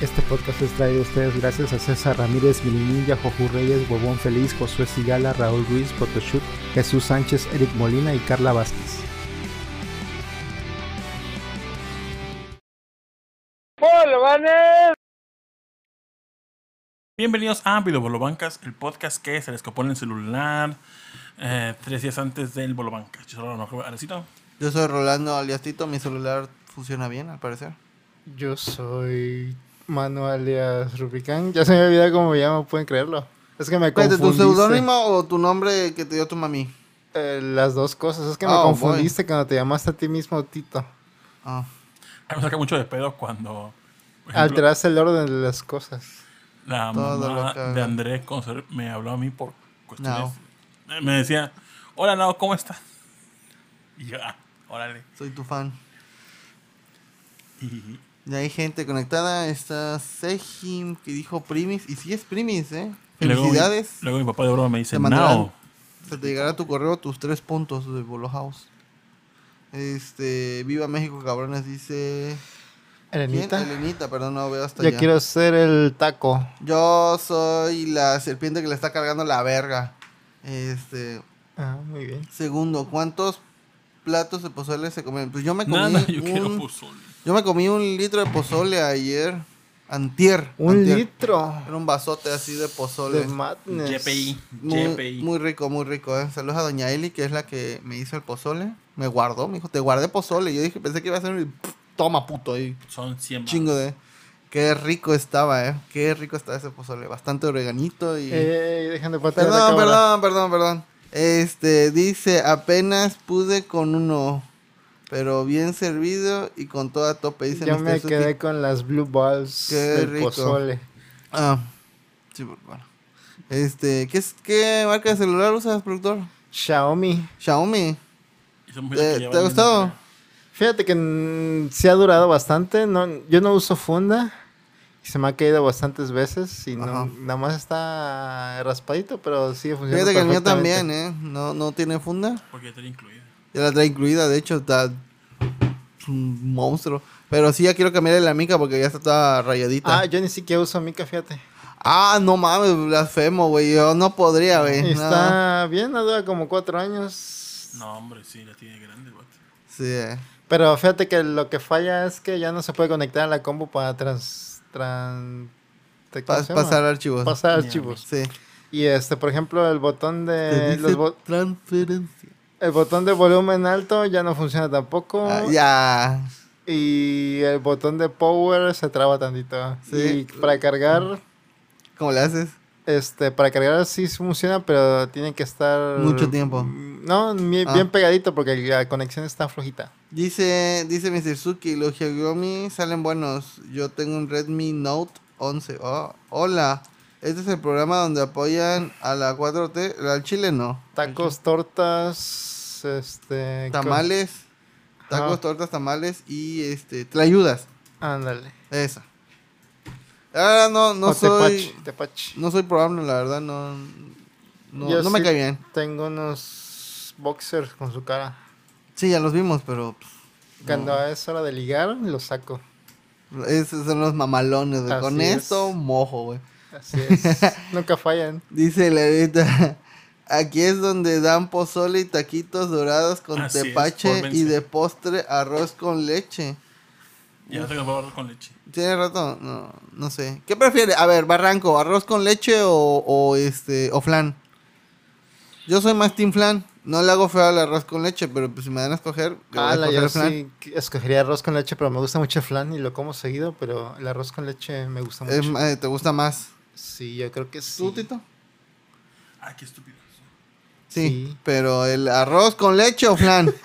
Este podcast es traído a ustedes gracias a César Ramírez, Milinilla, Jojú Reyes, Huevón Feliz, Josué Sigala, Raúl Ruiz, Photoshoot, Jesús Sánchez, Eric Molina y Carla Vázquez. Bienvenidos a Video Bolobancas, el podcast que se les escapó en el celular eh, tres días antes del Bolobancas. Yo Arecito. Yo soy Rolando alias Tito, mi celular funciona bien al parecer. Yo soy Manu alias Rubicán. Ya se me olvidó cómo me llamo, pueden creerlo. Es que me Espérate, ¿tu confundiste. seudónimo o tu nombre que te dio tu mami? Eh, las dos cosas. Es que me Oh, confundiste cuando te llamaste a ti mismo Tito. Ah, A mí me saca mucho de pedo cuando ejemplo, Alteraste el orden de las cosas. la Todo mamá que de Andrés me habló a mí por cuestiones. eh, Me decía, hola, Nao, ¿cómo estás? Y yo, ah, órale. soy tu fan. Y Y hay gente conectada. Está Sejim que dijo Primis. Y sí es Primis, ¿eh? y luego, mi- Felicidades. luego mi papá de broma me dice, Te mandarán- Nao. Se te llegará a tu correo tus tres puntos de Bolo House. Este, Viva México, cabrones, dice. ¿Quién? Elenita. Elenita, perdón, no veo hasta Ya allá. quiero ser el taco. Yo soy la serpiente que le está cargando la verga. Este, Ah, muy bien. segundo, ¿cuántos platos de pozole se comen? Pues yo me comí Nada, yo quiero un, pozole. Yo me comí un litro de pozole ayer, antier. Un antier. litro Era un vasote así de pozole. de madness. YPI, Muy, muy rico, muy rico, eh. Saludos a doña Eli, que es la que me hizo el pozole. Me guardó, me dijo, te guardé pozole. Yo dije, pensé que iba a ser un... Toma, puto, ahí. Son 100 Chingo de... Qué rico estaba, eh. Qué rico estaba ese pozole. Bastante oreganito y... Eh, dejan de patear la Perdón, perdón, perdón, perdón. Este, dice, apenas pude con uno, pero bien servido y con toda tope. Dice Yo Mr. me Suki. quedé con las blue balls Qué del rico. pozole. Ah, sí, bueno. Este, ¿qué, es, ¿qué marca de celular usas, productor? Xiaomi. Xiaomi. ¿Te, ha gustado? Fíjate que sí ha durado bastante. No, yo no uso funda. Y se me ha caído bastantes veces. Y no, nada más está raspadito, pero sigue funcionando. Fíjate que el mío también, ¿eh? No, no tiene funda. Porque ya tenía incluida. Ya la trae incluida, de hecho, está es un monstruo. Pero sí, ya quiero cambiarle la mica porque ya está toda rayadita. Ah, yo ni siquiera uso mica, fíjate. Ah, no mames, blasfemo, güey. Yo no podría, güey. No. Está bien, no dura como cuatro años. No, hombre, sí, la tiene grande, güey. Sí, eh. Pero fíjate que lo que falla es que ya no se puede conectar a la combo para trans... tran- ¿te- cómo Pa- se llama? pasar archivos. Pasar archivos. Sí. Y este, por ejemplo, el botón de... dice los bo- transferencia. El botón de volumen alto ya no funciona tampoco. Ah, ya. Y el botón de power se traba tantito. Sí. Y para cargar, ¿Cómo le haces? este, para cargar sí funciona, pero tiene que estar... Mucho tiempo. No, mi- Ah. bien pegadito porque la conexión está flojita. Dice, dice Mr. Suki, los Xiaomi salen buenos. Yo tengo un Redmi Note 11. Oh, hola. Este es el programa donde apoyan a la 4T. Al chile no. Tacos, tortas, este... Tamales. Tacos, tortas, tamales y este. Tlayudas. Ándale. Esa. Ahora no, no O soy. tepache, tepache. No soy probable, la verdad, no. No, Yo no me cae bien. Tengo unos boxers con su cara. Sí, ya los vimos, pero. pues, Cuando es hora de ligar, los saco. Esos son los mamalones, güey. Con es. esto, mojo, güey. Así es. Nunca fallan. Dice la neta. Aquí es donde dan pozole y taquitos dorados con Así tepache y de postre arroz con leche. Ya no tengo favor con leche. ¿Tiene rato? No, no sé. ¿Qué prefiere? A ver, Barranco, ¿arroz con leche o, o este o flan? Yo soy más team flan. No le hago feo al arroz con leche, pero pues si me dan a escoger, voy a Ah, la, escoger yo flan. sí escogería arroz con leche, pero me gusta mucho el flan y lo como seguido, pero el arroz con leche me gusta mucho. Eh, ¿Te gusta más? Sí, yo creo que sí. ¿Tú, Tito? Ay, qué estúpido. Sí, Sí. pero el arroz con leche o flan.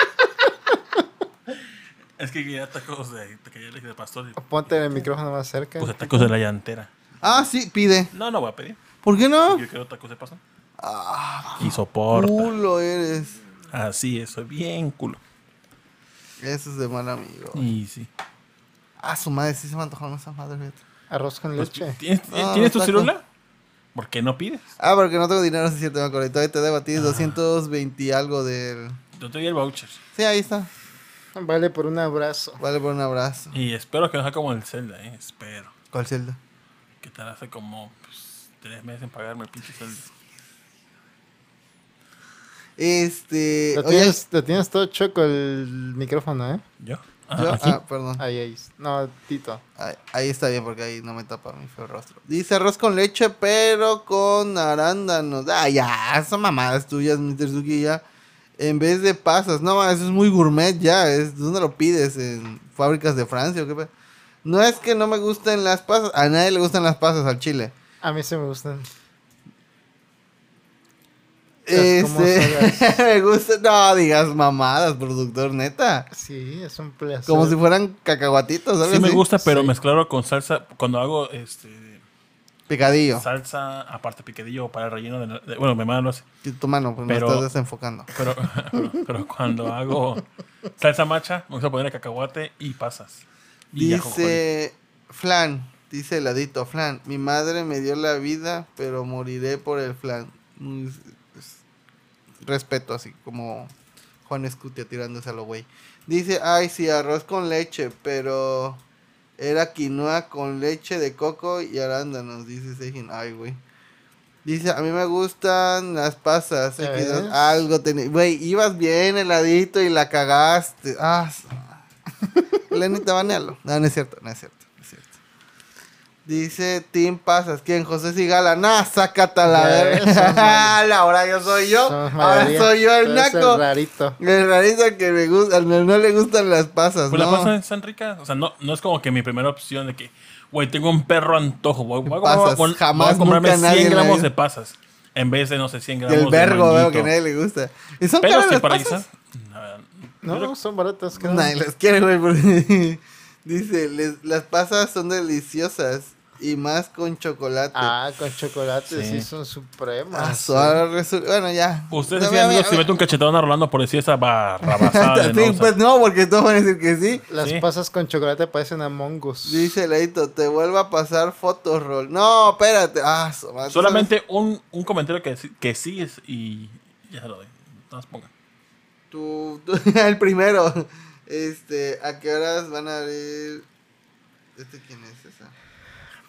Es que quería tacos de, de, de, de pastor. y Ponte el micrófono más cerca. Puse tacos de la llantera. ah, sí, pide. No, no voy a pedir. ¿Por qué no? Yo quiero tacos de pastor. Ah, Y soporta. culo eres. Así es, soy bien culo. Eso es de mal amigo. Y sí. Ah, su madre, sí se me antojaron esas madres. Arroz con Pues, leche. ¿Tienes, Ah, ¿tienes tu celular? ¿Por qué no pides? Ah, porque no tengo dinero, si es cierto, me acordé. Todavía te debo a Ah. ti 220 y algo del... Yo te di el voucher. Sí, ahí está. Vale por un abrazo. Vale por un abrazo. Y espero que no sea como el Zelda, ¿eh? Espero. ¿Cuál celda? Que tal hace como pues, tres meses en pagarme el pinche Zelda. Este. Lo oye, tienes, lo tienes todo choco el micrófono, ¿eh? ¿Yo? Yo- Ah, ¿aquí? ah, perdón. Ahí, ahí. No, Tito. Ahí, ahí está bien porque ahí no me tapa mi feo rostro. Dice arroz con leche, pero con arándanos. Ah, ya, son mamadas tuyas, Mr. Suki, ya. En vez de pasas. No, eso es muy gourmet ya. Es, ¿Dónde lo pides? ¿En fábricas de Francia o qué? No es que no me gusten las pasas. A nadie le gustan las pasas al chile. A mí sí me gustan. Pues, ¿cómo Este, me gusta. No digas mamadas, productor, neta. Sí, es un placer. Como si fueran cacahuatitos, ¿sabes? Sí me gusta, pero Sí. mezclarlo con salsa. Cuando hago este Picadillo. salsa, aparte picadillo para el relleno de, la- de- bueno, mi mamá lo hace. Y Tu mano, pues Pero- me estás desenfocando. Pero, pero, pero cuando hago salsa macha, me gusta ponerle cacahuate y pasas. Y. Dice Flan, dice heladito, Flan, mi madre me dio la vida, pero moriré por el flan. Respeto, así como Juan Escutia tirándose a lo güey. Dice, ay, sí, arroz con leche, pero era quinoa con leche de coco y arándanos, dice Sejin. Ay, güey. Dice, a mí me gustan las pasas. ¿Ya X2". ves? Algo tenía. Güey, ibas bien heladito y la cagaste. Ah, Lenita, banealo. No, no es cierto, no es cierto. Dice Tim Pasas, ¿quién? José Sigala. Nah, sácate a la verga. Ahora yo soy yo. Ahora soy yo el naco. El rarito. El rarito que me gusta, no, no le gustan las pasas, Pues ¿no? la pasa están ricas. O sea, no, no es como que mi primera opción de que, güey, tengo un perro antojo. Voy, voy a, Pasas. voy a- Jamás, voy a comprarme nunca nadie 100 en la gramos de pasas. En vez de, no sé, 100 gramos Del vergo de veo que nadie le gusta. ¿Y son Pero caras si las para pasas? nada, No, son baratas. Nadie las quiere, güey. Dice, les- las pasas son deliciosas y más con chocolate. Ah, con chocolate Sí. sí, son supremas. Ah, resu- bueno, ya. Ustedes No, decían, amigos, si mete un cachetón a Rolando por decir esa barrabasada de Sí, no, pues no, porque todos van a decir que sí. Las Sí. pasas con chocolate parecen Among Us. Dice Leito, te vuelvo a pasar fotos, Rol. No, espérate. Ah, su madre, ¿tú Solamente un, un comentario que, sí- que sí es y ya se lo doy. No las pongan. Tú, tú- el primero. Este, ¿a qué horas van a abrir? ¿Este quién es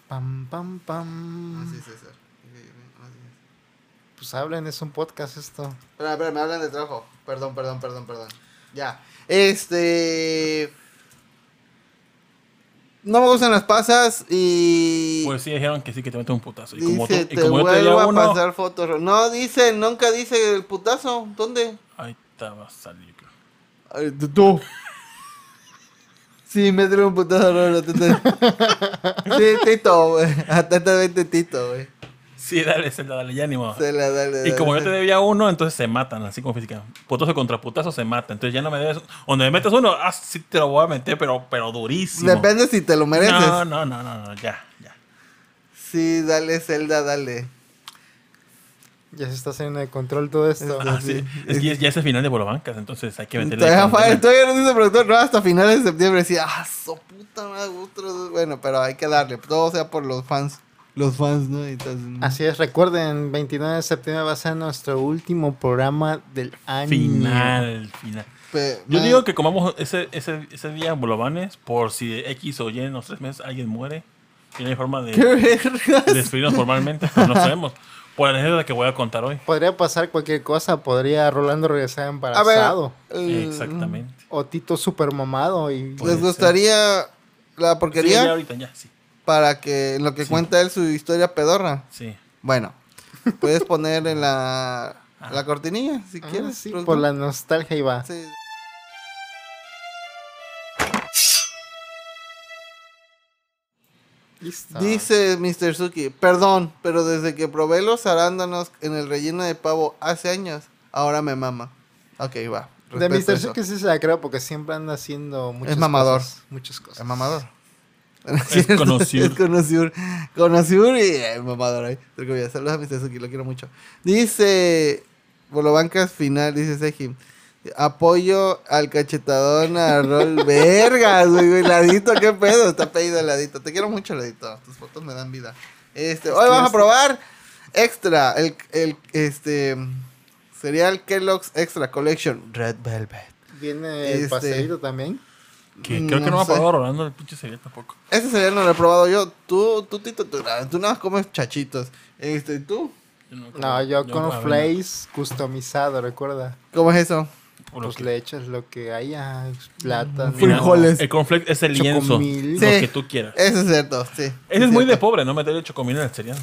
César? Pam, pam, pam. sí, César. Ok, ok, ah, sí. Pues hablen, es un podcast esto. Espera, espera, me hablan de trabajo. Perdón, perdón, perdón, perdón. Ya. Este. No me gustan las pasas y. Pues sí, dijeron que sí, que te meten un putazo. Y como, tú, dice, y te como yo te vuelvo diría a uno, pasar fotos. No, dice, nunca dice el putazo. ¿Dónde? ahí te va a salir. creo. Ay, tú. Sí, me un putazo, atenta- Sí, Tito, güey. Atentamente Tito, güey. Sí, dale, Zelda, dale, ya ni modo. Se la dale, Y como yo te debía uno, entonces se matan, así como física. Putazo contra putazo se mata. Entonces ya no me debes. Donde me metes uno, ah, sí te lo voy a meter, pero, pero durísimo. Depende si te lo mereces. No, no, no, no, no, ya, ya. Sí, dale, Zelda, dale. Ya se está haciendo de control todo esto. Ah, sí. Es que ya- es el final de Bolobancas, entonces hay que meterle. Todavía, todavía no dice productor, no, hasta finales de septiembre decía, ah, su puta madre, otro". Bueno, pero hay que darle, todo sea por los fans. Los fans, ¿no? Entonces, Así es, recuerden, 29 de septiembre va a ser nuestro último programa del año. Final, final. pe- Yo digo que comamos ese, ese, ese día bolovanes por si de X o Y en los tres meses alguien muere. Y no hay forma de, de despedirnos formalmente, pues no sabemos. Por la anécdota que voy a contar hoy. Podría pasar cualquier cosa, podría Rolando regresar A ver, embarazado. Exactamente. O Tito super mamado y... ¿Les ser. gustaría la Sí, porquería ya ahorita, ya, sí. para que lo que Sí. cuenta él su historia pedorra? Sí. Bueno, puedes poner en la, la cortinilla si Ah, quieres. sí, por la nostalgia y va. Sí. Listo. Dice Mr. Suki, perdón, pero desde que probé los arándanos en el relleno de pavo hace años, ahora me mama. Ok, va. De Mr. Suki sí se la creo porque siempre anda haciendo muchas mamador. cosas. Muchas cosas. Es mamador. Es conocido. Es conocido. Conocido y es mamador ahí. Saludos a Mr. Suki, lo quiero mucho. Dice, Bolobancas final, dice Sejim. Apoyo al cachetadón a Rol. Vergas, güey, Ladito, qué pedo. Está pedido el ladito. Te quiero mucho, ladito. Tus fotos me dan vida. Este, hoy vamos a probar extra. El, el, este, sería el Kellogg's Extra Collection Red Velvet. Viene el Este- pastelito también. Que creo que No no me ha probado Rolando el pinche cereal tampoco. Ese cereal no lo he probado yo. Tú, tú, Tito, tú, tú nada más comes chachitos. Este, ¿tú? Yo no, No, yo yo con flakes customizado, recuerda. ¿Cómo es eso? O lo Pues que- le echas lo que haya. Mira, frijoles. El cornflake es el lienzo. Lo que tú quieras. Eso es cierto, sí. Ese es muy de pobre, ¿no? Meterle chocomil en el cereal.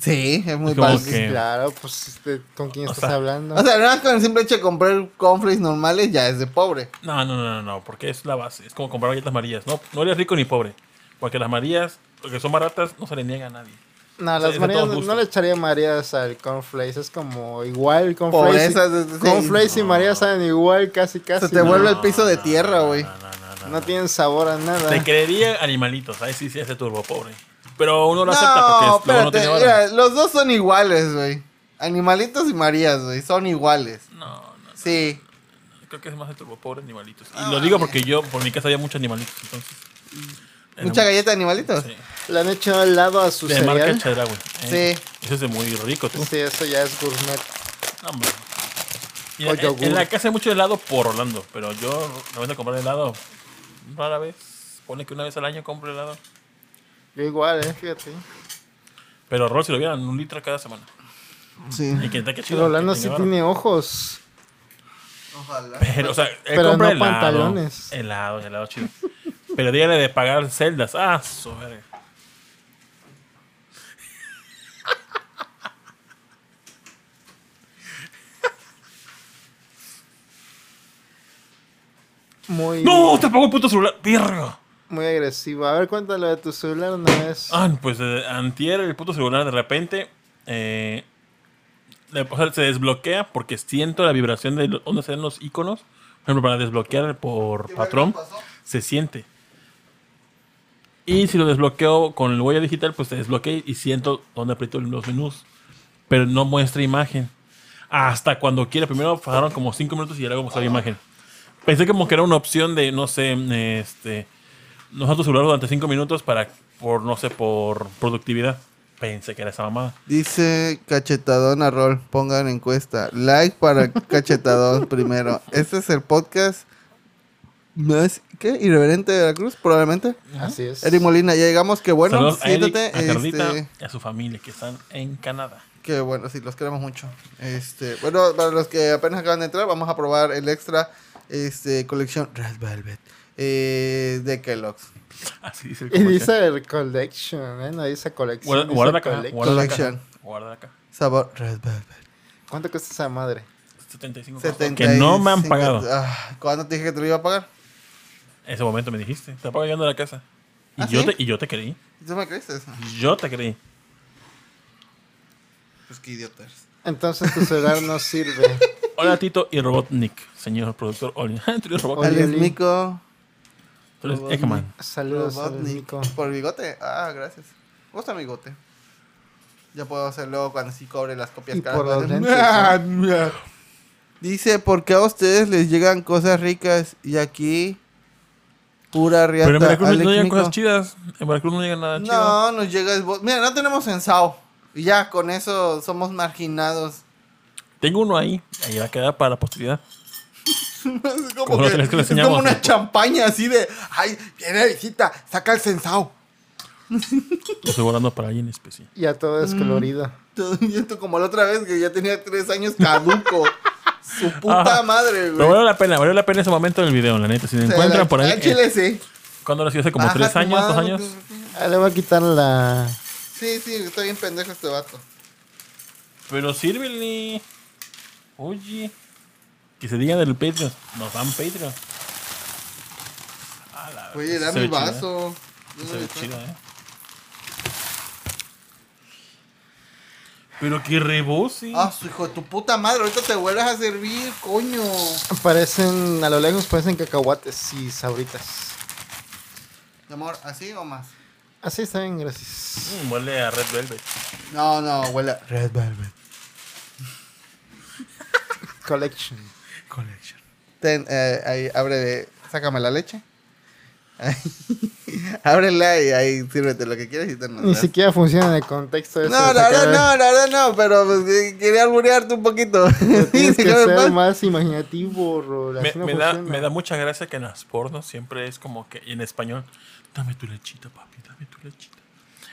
Sí, es muy que- Claro, pues este, ¿con quién O estás sea, hablando? O sea, nada más con el simple hecho de comprar cornflakes normales ya es de pobre. No, no, no, no, no, porque es la base. Es como comprar galletas marías. No, no eres rico ni pobre. Porque las marías, porque son baratas, no se le niega a nadie. No, las marías no, no le echaría marías al cornflakes. Es como igual el cornflakes. Y- sí, sí. Marías saben igual, casi, casi. Se te vuelve el No, piso de no, tierra, no, güey. No, no, no, no, No tienen sabor a nada. Te creería animalitos, ahí sí se hace turbo pobre. Pero uno lo No, acepta porque no espérate, tiene vara. mira, los dos son iguales, güey. Animalitos y Marías, güey, son iguales. No, no, Sí. creo que es más de turbo pobre animalitos. Y Ah, lo digo porque yo, por mi casa había muchos animalitos, entonces. ¿Mucha galleta de animalitos? Sí. Le han hecho helado a su De marca cereal. Chedraui. ¿eh? Eso es de muy rico, tú. Sí, eso ya es gourmet. No, hombre. Y O en- yogur. en la casa hay mucho helado por Orlando, pero yo me voy a comprar helado rara vez. Pone que una vez al año compro helado. Yo igual, eh, fíjate. Pero Rol, si lo vieran, un litro cada semana. Sí. Y que está que chido. Pero Orlando que sí tiene ojos. Ojalá. Pero, o sea, él Pero compra no helado, pantalones. Helado, helado chido. Pero dígale de pagar celdas. Ah, verga. Muy, ¡No! ¡Te apagó el puto celular! ¡Virgo! muy agresivo. A ver, cuéntalo de tu celular una vez. Ah, pues eh, antier el puto celular de repente eh, le- o sea, se desbloquea porque siento la vibración de donde se ven los iconos. Por ejemplo, para desbloquear por patrón, se siente. Y si lo desbloqueo con el huella digital, pues se desbloquea y siento dónde aprieto los menús. Pero no muestra imagen. Hasta cuando quiera. Primero pasaron como 5 minutos y ya luego mostraba imagen. Pensé como que era una opción de, no sé, este... Nosotros celular durante 5 minutos para, por, no sé, por productividad. Pensé que era esa mamada. Dice cachetadón a rol, pongan encuesta. Like para cachetadón primero. Este es el podcast más, ¿qué? Irreverente de la Cruz, probablemente. Así es. Eric Molina, ya llegamos, qué bueno, Saludos a Eric, siéntate. a Carlita este, y a su familia que están en Canadá. Qué bueno, sí, los queremos mucho. Este, bueno, para los que apenas acaban de entrar, vamos a probar el extra este, colección Red Velvet eh, de Kellogg's. Así dice el Y dice collection, ¿eh? No dice colección. Guarda, dice guarda acá, collection. guarda acá. Collection. Guarda acá. Sabor Red Velvet. ¿Cuánto cuesta esa madre? 75 75. Que no me han pagado. Ah, ¿Cuándo te dije que te lo iba a pagar? Ese momento me dijiste. Te estaba llegando a la casa. Y, ¿Ah, yo sí? te, y yo te creí. ¿Tú me creíste eso? Yo te creí. Pues qué idiotas. Entonces tu celular no sirve. Hola Tito y Robotnik, señor productor Oli. Tú eres Robotnik. Oli, Alex Oli. Nico. Tú eres Robotnik. Eggman. Saludos, Robotnik. Nico. ¿Por bigote? Ah, gracias. Me gusta mi bigote. Ya puedo hacerlo cuando sí cobre las copias Y caras. por los Vale. lentes, Ah, mira. Dice, ¿por qué a ustedes les llegan cosas ricas y aquí pura riata? Pero en Veracruz Alex no llegan cosas chidas. En Veracruz no llega nada chido. No, nos llega... esbo- Mira, no tenemos censao. Y ya, con eso somos marginados. Tengo uno ahí. Ahí va a quedar para la posteridad. es como, que- es como una champaña así de... Ay, viene visita, saca el censao. Lo estoy guardando para alguien especial. Ya todo es colorido. Todo esto como la otra vez que ya tenía tres años caduco. Su puta Ajá. madre, Pero güey. valió la pena, valió la pena ese momento del video, la neta. Si me Se encuentran la- por ahí. chile eh, sí. ¿Cuándo lo hacía? Hace como Baja tres años, dos años. Ah, le voy a quitar la. Sí, sí, está bien pendejo este vato. Pero sírvele. Oye. Que se digan del Patreon. Nos dan Patreon. A la Oye, verga, da se mi vaso. ¿eh? Se ve chida, eh. Pero que rebose. Ah, su hijo de tu puta madre, ahorita te vuelves a servir, coño. Parecen, a lo lejos parecen cacahuates y sabritas. Mi amor, ¿así o más? Así está bien, gracias. Mm, huele a Red Velvet. No, no, huele a Red Velvet Collection. Collection. Ten, eh, ahí, abre, sácame la leche. Ábrela y ahí sírvete lo que quieras y te Ni das. siquiera funciona en el contexto de No, la verdad no, la verdad no, pero pues, que- quería alburearte un poquito. Tienes que ser más imaginativo. Me, Así no me da, me da mucha gracia que en las pornos siempre es como que y en español, dame tu lechita, papi, dame tu lechita.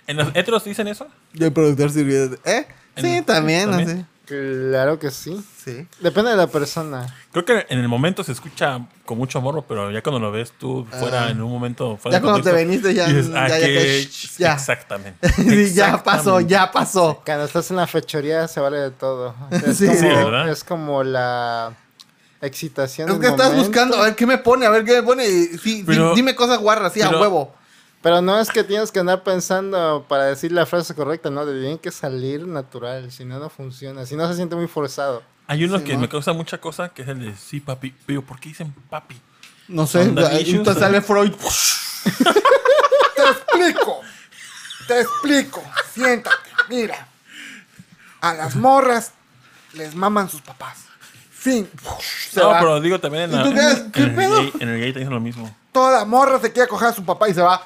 ¿En los heteros dicen eso? Y el productor sirviendo. ¿Eh? Sí, En- también, no ¿también? sé. Claro que sí. Sí. Depende de la persona. Creo que en el momento se escucha con mucho morro, pero ya cuando lo ves tú fuera Ah. en un momento fuera Ya cuando te veniste ya- dices, ya- "Ah, ya que- que- ya". Exactamente. Sí, ya pasó, ya pasó. Cuando estás en la fechoría se vale de todo. Es, Sí. como, Sí, ¿verdad? es como la excitación. Es del que estás momento. buscando, a ver qué me pone, a ver qué me pone. y Sí, Pero- dime cosas guarras, sí, a pero- huevo. Pero no es que tienes que andar pensando para decir la frase correcta, no, te tiene que salir natural, si no, no funciona, si no se siente muy forzado. Hay uno que ¿no? me causa mucha cosa, que es el de sí, papi. Pero ¿por qué dicen papi? No sé, ahí te sale Freud. Te explico. Te explico. Siéntate. Mira. A las morras les maman sus papás. Fin. Se no, va. pero digo también en, ¿Y la- en ¿Qué el gay, en el gay te dicen lo mismo. Toda morra se quiere coger a su papá y se va.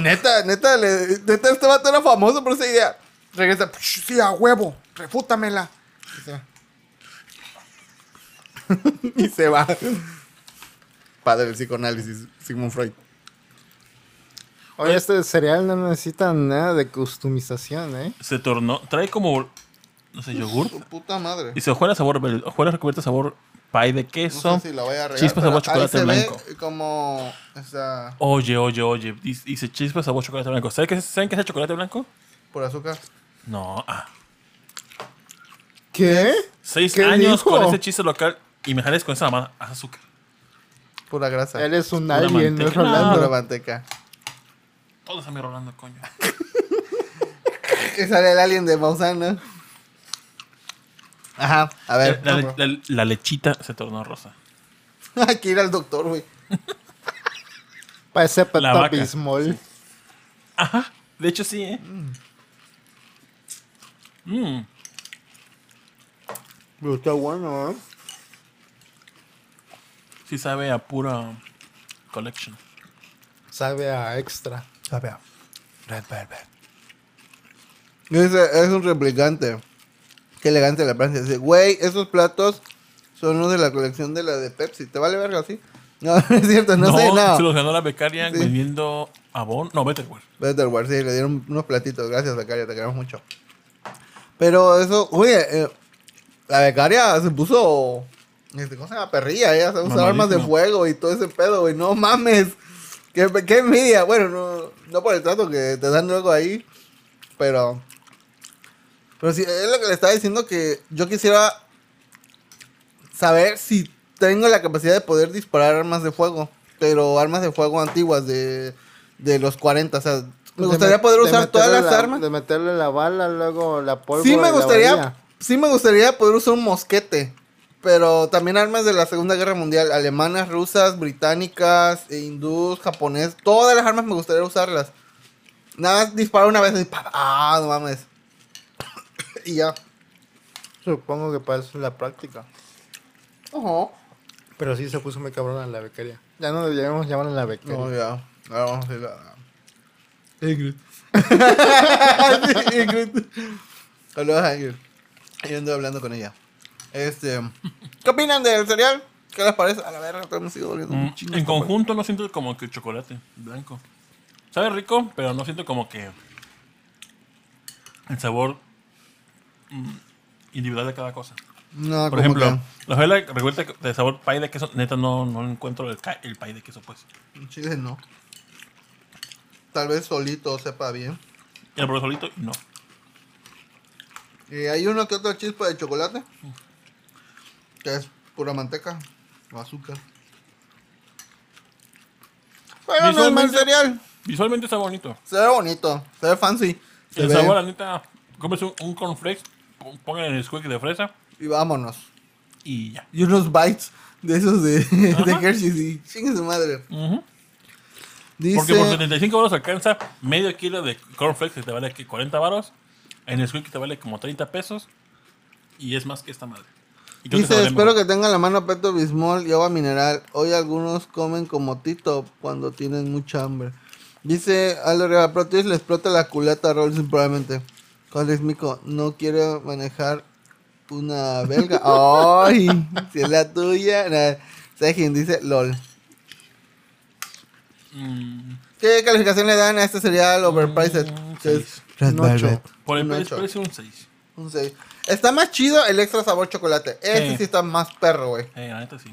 Neta, neta, le- neta, este vato era famoso por esa idea. Regresa. Sí, a huevo. Refútamela. Y se va. Padre del psicoanálisis, Sigmund Freud. Oye, este cereal no necesita nada de customización, ¿eh? Se tornó, trae como, no sé, yogur. Su puta madre. Y se juega sabor, hojuelas recubierta sabor pie de No queso. sé si la voy a regar. chispas sabor ahí chocolate se ve blanco. como Oye, oye, oye. Dice, chispas sabor chocolate blanco. ¿Saben qué, es- ¿Saben qué es el chocolate blanco? por azúcar. No, ah. ¿Qué? Seis ¿Qué años dijo? con ese chiste local y me jales con esa mamá. Haz azúcar. Pura grasa. Él es un Pura alien, no es manteca. No. Rolando. Pura manteca. Todos a mi Rolando, coño. Que sale el alien de Maussan, ¿no? Ajá, a ver. La, no, la- la lechita se tornó rosa. Hay que ir al doctor, güey. Parece La Pepto vaca. Bismol. Ajá. De hecho, sí, ¿eh? Mm. Pero está bueno, ¿eh? Sí sabe a pura collection. Sabe a extra. Sabe a Red Velvet. Es, es un replicante. Qué elegante la Francia. Dice, güey, esos platos son unos de la colección de la de Pepsi. ¿Te vale verga así? No, no es cierto, no, sé, no. Se los ganó la becaria Sí. vendiendo Avon. No, Betterware. Betterware, sí, le dieron unos platitos. Gracias, becaria, te queremos mucho. Pero eso, oye, eh, la becaria se puso. Este, ¿Cómo se llama? Perrilla, ella se usa armas de fuego y todo ese pedo, güey. No mames. Qué, qué envidia. Bueno, no, no por el trato que te dan luego ahí. Pero. Pero sí, es lo que le estaba diciendo que yo quisiera saber si tengo la capacidad de poder disparar armas de fuego. Pero armas de fuego antiguas de, de los 40. O sea, me gustaría poder de usar todas las la- armas. De meterle la bala, luego la pólvora. Sí me gustaría, sí me gustaría poder usar un mosquete. Pero también armas de la Segunda Guerra Mundial, alemanas, rusas, británicas, e hindús, japonés, todas las armas me gustaría usarlas. Nada más disparar una vez y pa- ah, no mames. Y ya. Supongo que para eso es la práctica. Ajá. Pero sí se puso muy cabrón a la becaria. Ya no deberíamos llamarla la becaria. No, ya. Ahora vamos a ir a Ingrid. Sí, Ingrid. Saludos a Ingrid. Yo ando hablando con ella. Este, ¿qué opinan del cereal? ¿Qué les parece? A la verga, me sigo doliendo Mm, En esta conjunto no siento como que chocolate blanco. Sabe rico, pero no siento como que el sabor individual de cada cosa. No, Por ejemplo, la hojuela revuelta de sabor pie de queso, neta no, no encuentro el, el pie de queso, pues. que Chile no. Tal vez solito sepa bien. El solito, no. Y hay uno que otra chispa de chocolate. Que es pura manteca o azúcar. Pero no es mal Visualmente- cereal. Visualmente está bonito. Se ve bonito, se ve fancy. Se el ve- sabor, la neta, comes un, un cornflakes, pongan en el squeak de fresa Y vámonos. y ya. Y unos bites de esos de, de. Hershey's y chingue su madre. Ujú. Dice, Porque por 75 baros alcanza medio kilo de cornflakes que te vale aquí 40 baros. En el squeak te vale como 30 pesos. Y es más que esta madre. Y creo que Dice, espero mejor. que tengan la mano Peto Bismol y agua mineral. Hoy algunos comen como Tito cuando tienen mucha hambre. Dice Aldo Rivera, Proteus le explota la culata a Rolls probablemente. ¿Cuál es Mico? No quiero manejar una belga. ¡Ay! si es la tuya. Nah, Sejin dice LOL. Mm, ¿Qué calificación le dan a este cereal overpriced? Mm, es seis. Red Un ocho. Velvet. por el precio, precio un 6. Un 6. Está más chido el extra sabor chocolate. Este Sí. sí está más perro, güey. Eh, la neta sí.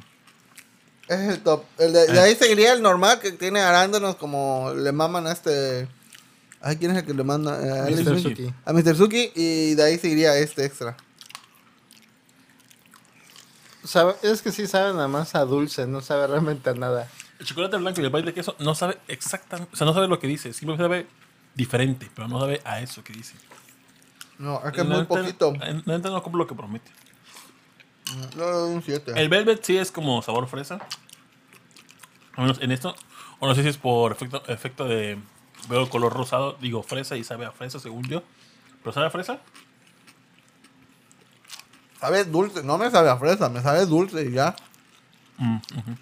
Ese es el top. El de, de Eh. ahí seguiría el normal que tiene arándanos como le maman a este. Ay, ¿quién es el que le manda? Eh, a Mr. Alex- Suki. A Mr. Suki y de ahí seguiría este extra. Sabe- es que sí sabe nada más a dulce, no sabe realmente a nada. El chocolate blanco y el pay de queso no sabe exactamente, o sea, no sabe lo que dice, simplemente sabe diferente, pero no sabe a eso que dice. No, es que es muy neta- poquito. La neta no compro lo que promete. Le doy un 7. El Velvet sí es como sabor fresa. Al menos en esto. O no sé si es por efecto, efecto de. Veo el color rosado, digo fresa y sabe a fresa según yo. ¿Pero sabe a fresa? Sabe dulce. No me sabe a fresa, me sabe dulce y ya. Mm, ujú.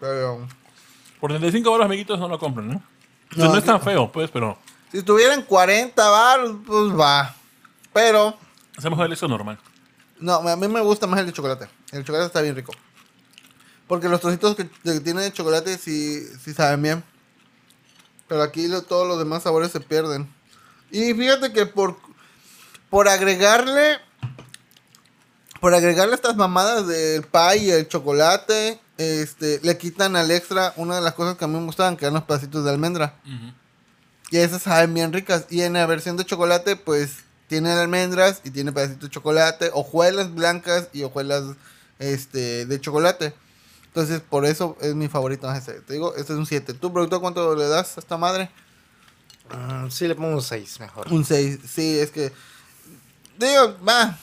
Pero. Por 35 baros, amiguitos, no lo compran, ¿eh? O sea, No, no, es tan feo, pues, pero. Si estuvieran 40 baros, pues va. Pero. Es mejor el eso normal. No, a mí me gusta más el de chocolate. El chocolate está bien rico. Porque los trocitos que, que tiene de chocolate sí, sí saben bien. Pero aquí lo- todos los demás sabores se pierden. Y fíjate que por, por agregarle. Por agregarle estas mamadas del pie y el chocolate. Este, le quitan al extra una de las cosas que a mí me gustaban, que eran los pedacitos de almendra. Y esas saben bien ricas. Y en la versión de chocolate, pues tiene almendras y tiene pedacitos de chocolate, hojuelas blancas y hojuelas este, de chocolate. Entonces, por eso es mi favorito ese. Te digo, este es un 7. ¿Tú, productor, cuánto le das a esta madre? Mm, sí, le pongo un 6 mejor. Un 6. Sí, es que. Digo, va.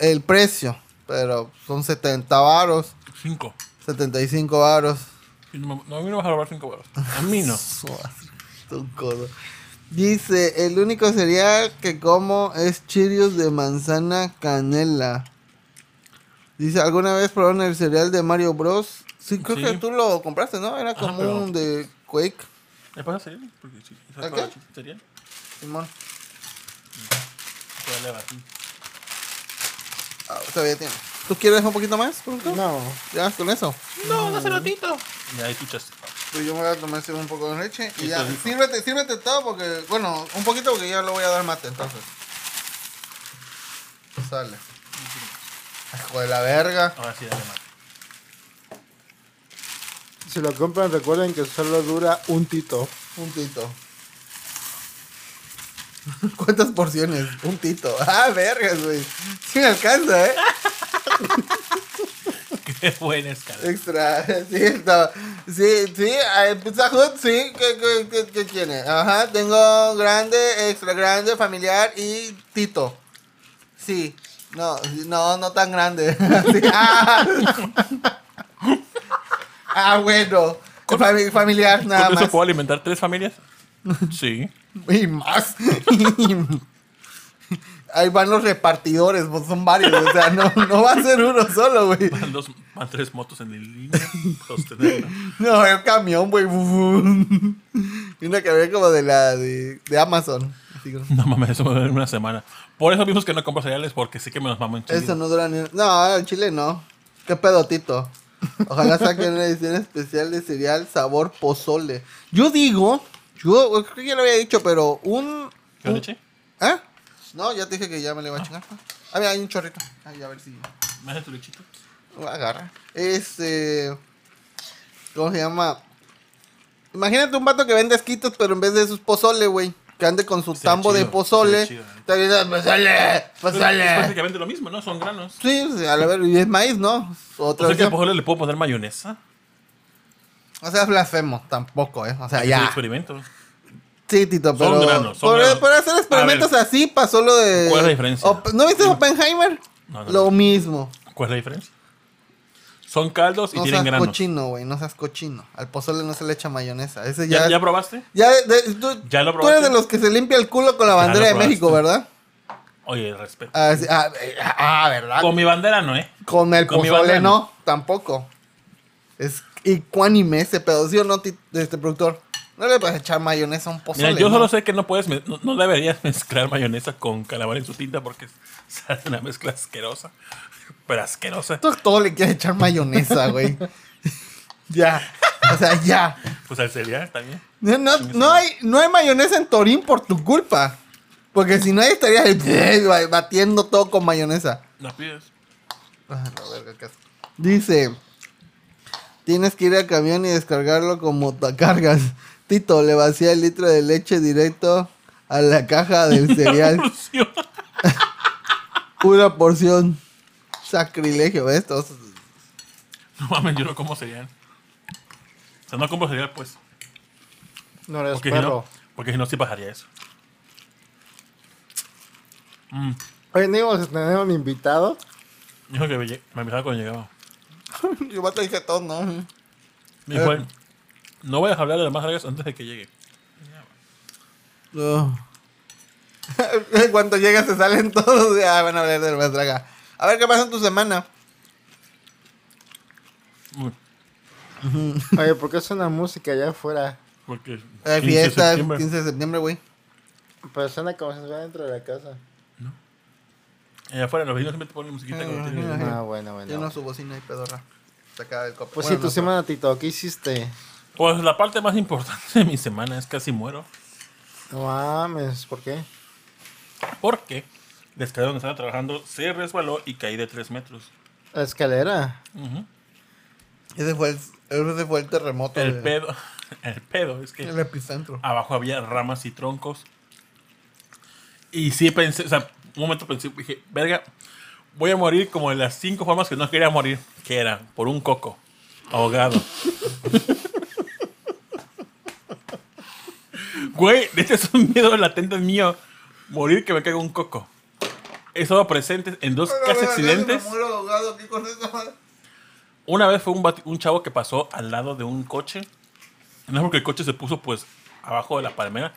El precio. Pero son 70 varos. 5. 75 varos. No, a mí no me vas a robar 5 baros. A mí no. Un codo. Dice, el único cereal que como es Cheerios de manzana canela. Dice, ¿alguna vez probaron el cereal de Mario Bros? Sí, creo Sí. que tú lo compraste, ¿no? Era como pero- un de Quake. ¿Me pasa cereal? Porque sí. ¿Sabes ¿A cuál qué? es el cereal? Simón. Le va así. Ah, todavía tiene. ¿Tú quieres un poquito más? No, ¿Ya con eso? No, no hace ratito. Y ahí escuchaste. Pues yo me voy a tomar un poco de leche y Sí, ya. Sírvete, sírvete todo porque, bueno, un poquito porque ya lo voy a dar mate entonces. Sale. Hijo de la verga. Ahora sí, dale más. si lo compran recuerden que solo dura un tito. Un tito. ¿Cuántas porciones? Un tito. Ah, vergas, güey. Sí me alcanza, ¿eh? Qué buena escala. Extra. Sí, está. Sí, sí. Pizza Hut, sí. ¿Qué, qué, qué- qué tiene? Ajá. Tengo grande, extra grande, familiar y tito. Sí. No, no, no tan grande. Ah. Ah, bueno. Fami- familiar, nada ¿Con eso más. puedo alimentar tres familias? Sí. Y más. Ahí van los repartidores, son varios. O sea, no, no va a ser uno solo, güey. Van, dos, van tres motos en el línea. sostenerla. No, es un camión, güey. Y una que ve como de la de, de Amazon. Así No mames, eso me duele una semana. Por eso vimos que no compro cereales, porque sé que me los mamo en Eso Chile. no dura ni. No, en Chile no. Qué pedotito. Ojalá saquen una edición especial de cereal sabor pozole. Yo digo, yo creo que ya lo había dicho, pero un. ¿Qué un- leche? ¿Eh? No, ya te dije que ya me le iba a chingar. Ah, mira, hay un chorrito. Ay, a ver si. ¿Me haces tu lechito? Agarra. Este. ¿Cómo se llama? Imagínate un vato que vende esquitos, pero en vez de sus pozole, güey. Que ande con su tambo de pozole. chido, ¿eh? Está gritando, pozole, Es pozole. prácticamente lo mismo, ¿no? Son granos. Sí, a la ver, y es maíz, ¿no? Otra O sea que al pozole le puedo poner mayonesa. O sea, es blasfemo, tampoco, ¿eh? O sea, ya. experimento. Sí, Tito, Son pero. granos, son por, granos. por hacer experimentos así pasó lo de. ¿Cuál es la diferencia? Op- ¿No viste Oppenheimer? No, no, Lo no. mismo. ¿Cuál es la diferencia? Son caldos y No tienen seas granos. cochino, güey. No seas cochino. Al pozole no se le echa mayonesa. Ese ¿Ya, ya. ¿Ya probaste? Ya, de- tú, ¿Ya lo tú eres probaste? de los que se limpia el culo con la bandera de México, probaste. ¿verdad? Oye, respeto. Ah, sí, ah, eh, ah, ¿verdad? Con mi bandera no, ¿eh? Con el con pozole no, tampoco. Es ecuánime ese pedo, ¿sí o no, este productor? No le puedes echar mayonesa a un pozole. Mira, yo ¿no? solo sé que no puedes, no, no deberías mezclar mayonesa con calamar en su tinta porque sale una mezcla asquerosa. Pero asquerosa. Tú a todo le quieres echar mayonesa, güey. ya. O sea, ya. Pues al cereal también. No, no, no hay, no hay mayonesa en Torín por tu culpa. Porque si no, ahí estarías batiendo todo con mayonesa. La pides. Ah, la verga. Dice: Tienes que ir al camión y descargarlo con motocargas. Tito, le vacía el litro de leche directo a la caja del cereal. Pura porción. Sacrilegio, ¿ves? Todos- No mames, yo no como cereal. O sea, no como cereal, pues. No eres Porque si no, porque si no, sí bajaría eso. Mm, Hoy no íbamos a tener un invitado. dijo que me, me avisaba cuando llegaba. Yo ya te dije todo, ¿no? Me dijo no voy a hablar de las más largas antes de que llegue. No. Cuando llega se salen todos. Ya van a hablar de la draga. A ver qué pasa en tu semana. Uy, Oye, ¿por qué suena música allá afuera? porque Eh, 15 de fiesta, septiembre. 15 de septiembre, güey. Pero suena como si estuviera dentro de la casa. Allá afuera los vecinos siempre te ponen musiquita cuando Ah, tienen- Ajá. Ah, bueno, bueno. Yo no su bocina y pedorra. Saca del copo. Pues Bueno, sí, tu no, semana, Tito, ¿qué hiciste? Pues la parte más importante de mi semana es casi muero. No mames, ¿por qué? Porque la escalera donde estaba trabajando se resbaló y caí de 3 metros. La escalera. Ese fue el, ese fue el terremoto. El de- pedo, el pedo es que El epicentro. abajo había ramas y troncos. Y sí pensé, o sea, un momento pensé, dije, verga, voy a morir como de las cinco formas que no quería morir, que era por un coco, ahogado. Güey, este es un miedo latente mío, morir que me caiga un coco. Estado presente en dos casi accidentes. Una vez fue un, chavo que pasó al lado de un coche. No es porque el coche se puso pues abajo de la palmera.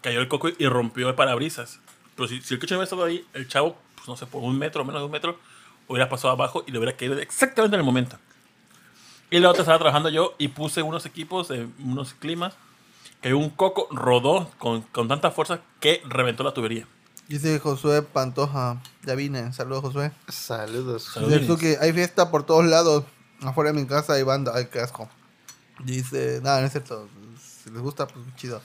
Cayó el coco y rompió el parabrisas. Pero si, si el coche no hubiera estado ahí, el chavo, pues no sé, por un metro, menos de un metro, hubiera pasado abajo y le hubiera caído exactamente en el momento. Y la otra estaba trabajando yo y puse unos equipos, de unos climas. Cayó un coco, rodó con, con tanta fuerza que reventó la tubería. Dice Josué Pantoja. Ya vine. Saludos, Josué. Saludos. Saludos. Dice Suki, hay fiesta por todos lados. Afuera de mi casa hay banda. Ay, qué asco. Dice, nada, no es cierto. Si les gusta, pues chido.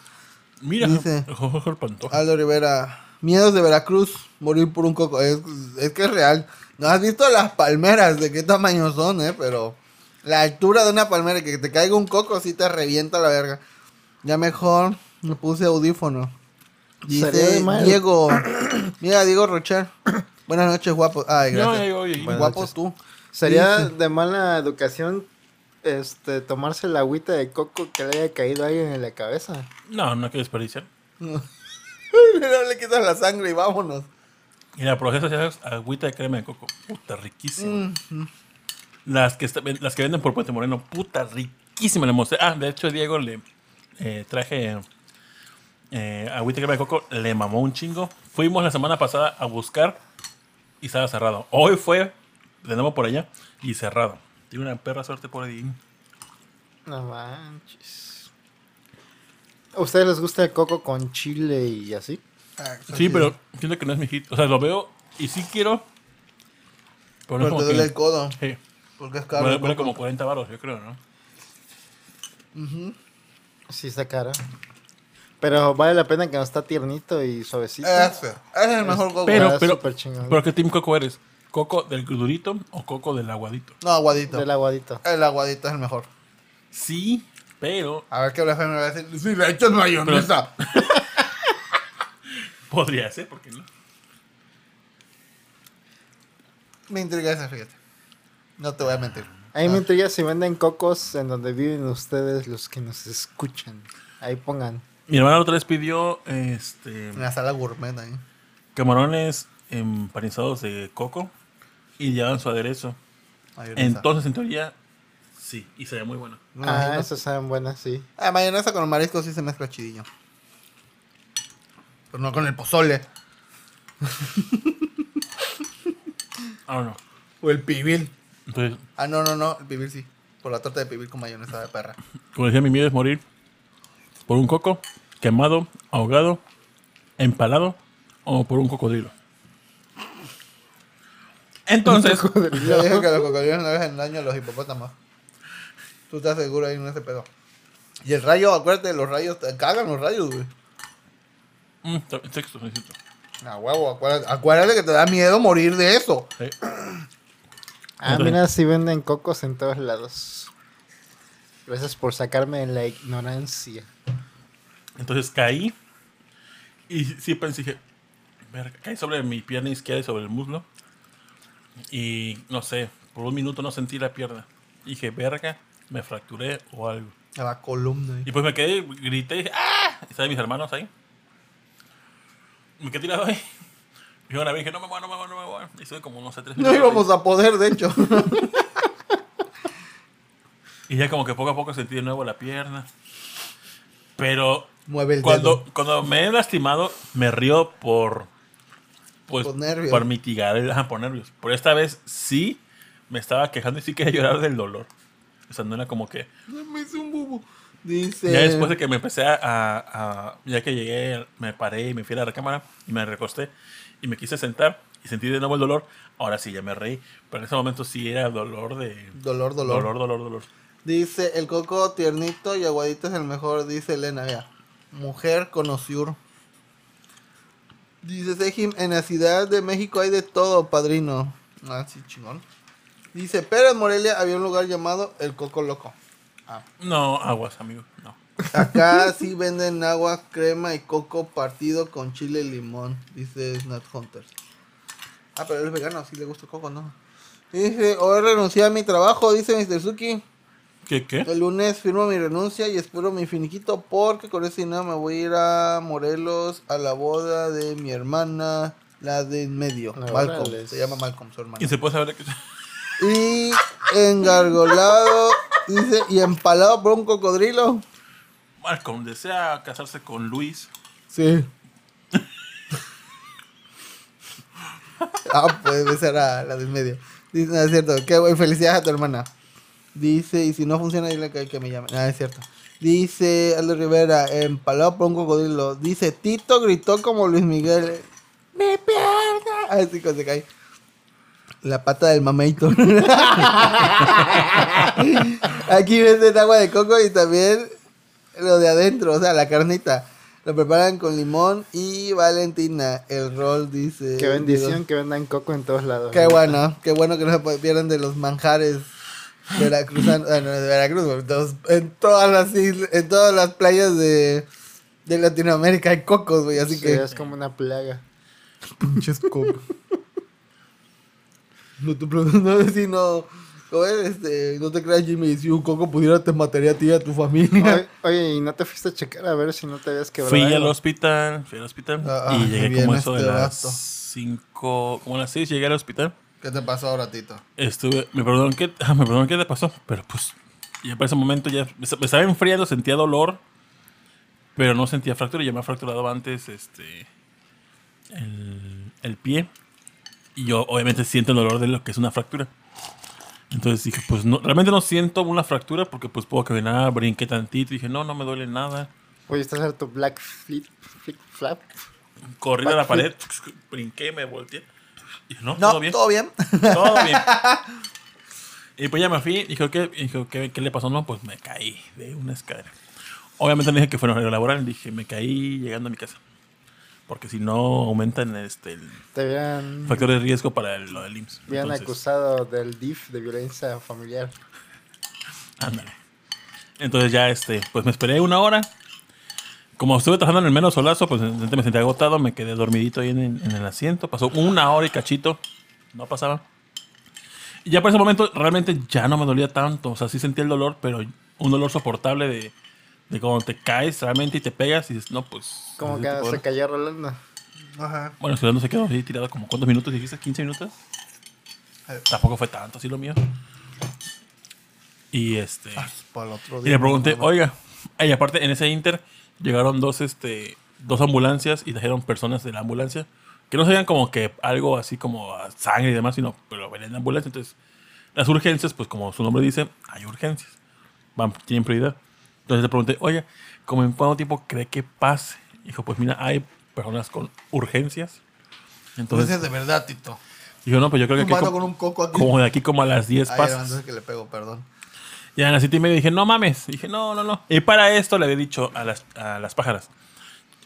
Mira, Dice- Jorge Pantoja. Aldo Rivera. Miedos de Veracruz. Morir por un coco. Es, es que es real. No has visto las palmeras de qué tamaño son, eh. Pero la altura de una palmera que te caiga un coco sí te revienta la verga. Ya mejor me puse audífono. Dice. Diego. Mira, Diego Rocher. Buenas noches, guapo. Ay, No, gracias. Buenas Guapo noches. tú. Sería de mala educación este tomarse la agüita de coco que le haya caído a alguien en la cabeza. No, no hay que desperdiciar. no le quitas la sangre y vámonos. Y la procesa ya es agüita de crema de coco. Puta, riquísima. Las, que está- las que venden por Puente Moreno, puta, riquísima. Le mostré. Ah, de hecho, Diego le eh, traje eh, agüita crema de coco. Le mamó un chingo. Fuimos la semana pasada a buscar y estaba cerrado. Hoy fue de nuevo por allá y cerrado. Tiene una perra suerte por ahí. No manches. ¿A ustedes les gusta el coco con chile y así? Sí, pero siento que no es mi hit. O sea, lo veo y sí quiero. Pero no te duele que- el codo. Sí. Porque es caro. Vale, como 40 baros, yo creo, ¿no? Sí, está cara. Pero vale la pena que no está tiernito y suavecito. Ese. Ese es el mejor coco. Pero, Está pero, súper chingón. pero ¿qué team coco eres? ¿Coco del durito o coco del aguadito? No, aguadito. Del aguadito. El aguadito es el mejor. Sí, pero A ver qué la me va a decir. Si le echas mayonesa. podría ser, ¿por qué no? Me intriga esa, fíjate. No te voy a mentir. A mí me intriga si venden cocos en donde viven ustedes los que nos escuchan. Ahí pongan. Mi hermana otra vez pidió este, En la sala gourmet ahí. camarones empanizados de coco y llevan su aderezo. Mayonesa. Entonces, en teoría, sí, y sería muy bueno. Me ah, imagino. esas saben buenas, sí. Ah, mayonesa con marisco sí se mezcla chidillo. Pero no con el pozole. Ah, no. O el pibil. Entonces, Ah, no, no, no. El pibil sí. Por la torta de pibil con mayonesa de perra. como decía, mi miedo es morir por un coco, quemado, ahogado, empalado o por un cocodrilo. Entonces, Yo dije que los cocodrilos no hacen daño a los hipopótamos. Tú estás seguro ahí en ese pedo. Y el rayo, acuérdate, los rayos, te cagan los rayos, güey. Mm, texto, necesito. A huevo, acuérdate, acuérdate que te da miedo morir de eso. Sí. Ah, mira, sí venden cocos en todos lados. Gracias por sacarme de la ignorancia. Entonces caí y sí pensé, dije, verga, caí sobre mi pierna izquierda y sobre el muslo. Y no sé, por un minuto no sentí la pierna. Dije, verga, me fracturé o algo. A la columna. ahí. Y pues me quedé, grité y dije, ¡ah! Y estaban mis hermanos ahí. Me quedé tirado ahí. Y una vez dije, no me voy, no me voy, no me voy. Y estuve como, no sé, tres No íbamos a poder, de hecho. Y ya como que poco a poco sentí de nuevo la pierna. Pero Mueve el cuando, dedo. cuando me he lastimado, me río por. Pues, Por nervios. Por mitigar, el- ajá, por nervios. Por esta vez sí me estaba quejando y sí quería llorar del dolor. O sea, no era como que. Me hizo un bubo. Dice. Ya después de que me empecé a, a- a- Ya que llegué, me paré y me fui a la recámara y me recosté y me quise sentar y sentí de nuevo el dolor. Ahora sí, ya me reí. Pero en ese momento sí era dolor de. Dolor, dolor. Dolor, dolor, dolor. Dice, el coco tiernito y aguadito es el mejor, dice Elena, vea. Mujer conociur. Dice Sejim, en la Ciudad de México hay de todo, padrino. Ah, sí, chingón. Dice, pero en Morelia había un lugar llamado El Coco Loco. No, aguas, amigo. No. Acá sí venden agua, crema y coco partido con chile y limón, dice Snat Hunters. Ah, pero él es vegano, sí le gusta el coco, ¿no? Dice, hoy renuncié a mi trabajo, dice Mr. Suki. ¿Qué, qué? El lunes firmo mi renuncia y espero mi finiquito porque con ese dinero me voy a ir a Morelos a la boda de mi hermana, la de en medio, Ah, Malcolm. Se llama Malcolm, su ¿Y hermana. se puede saber que... Y engargolado, dice, y empalado por un cocodrilo. Malcolm desea casarse con Luis. Sí. ah, pues esa era la del medio. Dice, no, es cierto. Qué güey, felicidades a tu hermana. Dice, y si no funciona, dile que, que me llame. Ah, es cierto. Dice Aldo Rivera, empalado por un cocodrilo. Dice, Tito gritó como Luis Miguel. ¡Me pierda! Así que se cae. La pata del mamator. Aquí venden agua de coco y también lo de adentro, o sea, la carnita. Lo preparan con limón y Valentina. El rol dice. Qué bendición que vendan coco en todos lados. Qué bueno, qué bueno que no se pierdan de los manjares veracruzanos, ah, no, de Veracruz, todos- en todas las islas, en todas las playas de, de Latinoamérica hay cocos, güey, así Sí, que es como una plaga. pinches cocos. No te pregunto, si no. Este, no te creas Jimmy, si un coco pudiera te mataría a ti y a tu familia. Oye, oye, ¿y no te fuiste a checar a ver si no te habías quebrado? Fui al hospital, fui al hospital Ah, y llegué como eso de este las vato. 5, como a las 6 llegué al hospital. ¿Qué te pasó ahora, Tito? Estuve, me perdonaron qué, ah, me perdonaron qué te pasó, pero pues ya para ese momento ya me estaba enfriando, sentía dolor, pero no sentía fractura, ya me ha fracturado antes este el, el pie y yo obviamente siento el dolor de lo que es una fractura. Entonces dije, pues no, realmente no siento una fractura porque pues puedo caminar, brinqué tantito y dije, no, no me duele nada. Oye, ¿estás a tu black flip, flip flap? Corrí a la pared, brinqué, me volteé. Y no, No, todo bien. ¿todo bien? Todo bien. Y pues ya me fui. Dijo, ¿qué, dijo, ¿qué, qué le pasó? No, pues me caí de una escalera. Obviamente no dije que fue un horario laboral. Dije, me caí llegando a mi casa. Porque si no, aumentan este, el Te habían, factor de riesgo para el- lo del IMSS. habían Entonces, acusado del DIF de violencia familiar. Ándale. Entonces ya, este, pues me esperé una hora. Como estuve trabajando en el menos solazo, pues me sentí agotado, me quedé dormidito ahí en, en el asiento. Pasó una hora y cachito. No pasaba. Y ya por ese momento realmente ya no me dolía tanto. O sea, sí sentía el dolor, pero un dolor soportable de, de cuando te caes realmente y te pegas y dices, no, pues... Como que se cayó Rolando. Ajá. Bueno, Ciudadano se quedó ahí tirado como ¿cuántos minutos dijiste? ¿15 minutos? Eh. Tampoco fue tanto así lo mío. Y este... Para el otro Y día. le pregunté, oiga, y aparte en ese inter llegaron dos, este, dos ambulancias y trajeron personas de la ambulancia que no sean como que algo así como sangre y demás, sino pero ven en ambulancia. Entonces, las urgencias, pues como su nombre dice, hay urgencias. Van, tienen prioridad. Entonces le pregunté, oye, ¿cómo en cuánto tiempo cree que pase? Dijo, pues mira, hay personas con urgencias. Entonces, Entonces, de verdad, Tito. dijo, no, pues yo creo que aquí con un coco aquí. como de aquí como a las 10 Ay, pasas. que le pego, perdón. Ya en las siete y media dije, no mames. Dije, no, no, no. Y para esto le había dicho a las, a las pájaras,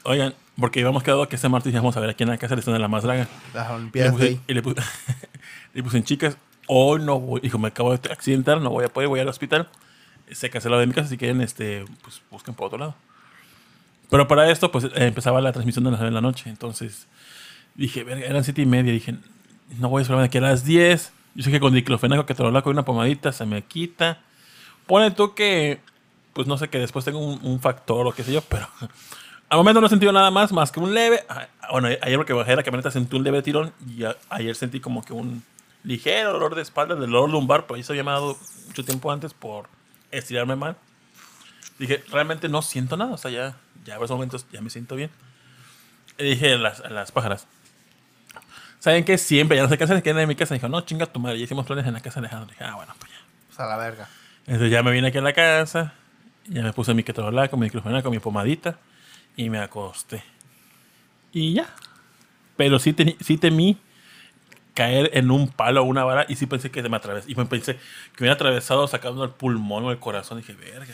oigan, porque íbamos quedado que este martes íbamos a ver aquí en la casa le están de la más draga. Las Y le Olimpiadas y le puse, le puse en chicas, hoy no voy. Dijo, me acabo de accidentar, no voy a poder, voy al hospital. Se canceló de mi casa, si quieren, este, pues busquen por otro lado. Pero para esto, pues eh, empezaba la transmisión de las nueve de la noche. Entonces dije, verga, eran siete y media. Dije, no voy a esperar de aquí a las 10. Yo sé que con diclofenaco que te lo con una pomadita se me quita. Pone tú que, pues no sé, que después tengo un, un factor o qué sé yo, pero al momento no he sentido nada más, más que un leve. ah, Bueno, ayer porque bajé la camioneta sentí un leve tirón y a- ayer sentí como que un ligero dolor de espalda, del dolor lumbar, pero eso había dado mucho tiempo antes por estirarme mal. Dije, realmente no siento nada, o sea, ya, ya en esos momentos ya me siento bien. Y dije a las, a las pájaras, ¿saben qué? Siempre, ya no sé qué hacer, quedan en mi casa. Dijo, no, chinga tu madre, ya hicimos planes en la casa de Alejandro. Dije, ah, bueno, pues ya. Pues a la verga. Entonces ya me vine aquí a la casa, ya me puse mi ketorolaco, mi micrófono con mi pomadita y me acosté. Y ya. Pero sí, teni- sí temí caer en un palo o una vara y sí pensé que se me atravesó. Y me pensé que me hubiera atravesado sacando el pulmón o el corazón. dije, verga.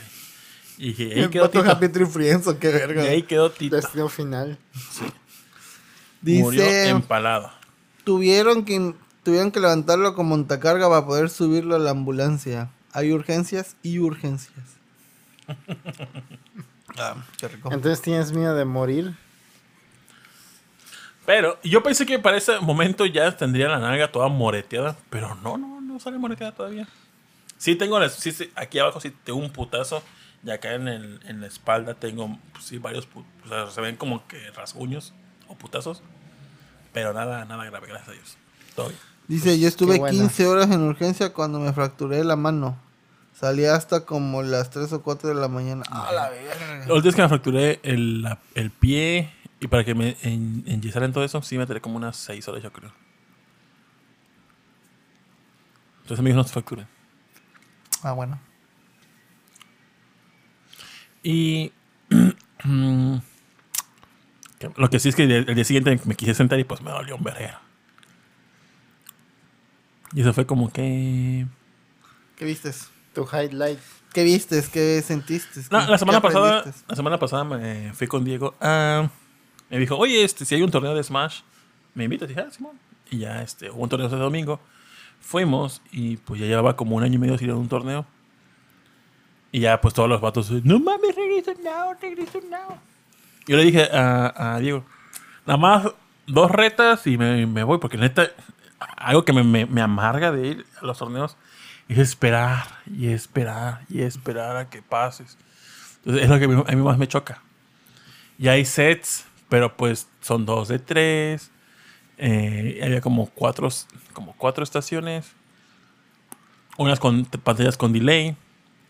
Y dije, ahí quedó Tito. Frienzo, qué verga. Y ahí quedó Tito. Destino final. Murió Dice, empalado. tuvieron que, tuvieron que levantarlo con montacarga para poder subirlo a la ambulancia. Hay urgencias y urgencias. ah, qué rico. Entonces tienes miedo de morir. Pero yo pensé que para ese momento ya tendría la nalga toda moreteada. Pero no, no, no sale moreteada todavía. Sí tengo, la- sí, sí, aquí abajo sí tengo un putazo. Y acá en, el- en la espalda tengo, pues, sí, varios, o sea, se ven como que rasguños o putazos. Pero nada, nada grave, gracias a Dios. Todo bien. Dice, yo estuve qué bueno. 15 horas en urgencia cuando me fracturé la mano. Salí hasta como las 3 o 4 de la mañana. A la verga. Última vez que me fracturé el, la- el pie y para que me en, enyesaran todo eso, sí me tardé como unas 6 horas, yo creo. Entonces, amigos, no se fracturen. Ah, bueno. Y lo que sí es que el, el día siguiente me quise sentar y pues me dolió un verguero. Y eso fue como que... ¿Qué vistes? Tu highlight. ¿Qué vistes? ¿Qué sentiste? No, ¿Qué- la semana pasada, aprendiste? la semana pasada me fui con Diego. a- me dijo, oye, este, si hay un torneo de Smash, me invitas. Y dije, ah, Simón. Y ya, este, hubo un torneo ese domingo. Fuimos y pues ya llevaba como un año y medio sin ir a un torneo. Y ya, pues todos los vatos, no mames, regreso now, regreso now. Yo le dije a, a Diego, nada más dos retas y me, me voy, porque neta, algo que me, me- me amarga de ir a los torneos es esperar y esperar y esperar a que pases. Entonces, es lo que a mí, más me choca. Y hay sets, pero pues son dos de tres. Eh, había como cuatro, como cuatro estaciones. Unas con pantallas con delay.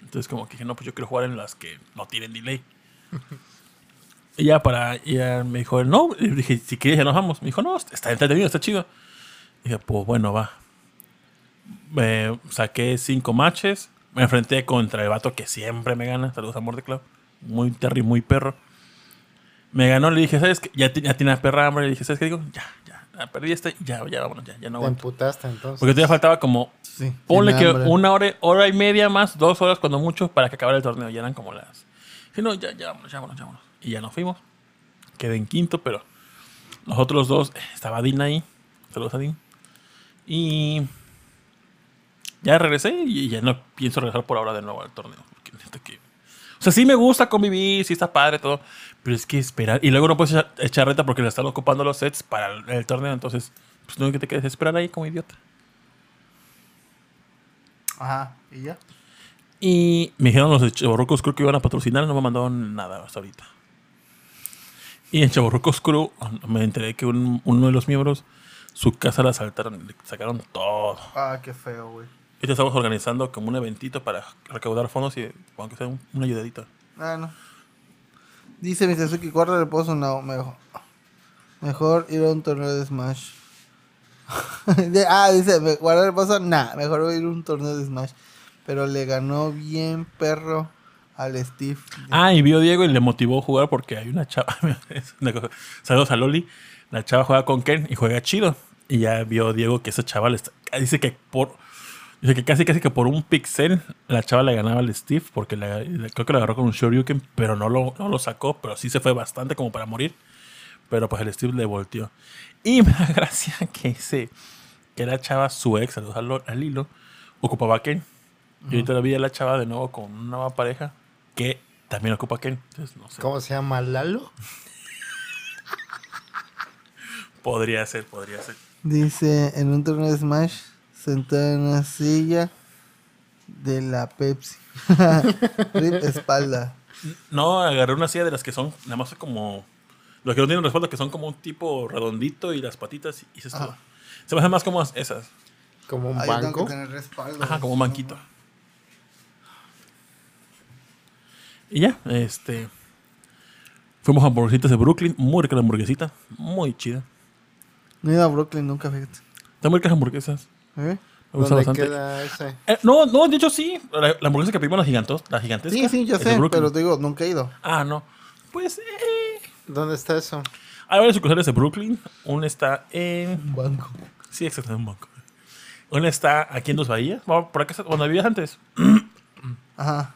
Entonces como que dije, no, pues yo quiero jugar en las que no tienen delay. y ya para, y ya me dijo, no, y dije, si quieres ya nos vamos. Me dijo, no, está entretenido, está chido. Dije, pues bueno, va. Saqué cinco matches. Me enfrenté contra el vato que siempre me gana. Saludos a Morde Club. Muy Terry, muy perro. Me ganó, le dije, ¿sabes qué? Ya, te- ya tiene perra hambre. Le dije, ¿sabes qué digo? Ya, ya. Perdí este. Ya, ya, vámonos, ya, ya no Te aguanto. emputaste entonces. Porque todavía faltaba como. Sí. Ponle que hambre. una hora, hora y media más, dos horas cuando mucho, para que acabara el torneo. Ya eran como las. Dije, no, ya, ya, vámonos, ya, vámonos, ya, vámonos. Y ya nos fuimos. Quedé en quinto, pero los otros dos, eh, estaba Dean ahí. Saludos a Dean. Y ya regresé y ya no pienso regresar por ahora de nuevo al torneo. Porque neta que. O sea, sí me gusta convivir, sí está padre todo. Pero es que esperar. Y luego no puedes echar, echar reta porque le están ocupando los sets para el, el torneo. Entonces, pues no que te quedes esperar ahí como idiota. Ajá, ¿y ya? Y me dijeron los de Chaborrucos Crew que iban a patrocinar, no me mandaron nada hasta ahorita. Y en Chaborrucos Crew me enteré que un- uno de los miembros, su casa la asaltaron, le sacaron todo. Ah, qué feo, güey. Ahorita estamos organizando como un eventito para recaudar fondos y aunque sea un- una ayudadita. Ah, no. Dice Mr. Suki, guarda el pozo, no, me dijo. Mejor ir a un torneo de Smash. Ah, dice, ¿me- guardar el paso. Nah, mejor ir a un torneo de Smash. Pero le ganó bien perro al Steve. Ah, y vio Diego y le motivó a jugar porque hay una chava. Saludos a Loli. La chava juega con Ken y juega chido. Y ya vio Diego que esa chava le está- dice que por. Dice que casi casi que por un pixel la chava le ganaba al Steve porque la- creo que lo agarró con un Shoryuken, pero no lo, no lo sacó, pero sí se fue bastante como para morir. Pero pues el Steve le volteó. Y me da gracia que ese, que la chava, su ex, al, al hilo, ocupaba a Ken. Y ahorita la vi a la chava de nuevo con una nueva pareja que también ocupa a Ken. Entonces, no sé. ¿Cómo se llama? ¿Lalo? Podría ser, podría ser. Dice, en un torneo de Smash, sentado en una silla de la Pepsi. Rip espalda. No, agarré una silla de las que son, nada más como. Los que no tienen respaldo, que son como un tipo redondito y las patitas y eso es todo. Se me hacen más como esas. ¿Como un Ah, tengo banco? que tener respaldo. Ajá, como un banquito. Y ya, este. Fuimos a hamburguesitas de Brooklyn. Muy rica la hamburguesita. Muy chida. No he ido a Brooklyn nunca, fíjate. Están muy ricas hamburguesas. ¿Eh? Me gusta ¿Dónde bastante. queda ese? Eh, no, no, de hecho sí. La, la hamburguesa que pedimos la gigantos, la gigantesca. Sí, sí, yo de sé, pero te digo, nunca he ido. Ah, no. Pues eh, ¿Dónde está eso? hay varias sucursales de Brooklyn. Una está en. Banco. Sí, exacto, en un banco. Una está aquí en Dos Bahías. Bueno, por acá, donde vivías antes. Ajá,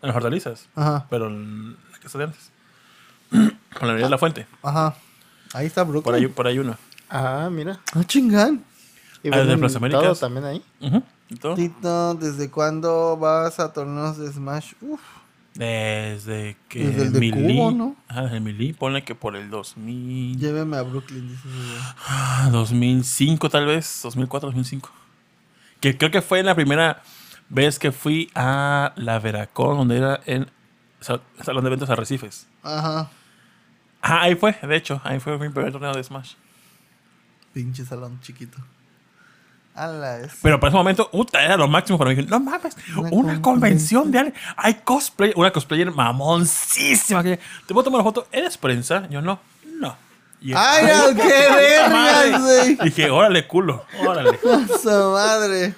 En las hortalizas. ajá, Pero en la casa de antes. Con la avenida de la fuente. ajá. Ahí está Brooklyn. Por ahí, por ahí uno. Ah, mira. Ah, chingán. ¿Y Ah, de venden Plaza Américas. todo también ahí? Ujú, y todo. Tito, ¿desde cuándo vas a torneos de Smash? Uf, Desde que. Desde el de Mili- Cubo, ¿no? Ajá, desde el Mili. Ponle que por el 2000. lléveme a Brooklyn, dice ese güey. Ah, 2005 tal vez, 2004, 2005. Que creo que fue la primera vez que fui a la Veracruz, donde era en Sa- Salón de Eventos Arrecifes. Ajá. Ah, ahí fue, de hecho, ahí fue mi primer torneo de Smash. Pinche salón chiquito. A la es. Pero para ese momento, puta, era lo máximo para mí. No mames, Una una, convención. de Ale. Hay cosplay, una cosplayer mamoncísima. Que, ¿Te puedo tomar una foto? ¿Eres prensa? Yo no, no. Y ¡Ay, "Ay, no, qué vergas, madre". güey! Dije, órale, culo, órale. Su madre.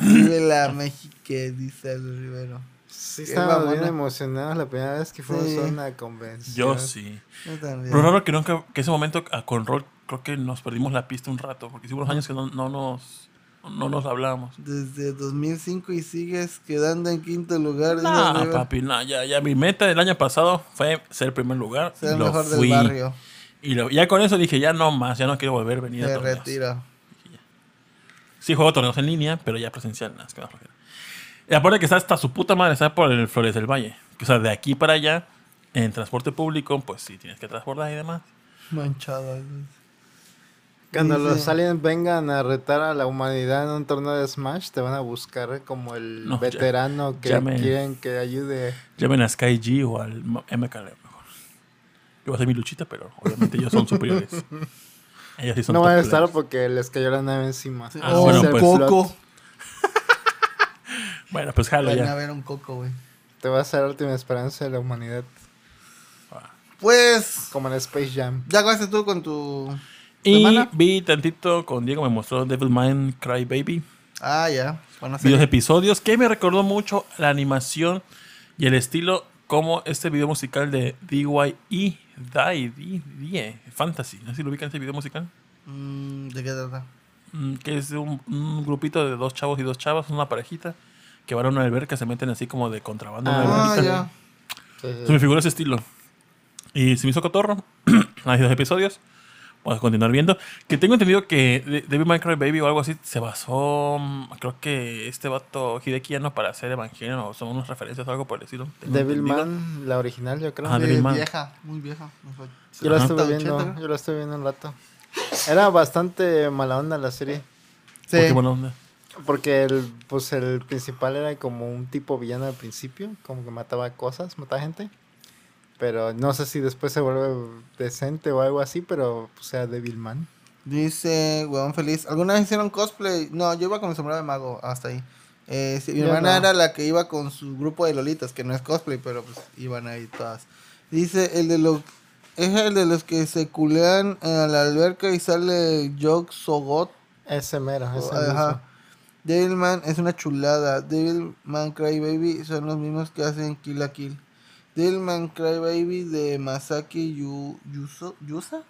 Vive la México, dice el Rivero. Sí, estábamos bien emocionados la primera vez que fuimos Sí. a una convención. Yo sí. Yo también. Pero raro que nunca, que ese momento a Control, creo que nos perdimos la pista un rato, porque hicimos unos años que no, no nos, no nos hablábamos. Desde 2005 y sigues quedando en quinto lugar. No, Rivero. papi, no, ya, ya mi meta del año pasado fue ser primer lugar. Ser el lo mejor fui. del barrio. Y lo- ya con eso dije, ya no más, ya no quiero volver a venir a Se torneos. retira. Sí juego torneos en línea, pero ya presencial, nada, es que flojera. Y aparte que está hasta su puta madre, está por el Flores del Valle. O sea, de aquí para allá, en transporte público, pues sí, tienes que transportar y demás. Manchado. güey. Cuando Dice- los aliens vengan a retar a la humanidad en un torneo de Smash, te van a buscar como el No, ya- veterano que ya quieren que ayude. Llamen a Sky G o al M- MKL mejor. Yo voy a hacer mi luchita, pero obviamente ellos son superiores. Ellos sí son No van a estar players. porque les cayó la nave encima. Ah, oh, bueno, un pues. coco. Bueno, pues jalo Ven a ya. ver un coco, güey. Te va a ser la última esperanza de la humanidad. Pues, Como en Space Jam. ya acabaste tú con tu Y semana. vi tantito con Diego, me mostró Devilman Cry Baby. Ah, ya. Bueno, Videos episodios que me recordó mucho la animación y el estilo como este video musical de DYE, Die, Die, Die, Fantasy. No sé si lo ubican este video musical. Mm, ¿De qué trata? Mm, que es un, un grupito de dos chavos y dos chavas, una parejita, que van a una alberca, se meten así como de contrabando. Ah, ya. Sí, sí. Se me figura ese estilo. Y se me hizo cotorro. Hay dos episodios. Vamos a continuar viendo. Que tengo entendido que De- Devil May Cry Baby o algo así se basó. mm, Creo que este vato Hideki Anno para hacer Evangelion o son unas referencias o algo por el estilo. Devilman, la original, yo creo. Ajá, Sí, vieja, muy vieja. No Yo la estuve 80, viendo, yo la estuve viendo un rato. Era bastante mala onda la serie. Sí. ¿Por qué buena onda? Porque el, pues el principal era como un tipo villano al principio, como que mataba cosas, mataba gente. Pero no sé si después se vuelve decente o algo así, pero pues sea Devilman. Dice, huevón feliz. ¿Alguna vez hicieron cosplay? No, yo iba con mi sombrero de mago, hasta ahí. Eh, mi Yo hermana no. era la que iba con su grupo de lolitas, que no es cosplay, pero pues iban ahí todas. Dice, el de lo es el de los que se culean a la alberca y sale Jog Sogot. Ese mero, ese Ajá. mismo. Devilman es una chulada. Devilman Crybaby son los mismos que hacen Kill la Kill. Devilman Crybaby de Masaki Yu, Yuso- Yusa.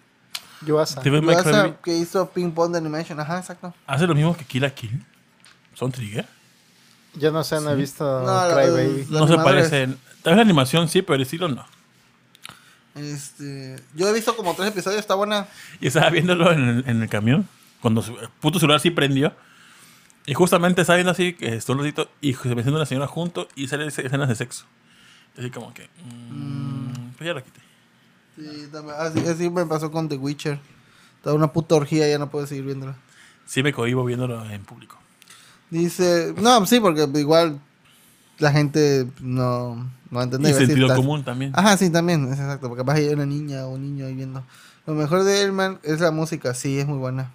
Yuasa. Cry Baby que hizo Ping Pong de Animation. Ajá, exacto. ¿Hace lo mismo que Kill la Kill? ¿Son Trigger? Yo no sé, no he visto No, la- Cry Baby. No se parecen. Tal vez la animación sí, pero el estilo no. Este, yo he visto como tres episodios, está buena. Y estaba viéndolo en el, en el camión, cuando su el puto celular sí prendió. Y justamente estaba viendo así, que estoy un ratito, y se me siente una señora junto y salen ese- escenas de sexo. Así como que. mm, Pues ya lo quité. Sí, también- así, así me pasó con The Witcher. Estaba una puta orgía, ya no puedo seguir viéndola. Sí me cohibo viéndolo en público. Dice, no, sí, porque igual la gente no, no entender. Y decir, sentido "Estás-". común también. Ajá, sí, también, es exacto, porque vas a ir una niña o un niño ahí viendo. Lo mejor de Elman es la música, sí, es muy buena.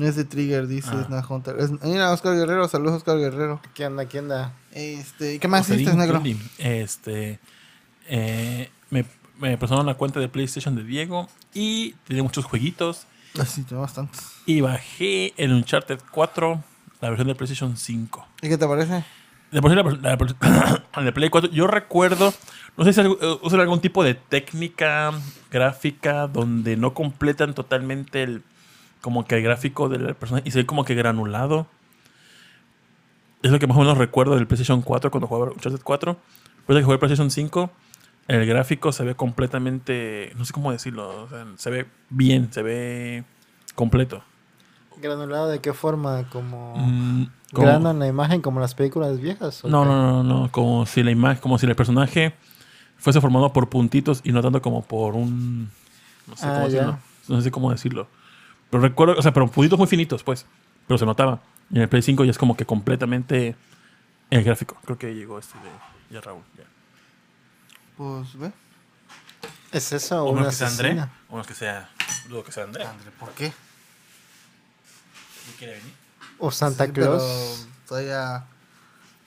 No es de Trigger, dice Ah. Snack Hunter. Es, mira, Oscar Guerrero, saludos Oscar Guerrero. ¿Qué onda? ¿Qué onda? Este, ¿qué más hiciste, negro? Este. eh, me, me prestaron la cuenta de PlayStation de Diego y tenía muchos jueguitos. Ah, sí, tengo bastantes. Y bajé el Uncharted 4, la versión de PlayStation 5. ¿Y qué te parece? De por sí, la, la- la de Play 4, yo recuerdo, no sé si eh, usan algún tipo de técnica gráfica donde no completan totalmente el, como que el gráfico del personaje y se ve como que granulado. Es lo que más o menos recuerdo del PlayStation 4 cuando jugaba Uncharted 4. Después de que jugué PlayStation 5, el gráfico se ve completamente, no sé cómo decirlo, o sea, se ve bien, se ve completo. ¿Granulado de qué forma? ¿Como Mm, como- grano en la imagen como las películas viejas? ¿o No, no, no, no, como si la imagen, como si el personaje fuese formado por puntitos y no tanto como por un no sé Ah, cómo decirlo. No sé cómo decirlo. Pero recuerdo, o sea, pero puntitos muy finitos, pues, pero se notaba. Y en el Play 5 ya es como que completamente el gráfico. Creo que llegó este de ya Raúl, ya. Pues, ve. ¿Es eso O o no una que sea André, o no que sea, dudo que sea André. André, ¿por qué? ¿No quiere venir? ¿O Santa Sí, Claus? pero todavía,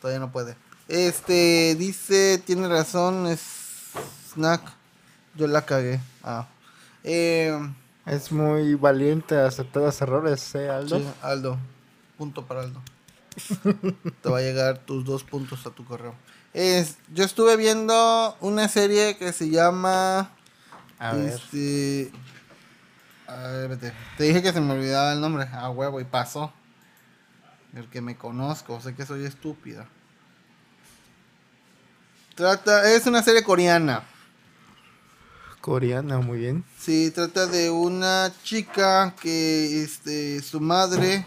todavía no puede. Este, dice, tiene razón, es Snack. Yo la cagué. Ah. Eh, Es muy valiente aceptar los errores, ¿eh, Aldo? sí, Aldo. Punto para Aldo. Te va a llegar tus dos puntos a tu correo. Es, yo estuve viendo una serie que se llama... A ver. Este, a ver, vete. Te dije que se me olvidaba el nombre. A huevo, y pasó. El que me conozco, sé que soy estúpida. Trata, es una serie coreana. Coreana, muy bien. Sí, trata de una chica que este, su madre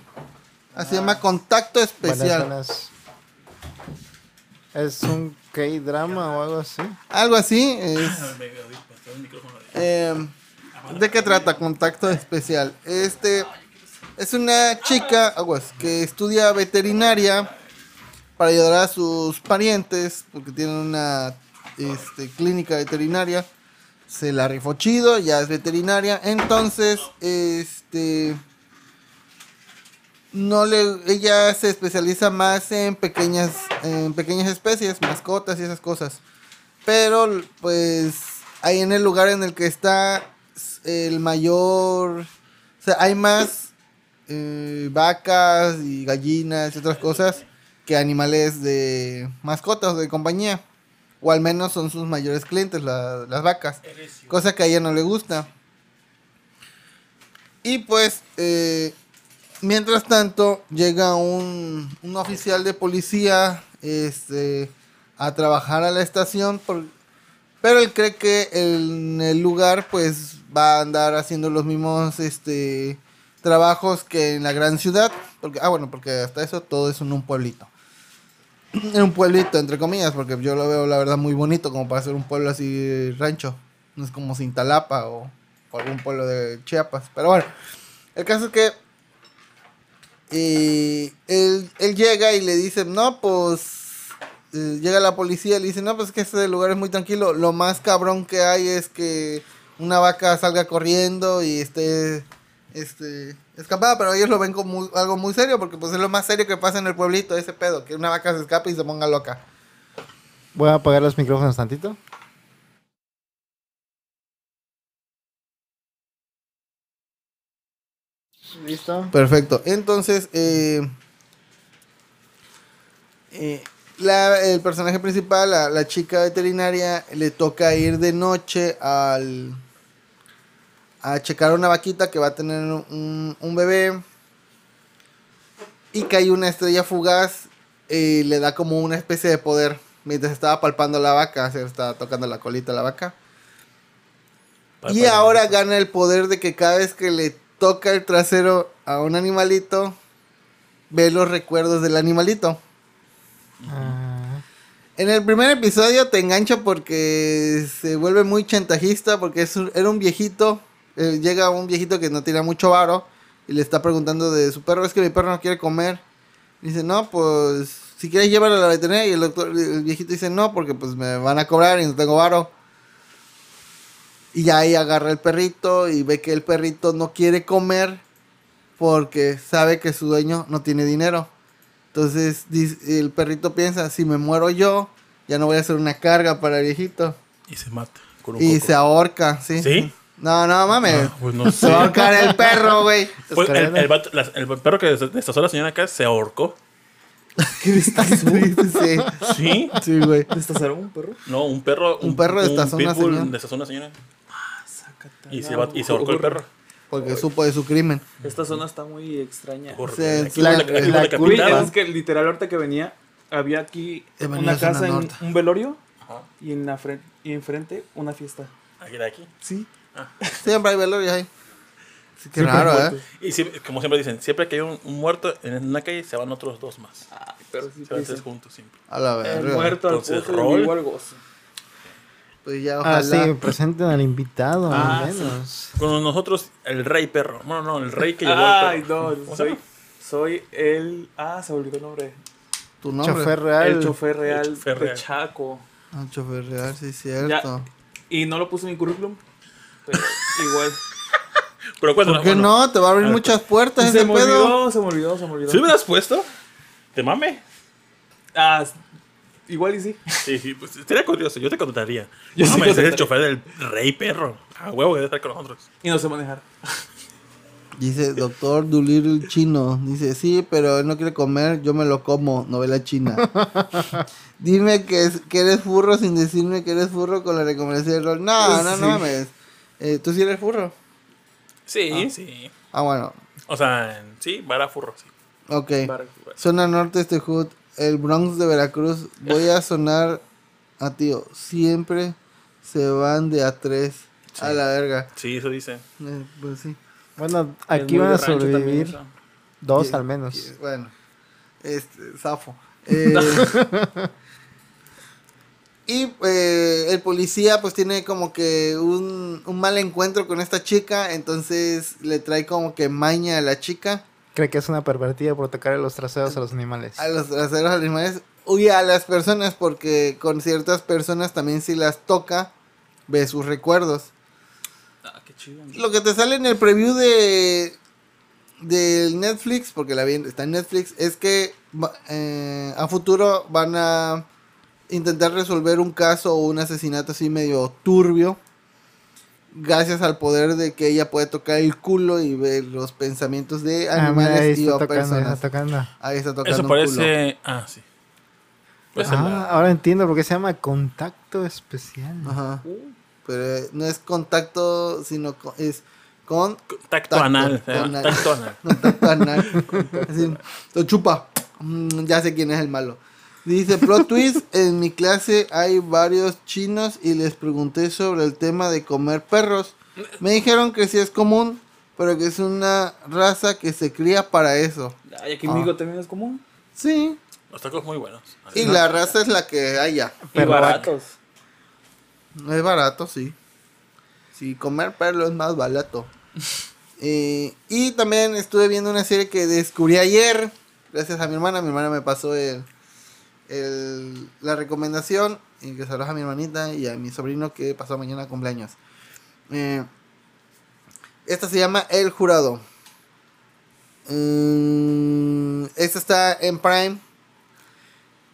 ah, se llama Contacto Especial. buenas. ¿Es un K-drama o algo así? Algo así. Es, eh, ¿De qué trata Contacto Especial? Este es una chica aguas, que estudia veterinaria para ayudar a sus parientes porque tienen una este, clínica veterinaria. Se la rifó chido, ya es veterinaria. Entonces, este no le ella se especializa más en pequeñas en pequeñas especies, mascotas y esas cosas. Pero pues ahí en el lugar en el que está el mayor, o sea, hay más eh, vacas y gallinas y otras cosas que animales de mascotas de compañía. O al menos son sus mayores clientes, la- las vacas. Cosa que a ella no le gusta. Y pues, eh, mientras tanto, llega un, un oficial de policía este, a trabajar a la estación. pero él cree que en el lugar pues va a andar haciendo los mismos este, trabajos que en la gran ciudad. Porque, ah, bueno, porque hasta eso todo es en un pueblito. En un pueblito, entre comillas, porque yo lo veo la verdad muy bonito como para ser un pueblo así rancho. No es como Cintalapa o, algún pueblo de Chiapas. Pero bueno, el caso es que eh, él, él llega y le dice, no, pues eh, llega la policía y le dice, no, pues que este lugar es muy tranquilo. Lo más cabrón que hay es que una vaca salga corriendo y esté este, escapada, pero ellos lo ven como algo muy serio, porque pues es lo más serio que pasa en el pueblito, ese pedo, que una vaca se escape y se ponga loca. Voy a apagar los micrófonos tantito. Listo. Perfecto. Entonces, eh, eh, el personaje principal, la chica veterinaria, le toca ir de noche al a checar una vaquita que va a tener un, un bebé y cae una estrella fugaz y le da como una especie de poder mientras estaba palpando la vaca, se estaba tocando la colita a la vaca. Y ahora gana el poder de que cada vez que le toca el trasero a un animalito, ve los recuerdos del animalito. Ah, En el primer episodio te engancha porque se vuelve muy chantajista porque es un- era un viejito, eh, llega un viejito que no tiene mucho varo y le está preguntando de su perro, es que mi perro no quiere comer. Dice, no, pues si quieres llévalo a la veterinaria y el, doctor, el viejito dice, no, porque pues me van a cobrar y no tengo varo. Y ya ahí agarra el perrito y ve que el perrito no quiere comer porque sabe que su dueño no tiene dinero. Entonces el perrito piensa, si me muero yo, ya no voy a ser una carga para el viejito. Y se mata. Con un Y coco. se ahorca, ¿sí? ¿Sí? No, no mames. Ah, pues no Se sé. va a ahorcar el perro, güey. Pues el, el vato- la- el perro que des- destazó a la señora acá se ahorcó. sí, sí. ¿Sí? Sí, güey. ¿Destazaron un perro? No, un perro. Un perro destazó a una pitbull señora. destazó a una señora. Sácate. Y, se, va- y se ahorcó el perro. Porque supo de su crimen. Esta zona está muy extraña. Sí, Aquí la- huele- aquí la huele Güey, capitán. es que literal ahorita que venía, había aquí He venido una a zona casa, en, norte. un velorio Ajá. y, en la fren- y enfrente una fiesta. Aquí de aquí. Sí. Siempre hay velorios ahí. Sí, qué Siempre raro, hay ¿eh? Y siempre- como siempre dicen, siempre que hay un, un muerto en una calle, se van otros dos más. Ay, pero sí, Se van tres juntos siempre. A la El verga. muerto al Entonces, postre, rol. vivo al gozo. Pues ya, ah, ojalá. sí, presenten al invitado, Ah, al menos. Con nosotros, el rey perro. No, no, el rey que llevó el Ay, perro. no, ¿Cómo se soy, soy el... Ah, se me olvidó el nombre. Tu nombre. Chofer real. El chofer real El chofer de real. Chaco. Ah, chofer real, sí, cierto. Y no lo puse en mi currículum. Pero igual. Pero cuéntanos. ¿Por qué bueno, no? Te va a abrir a ver, muchas puertas se ese me pedo. olvidó, se me olvidó, se me olvidó. ¿Sí lo hubieras puesto? ¿Te mame? Ah, igual y sí. Sí, sí, pues estaría curioso. Yo te contaría. Yo no, sí me el chofer del rey perro. A huevo que debe estar con nosotros. Y no sé manejar. Dice doctor Doolittle chino. Dice, sí, pero él no quiere comer, yo me lo como. Novela china. Dime que, es- que eres furro sin decirme que eres furro con la recomendación de rol. No, no, Sí. no mames. Eh, ¿Tú sí eres furro? Sí, sí. Ah, bueno. O sea, sí, vara furro, sí. Ok. Zona Norte, este hood. El Bronx de Veracruz. Voy a sonar a tío. Siempre se van de a tres. A la verga. Sí, eso dice. Eh, pues sí. Bueno, aquí van a también sobrevivir dos Y- al menos. y- Bueno, este, zafo. Eh, y eh, el policía pues tiene como que un, un mal encuentro con esta chica, entonces le trae como que maña a la chica, Cree que es una pervertida por tocar los traseros a los animales. a los traseros animales, huye a las personas porque con ciertas personas también si las toca, ve sus recuerdos. Ah, qué chido. Lo que te sale en el preview de del Netflix, porque la vi, está en Netflix, es que eh, a futuro van a intentar resolver un caso o un asesinato así medio turbio. Gracias al poder de que ella puede tocar el culo y ver los pensamientos de Ah, mira, ahí animales y está o tocando, ahí personas. está tocando. Ahí está tocando Eso un culo. parece. Ah, sí. Pues Ah, la- ahora entiendo por qué se llama contacto especial. Ajá. Pero eh, no es contacto, sino co- es con Tacto Tacto, anal. llama, anal. Tacto anal. Contacto anal. Así, lo chupa. Mm, ya sé quién es el malo. Dice, plot twist, en mi clase hay varios chinos y les pregunté sobre el tema de comer perros. Me dijeron que sí es común, pero que es una raza que se cría para eso. Ay, aquí Ah. en México también es común. Sí. Los tacos muy buenos. Y la raza es la que haya. Y baratos. Es barato, sí. Sí, comer perro es más barato. Eh, y también estuve viendo una serie que descubrí ayer. Gracias a mi hermana. Mi hermana me pasó el, la recomendación. Y que saludos a mi hermanita y a mi sobrino que pasó mañana cumpleaños. Eh, esta se llama El Jurado. Mm, esta está en Prime.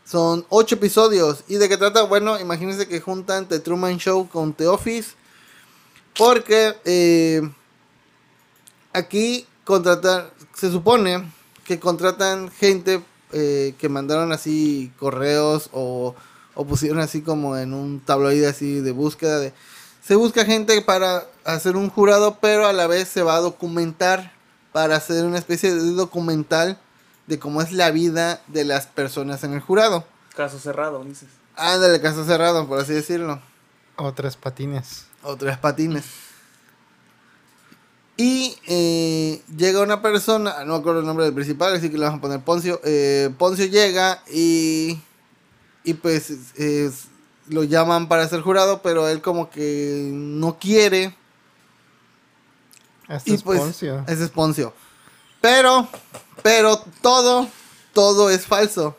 Son ocho episodios. ¿Y de qué trata? Bueno, imagínense que juntan The Truman Show con The Office. Porque eh, aquí contratar, se supone que contratan gente eh, que mandaron así correos o, o pusieron así como en un tabloide así de búsqueda de... Se busca gente para hacer un jurado, pero a la vez se va a documentar para hacer una especie de documental de cómo es la vida de las personas en el jurado. Caso cerrado, dices. Ándale, caso cerrado, por así decirlo. Otras patines. o tres patines. Y eh, llega una persona, no me acuerdo el nombre del principal, así que le vamos a poner Poncio. Eh, Poncio llega y, y pues es- lo llaman para ser jurado, pero él como que no quiere. Este Y es pues, Poncio. ese es Poncio. Pero, pero todo, todo es falso.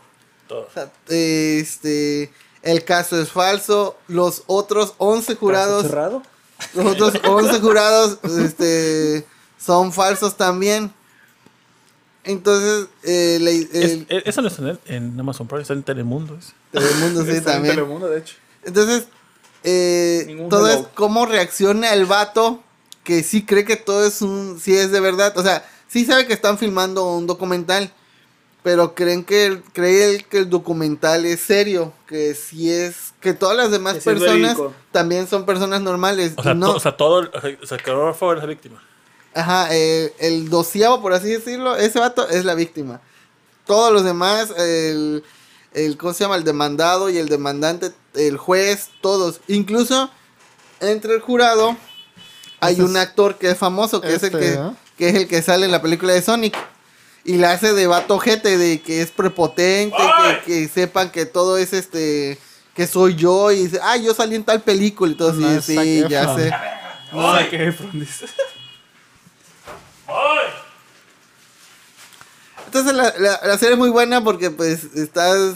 Todo. O sea, este, el caso es falso. Los otros 11 jurados, ¿Caso cerrado? Los otros 11 jurados, este, son falsos también. Entonces, eh, la- Es- es- Eso no está en, en Amazon Prime, está en Telemundo. es. Telemundo sí Está en también. Telemundo, de hecho. Entonces, eh, todo es cómo reacciona el vato que sí cree que todo es un, sí es de verdad. O sea, sí sabe que están filmando un documental, pero creen que el, cree el- que el documental es serio, que sí es, que todas las demás es personas también son personas normales. O sea, no, o sea, todo el, o sea, camarógrafo es la víctima. Ajá, eh, el doceavo, por así decirlo, ese vato es la víctima. Todos los demás, el, el, ¿cómo se llama? El demandado y el demandante, el juez, todos. Incluso entre el jurado hay un actor que es famoso, que es el este, que, que es el que sale en la película de Sonic. Y la hace de vato jete, de que es prepotente, que sepan que todo es este, que soy yo, y dice, ah, yo salí en tal película y todo así, No, sí, ya sé. No dice. Entonces la, la, la serie es muy buena porque pues estás...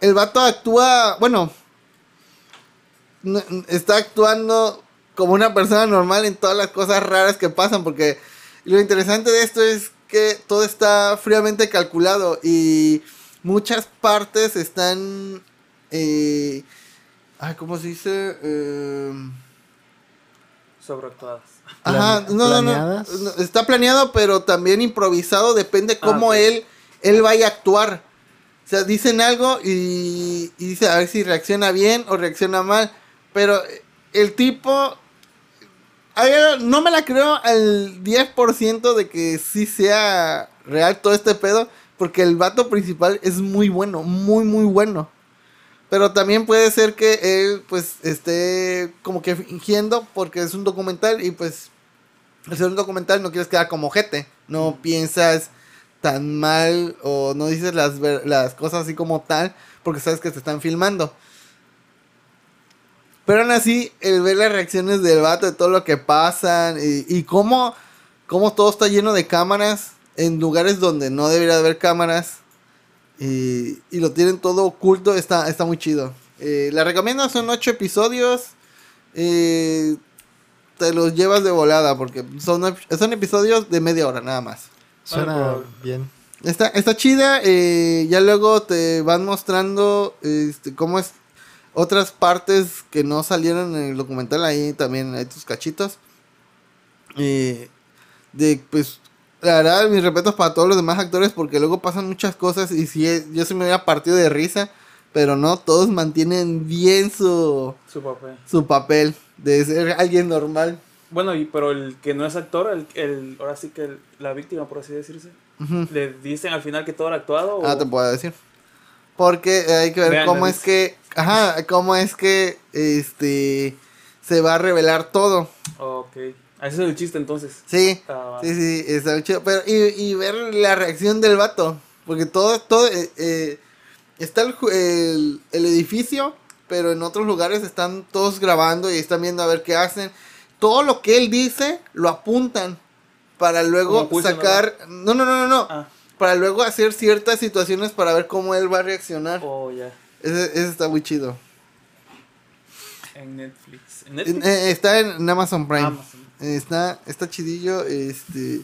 El vato actúa, bueno, no- está actuando como una persona normal en todas las cosas raras que pasan porque lo interesante de esto es que todo está fríamente calculado y muchas partes están... Eh, ay, ¿cómo se dice? Eh, Sobreactuadas. Ajá, no, no, no, Está planeado, pero también improvisado. Depende cómo ok. él, él vaya a actuar. O sea, dicen algo y, y dice a ver si reacciona bien o reacciona mal. Pero el tipo. a ver, no me la creo al 10% de que sí sea real todo este pedo. Porque el vato principal es muy bueno, muy, muy bueno. Pero también puede ser que él, pues, esté como que fingiendo porque es un documental y, pues, al ser un documental no quieres quedar como jete. No piensas tan mal o no dices las, las cosas así como tal porque sabes que te están filmando. Pero aún así, el ver las reacciones del vato de todo lo que pasan y, y cómo, cómo todo está lleno de cámaras en lugares donde no debería haber cámaras y, y lo tienen todo oculto, está, está muy chido. Eh, la recomiendo, son ocho episodios. Eh, te los llevas de volada porque son, son episodios de media hora nada más. Suena bien. Está, está chida, eh, ya luego te van mostrando este, cómo es otras partes que no salieron en el documental, ahí también hay tus cachitos. Eh, de pues, la verdad, mis respetos para todos los demás actores porque luego pasan muchas cosas y si yo se me había partido de risa, pero no, todos mantienen bien su, Su papel. su papel de ser alguien normal. Bueno, y, pero el que no es actor, el, el, ahora sí que el- la víctima, por así decirse, le dicen al final que todo era actuado. O... Ah, te puedo decir. Porque hay que ver Vean, cómo es que, ajá, cómo es que, este, se va a revelar todo. Ok. Ah, Ese es el chiste entonces. Sí, Ah, sí, sí, está muy chido. Pero, y, y ver la reacción del vato. Porque todo, todo, eh, eh, está el, el, el edificio, pero en otros lugares están todos grabando y están viendo a ver qué hacen. Todo lo que él dice, lo apuntan. Para luego sacar... No, no, no, no, no. Ah, Para luego hacer ciertas situaciones para ver cómo él va a reaccionar. oh, ya. Ese, ese está muy chido. En Netflix. ¿En En- Netflix? eh, está en Amazon Prime. Amazon. Está, está chidillo. Este.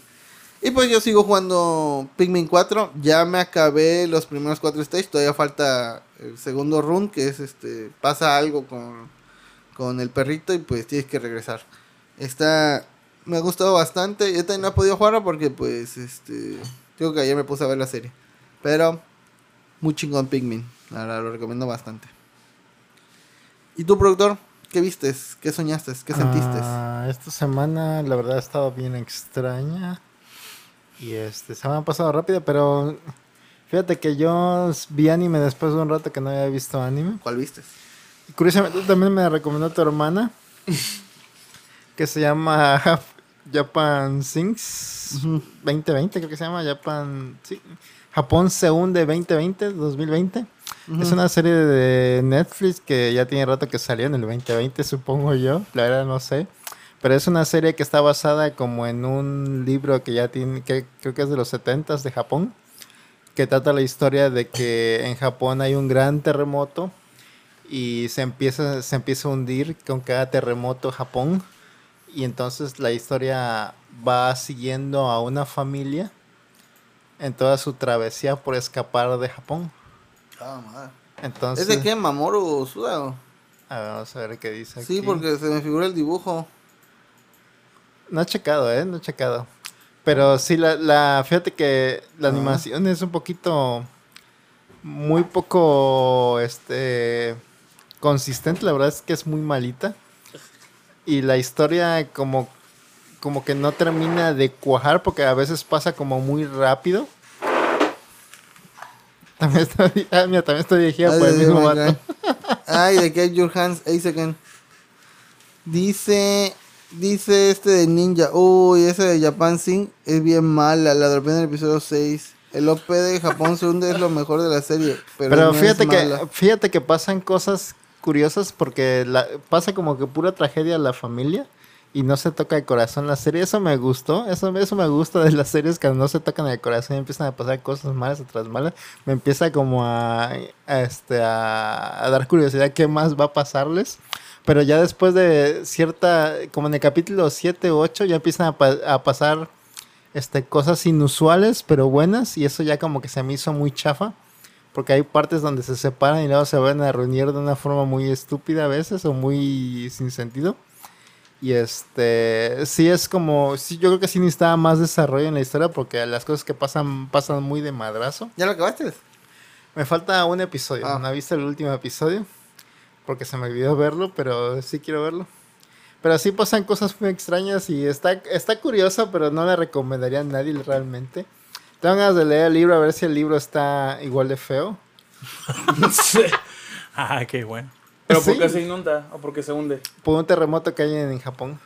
Y pues yo sigo jugando Pikmin 4. Ya me acabé los primeros cuatro stages. Todavía falta el segundo run. Que es este. Pasa algo con, con el perrito. Y pues tienes que regresar. Está Me ha gustado bastante. Yo también no he podido jugarlo porque, pues, este. Digo que ayer me puse a ver la serie. Pero, muy chingón Pikmin. Verdad, lo recomiendo bastante. ¿Y tú, productor? ¿Qué vistes? ¿Qué soñaste? ¿Qué sentiste? Ah, esta semana, la verdad, ha estado bien extraña. Y este, se me ha pasado rápido, pero fíjate que yo vi anime después de un rato que no había visto anime. ¿Cuál vistes? Y curiosamente también me recomendó tu hermana, que se llama Japan Sings 2020, creo que se llama Japan, sí, Japón se hunde 2020, 2020. Es una serie de Netflix que ya tiene rato que salió en el 2020, supongo yo, la verdad no sé. Pero es una serie que está basada como en un libro que ya tiene, que creo que es de los 70 de Japón, que trata la historia de que en Japón hay un gran terremoto y se empieza, se empieza a hundir con cada terremoto Japón. Y entonces la historia va siguiendo a una familia en toda su travesía por escapar de Japón. Madre. Entonces, ¿Es de qué? ¿Mamoru Suda? A ver, vamos a ver qué dice Sí, aquí. porque se me figura el dibujo. No he checado, ¿eh? No he checado. Pero sí, la, la fíjate que la Ah. animación es un poquito... Muy poco, este... Consistente, la verdad es que es muy malita. Y la historia como... Como que no termina de cuajar porque a veces pasa como muy rápido. También está, ah, mira, también está dirigida Ay, por el mismo vato. Ay, de Get Your Hands Ace Again. Dice. Dice este de Ninja. Uy, ese de Japan Sing es bien mala. La dropé en el episodio 6. El OP de Japón se hunde es lo mejor de la serie. Pero, Pero, no es fíjate que fíjate que pasan cosas curiosas porque la, pasa como que pura tragedia a la familia y no se toca el corazón la serie. Eso me gustó, eso, eso me gusta de las series que no se tocan el corazón y empiezan a pasar cosas malas atrás malas. Me empieza como a, a, este, a, a dar curiosidad qué más va a pasarles. Pero ya después de cierta, como en el capítulo 7 u 8, ya empiezan a, pa- a pasar este, cosas inusuales, pero buenas. Y eso ya como que se me hizo muy chafa. Porque hay partes donde se separan y luego se van a reunir de una forma muy estúpida a veces o muy sin sentido. Y este, sí es como, sí, yo creo que sí necesitaba más desarrollo en la historia porque las cosas que pasan pasan muy de madrazo. ¿Ya lo acabaste? Me falta un episodio, Ah. no he visto el último episodio porque se me olvidó verlo, pero sí quiero verlo. Pero sí pasan cosas muy extrañas y está, está curiosa, pero no la recomendaría a nadie realmente. Tengo ganas de leer el libro a ver si el libro está igual de feo. Ah, qué bueno. Pero Sí. ¿por qué se inunda? ¿O porque se hunde? por un terremoto que hay en, en Japón.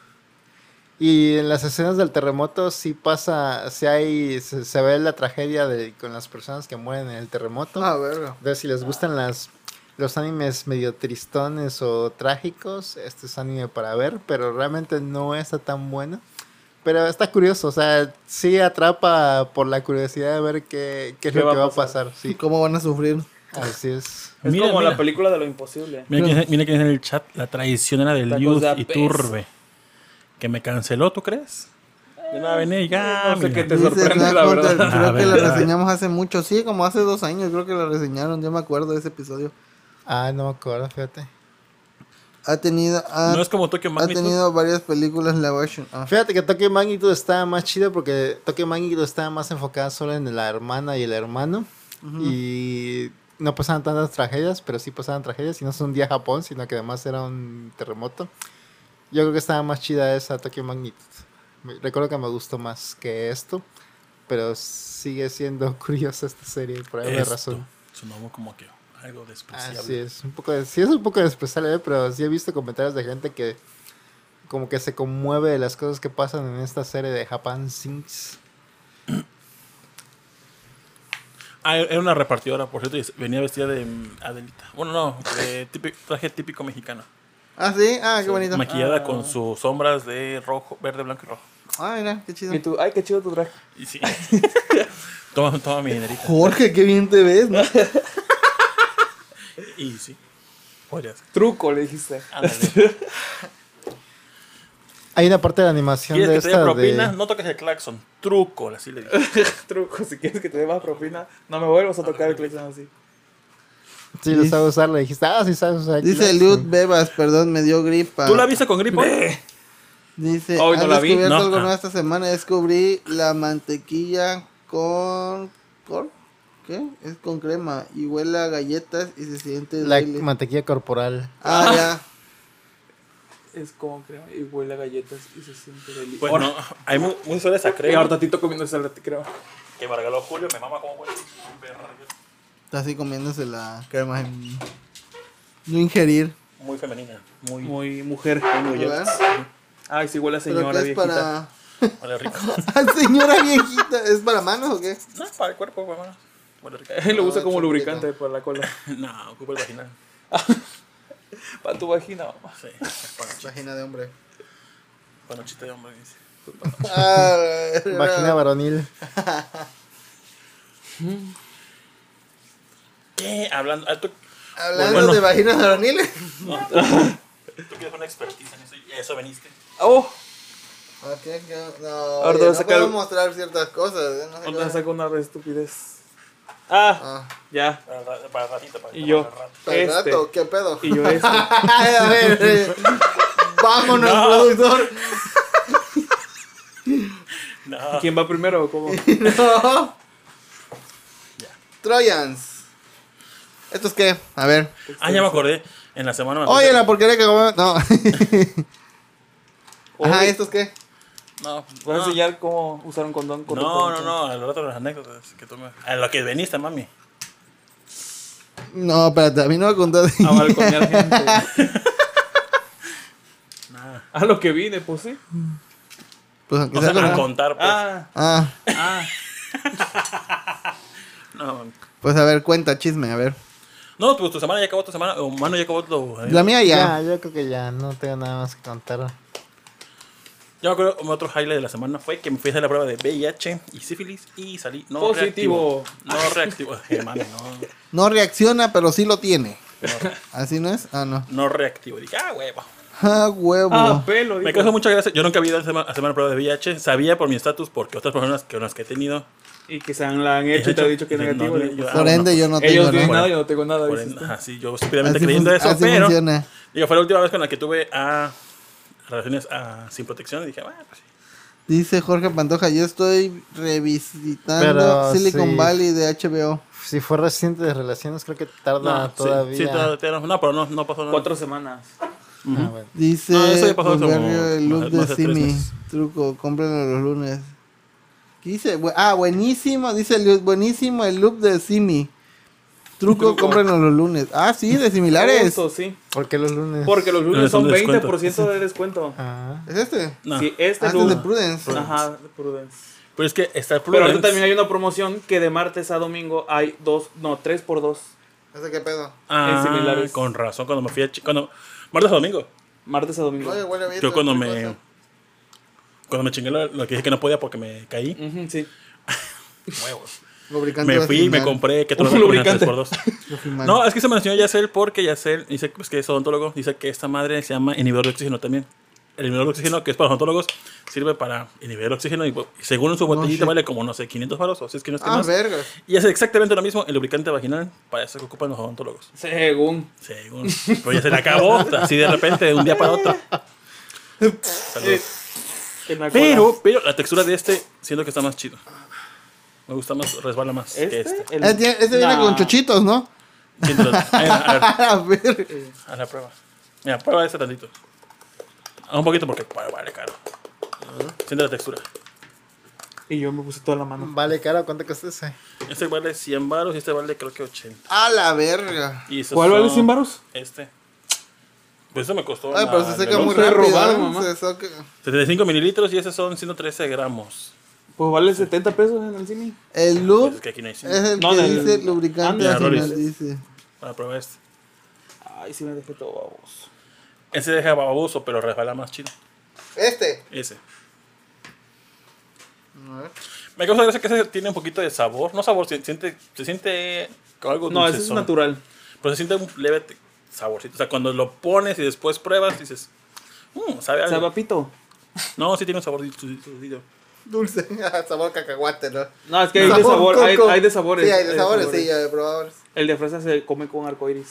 Y en las escenas del terremoto sí pasa, sí hay, se, se ve la tragedia de, con las personas que mueren en el terremoto. Ah, verga. Entonces, si les gustan las, los animes medio tristones o trágicos, este es anime para ver, pero realmente no está tan bueno. Pero está curioso, o sea, sí atrapa por la curiosidad de ver qué, qué es ¿Qué lo va que a va a pasar? pasar. Sí, ¿Cómo van a sufrir? así es. Es Mira, como mira. la película de lo imposible. Mira quién, mira quién es en el chat, la traicionera del Tacos Youth de y. Turbe. Que me canceló, ¿tú crees? Yo no va a venir y ya. No sé qué te Dice sorprende, la verdad. Creo que la reseñamos hace mucho. Sí, como hace dos años creo que la reseñaron. Yo me acuerdo de ese episodio. Ah, no me acuerdo, fíjate. Ha tenido... Ha, No es como Tokyo ha Magnitude. tenido varias películas live action. Ah. Fíjate que Tokyo Magnitude estaba más chido porque Tokyo Magnitude estaba más enfocada solo en la hermana y el hermano. Y no pasaban tantas tragedias, pero sí pasaban tragedias. Y no es un día Japón, sino que además era un terremoto. Yo creo que estaba más chida esa Tokyo Magnitude. Recuerdo que me gustó más que esto. Pero sigue siendo curiosa esta serie, por alguna Esto, razón. Sonó como que algo despreciable. Así es, un poco de- sí es un poco despreciable, ¿eh? pero sí he visto comentarios de gente que como que se conmueve de las cosas que pasan en esta serie de Japan Sings. Ah, era una repartidora, por cierto, y venía vestida de Adelita. Bueno, no, de típico- traje típico mexicano. Ah, sí. Ah, qué Sí, bonito. Maquillada Ah. con sus sombras de rojo, verde, blanco y rojo. Ah, mira, qué chido. Y tú, ay, qué chido tu traje. Y sí. toma, toma mi dinerita. Jorge, qué bien te ves, ¿no? Y sí. Podría ser. Truco, le dijiste. Ándale. Hay una parte de la animación ¿Quieres de que te dé esta propina? de... No toques el claxon. Truco, así le dije. Truco, si quieres que te dé más propina, no me vuelvas a tocar el claxon así. Sí, lo sabes usar, le dijiste, ah, sí sabes usar. Dice Lud. Bebas, perdón, me dio gripa. ¿Tú la viste con gripo? Dice, Hoy no ¿has la vi? descubierto No. algo nuevo esta semana? Descubrí la mantequilla con... ¿Con? ¿Qué? Es con crema y huele a galletas y se siente La mantequilla corporal. Ah, ya. Es como crema y huele a galletas y se siente delicioso. Bueno, hay mu- muchas historias a y crema. ahorita Tito comiendo esa crema. Que me regaló Julio, me mama como huele. Está así comiéndose la crema. en- No ingerir. Muy femenina. Muy. Muy mujer. muy. ¿verdad? Ay, sí huele a ¿Pero señora qué es viejita. para...? Huele rico. Señora viejita. ¿Es para manos o qué? no, para el cuerpo, bueno. Huele rico. Lo usa Ah, como lubricante para la cola. No, ocupa el vaginal. Para tu vagina, mamá. Sí, Vagina de hombre. panochita de hombre. dice. Vagina varonil. ¿Qué? Hablando. ah, ¿Tú, Hablando Bueno. de vaginas varoniles. tú quieres una expertise en eso y a eso veniste. Oh, Ok, que- no, Ahora oye, te voy a no sacar- puedo mostrar ciertas cosas. ¿eh? No sé ¿dónde qué- saco una estupidez? Ah, Ah, ya. Para, ratito. Para Y yo. para el rato. ¿para el Este. rato? ¿Qué pedo? Y yo este. A ver, eh, vámonos, No. productor. No. ¿Quién va primero o cómo? No. Trojans. ¿Esto es qué? A ver. Ah, ya me acordé. En la semana me Oye, la porquería que comemos. No. Ajá. ¿esto es qué? No, ¿Vas a no. enseñar cómo usar un condón No, no, no, al rato las anécdotas que tú me... A lo que veniste, mami. No, espérate, a mí no me contó. de- A balconear gente. Nada. A lo que vine, pues sí. Pues aunque O sea sea, con- a contar, pues. Ah, Ah, ah. No, pues a ver, cuenta, chisme, a ver. no, pues tu semana ya acabó tu semana. O mano ya acabó tu... La mía Ya. ya. yo creo que ya no tengo nada más que contar. Yo me acuerdo, otro highlight de la semana fue que me fui a hacer la prueba de VIH y sífilis y salí no Positivo. reactivo. No reactivo. Eh, mami, no, No reacciona, pero sí lo tiene. ¿Así no es? Ah, no. no reactivo. Dije, ah, huevo. Ah, huevo. Ah, pelo. Me dijo. causó mucha gracia. Yo nunca había ido a hacer una prueba de VIH. Sabía por mi estatus, porque otras personas que, las que he tenido. Y que se han, la han hecho y te han dicho que es negativo. no, y yo- pues, Por ah, ende, yo no Ellos tengo tienen nada. nada, yo no tengo nada. Por ajá, sí, yo estúpidamente creyendo eso, así pero. funciona. Digo, fue la última vez con la que tuve a relaciones ah, sin protección. Y dije, bueno, pues sí. Dice Jorge Pantoja, yo estoy revisitando Pero Silicon sí. Valley de HBO. Si fue reciente de relaciones, creo que tarda No, sí, todavía. Sí, todavía. No, pero no, no pasó nada. Cuatro semanas. Ah, bueno. Dice No, eso ya pasó hace Bulgario, como el look más- de Simi. Truco, cómprenlo los lunes. ¿Qué dice? Ah, buenísimo. Dice buenísimo el look de Simi. Truco, cómprenlo los lunes. Ah, sí, de similares. Justo, sí. ¿Por qué los lunes? Porque los lunes Lunes son son de descuento. 20% de descuento. Ah, ¿Es este? No. Sí, este Ah, este es de lunes. Prudence. Ajá, de Prudence. Pero es que está el Pero ahorita Prudence. también hay una promoción que de martes a domingo hay dos, no, tres por dos. ¿Ese qué pedo? Ah, en similares. con razón, cuando me fui a... Cuando, martes a domingo. Martes a domingo. Oye, huele bien. Yo cuando ¿qué me... cosa? Cuando me chingué lo, lo que dije que no podía porque me caí. Sí. Huevos. Lubricante Me fui y me compré que Un lubricante. por dos. No, es que se mencionó Yacel porque Yacel dice pues, que es odontólogo. Dice que esta madre se llama inhibidor de oxígeno también. El inhibidor de oxígeno, que es para los odontólogos, sirve para inhibir el oxígeno y, y según su botellita shit. vale como, no sé, 500 baros o si es que no es que Ah, más. vergas. Y es exactamente lo mismo el lubricante vaginal para eso que ocupan los odontólogos. Según. Según. Pero ya se le acabó, así de repente, de un día para otro. Pero, pero la textura de este, siento que está más chido. Me gusta más, resbala más que ¿Este? este. El- Este, este viene con chochitos, ¿no? A ver, a ver, A ver. a la prueba. Mira, prueba este tantito. Ah, Un poquito porque bueno, vale caro. Siente la textura. Y yo me puse toda la mano. vale, caro, ¿cuánto cuesta ese? Este vale 100 baros y este vale creo que 80. A la verga. Y ¿Cuál vale son- 100 baros? Este. Pues este me costó. Ay, pero se seca muy rápido. robaron, ¿eh? mamá. Se soca- 75 mililitros y esos son 113 gramos. Pues vale 70 pesos en el cine. El loop es que aquí no hay es 100. el No, que del- dice lubricante Ah, dice. Para probar este. Ay, sí me dejé todo baboso. Ese deja baboso, pero resbala más chido. Este. Ese. A ver. Me causa gracia que ese tiene un poquito de sabor. No sabor, se siente, se siente como algo No, ese es natural. Pero se siente un leve saborcito. O sea, cuando lo pones y después pruebas, dices, mmm, sabe algo. ¿Sabe a pito? No, sí tiene un sabor dulcito. Dulce. Sabor cacahuate, ¿no? No, es que hay de sabor, hay, hay de sabores. Sí, hay de sabores, sí, hay de probadores. El de fresa se come con arcoiris.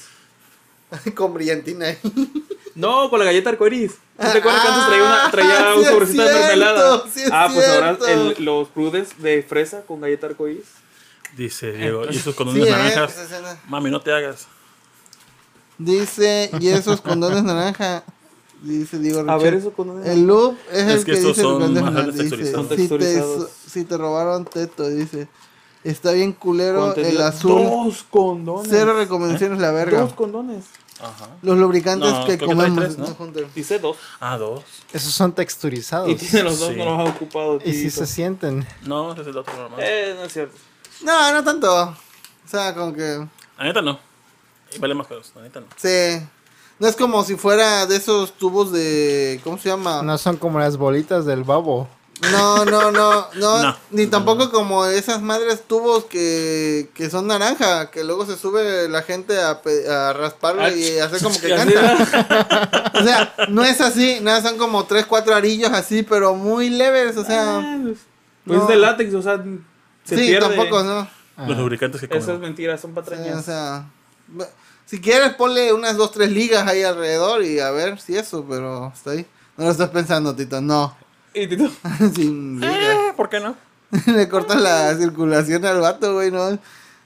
Con brillantina ahí. No, con la galleta arcoiris. ¿No te acuerdas que antes Ah, traía, una, traía sí un sobrecito de mermelada? sí ah, pues ahora cierto. el- los prudes de fresa con galleta arcoiris. Dice Diego, y esos Sí, condones eh, naranjas. escena. Mami, no te hagas. Dice, y esos condones naranja. Dice Diego A ver, eso con El loop es, Es el que que, dice grandes dice, si, te, si te robaron teto, dice. Está bien culero el azul. Dos condones. Cero recomendaciones la verga. Dos condones. Ajá. Los lubricantes No, que que comemos. tres, ¿no? no, Hunter. Dice dos. Ah, dos. Esos son texturizados. Y tiene los dos, Sí. no los ha ocupado. Y si se sienten. No, ese es el otro normal. Eh, no es cierto. No, no tanto. O sea, como que. La neta no. Y vale más caros, la neta no. Sí. No es como si fuera de esos tubos de. ¿Cómo se llama? No son como las bolitas del babo. No, no, no, no, No. ni tampoco como esas madres tubos que, que son naranja, que luego se sube la gente a, a rasparlo Ah, y hacer como que canta. O sea, no es así, nada, son como tres, cuatro arillos así, pero muy leves, o sea, Ah, pues pues no. es de látex, o sea, se sí, pierde. tampoco, ¿no? Ah. Los lubricantes que Esas comen. mentiras son Sí, patrañas. o sea, si quieres ponle unas dos, tres ligas ahí alrededor y a ver si eso, pero está ahí. No lo estás pensando, Tito, no. Y Tito, Sin. Eh, ¿por qué no? Le cortan la circulación al vato, güey, ¿no?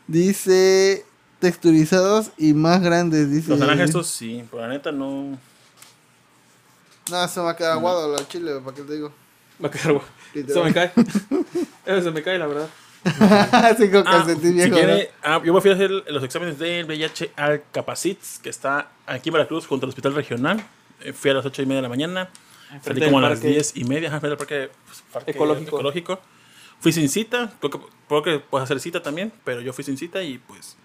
Dice texturizados y más grandes, dice. Los naranjas estos sí, pero la neta no. No, se me va a quedar aguado la chile, ¿para qué te digo? va a quedar guay. Se me cae. Eso se me cae, la verdad. Así con Ah, calcetín si viejo. quiere, ah, yo me fui a hacer los exámenes del VIH al Capacits, que está aquí en Veracruz, junto al hospital regional. Eh, Fui a las 8 y media de la mañana. Salí como a las parque. 10 y media, ajá, frente al parque, pues, parque Ecológico. ecológico. Fui sin cita, creo que, creo que puedes hacer cita también, pero yo fui sin cita y pues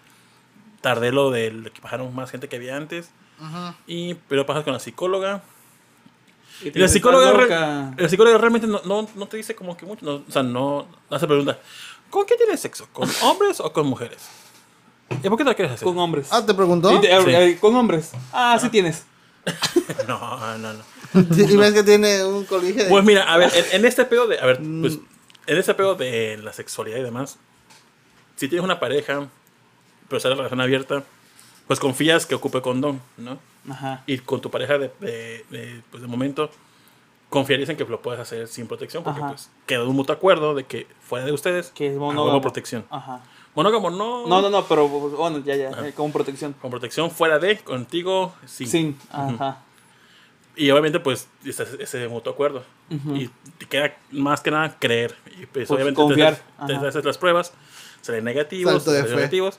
tardé lo del que bajaron más gente que había antes. Ajá. Y, pero pasas con la psicóloga. Y, la psicóloga, "Estás re- loca". la psicóloga realmente no, no, no te dice como que mucho, no, o sea, no, no hace pregunta, ¿con qué tienes sexo? ¿Con hombres o con mujeres? ¿Y por qué te la quieres hacer? Con hombres. Ah, ¿te preguntó? Y te- Sí. eh, con hombres. Ah, sí tienes. No, no, no. y ves que tiene un colige de... Pues mira, a ver, en, en este pedo de, a ver, Mm. pues, en este pedo de la sexualidad y demás, si tienes una pareja, pero sale relación abierta, pues confías que ocupe condón, ¿no? Ajá. Y con tu pareja de, de, de, pues de momento, confiarías en que lo puedes hacer sin protección, porque Ajá. pues quedó un mutuo acuerdo de que fuera de ustedes, Que es monógamo. protección. Ajá. Monógamo no, No, no, no, pero bueno, ya, ya, eh, con protección. con protección fuera de, contigo, sí. Sin. Ajá. Y obviamente, pues, ese, ese mutuo acuerdo. Y te queda más que nada creer. Y pues, Pues, obviamente, confiar. te, te Ajá. haces las pruebas, salen negativos, salen fe. negativos.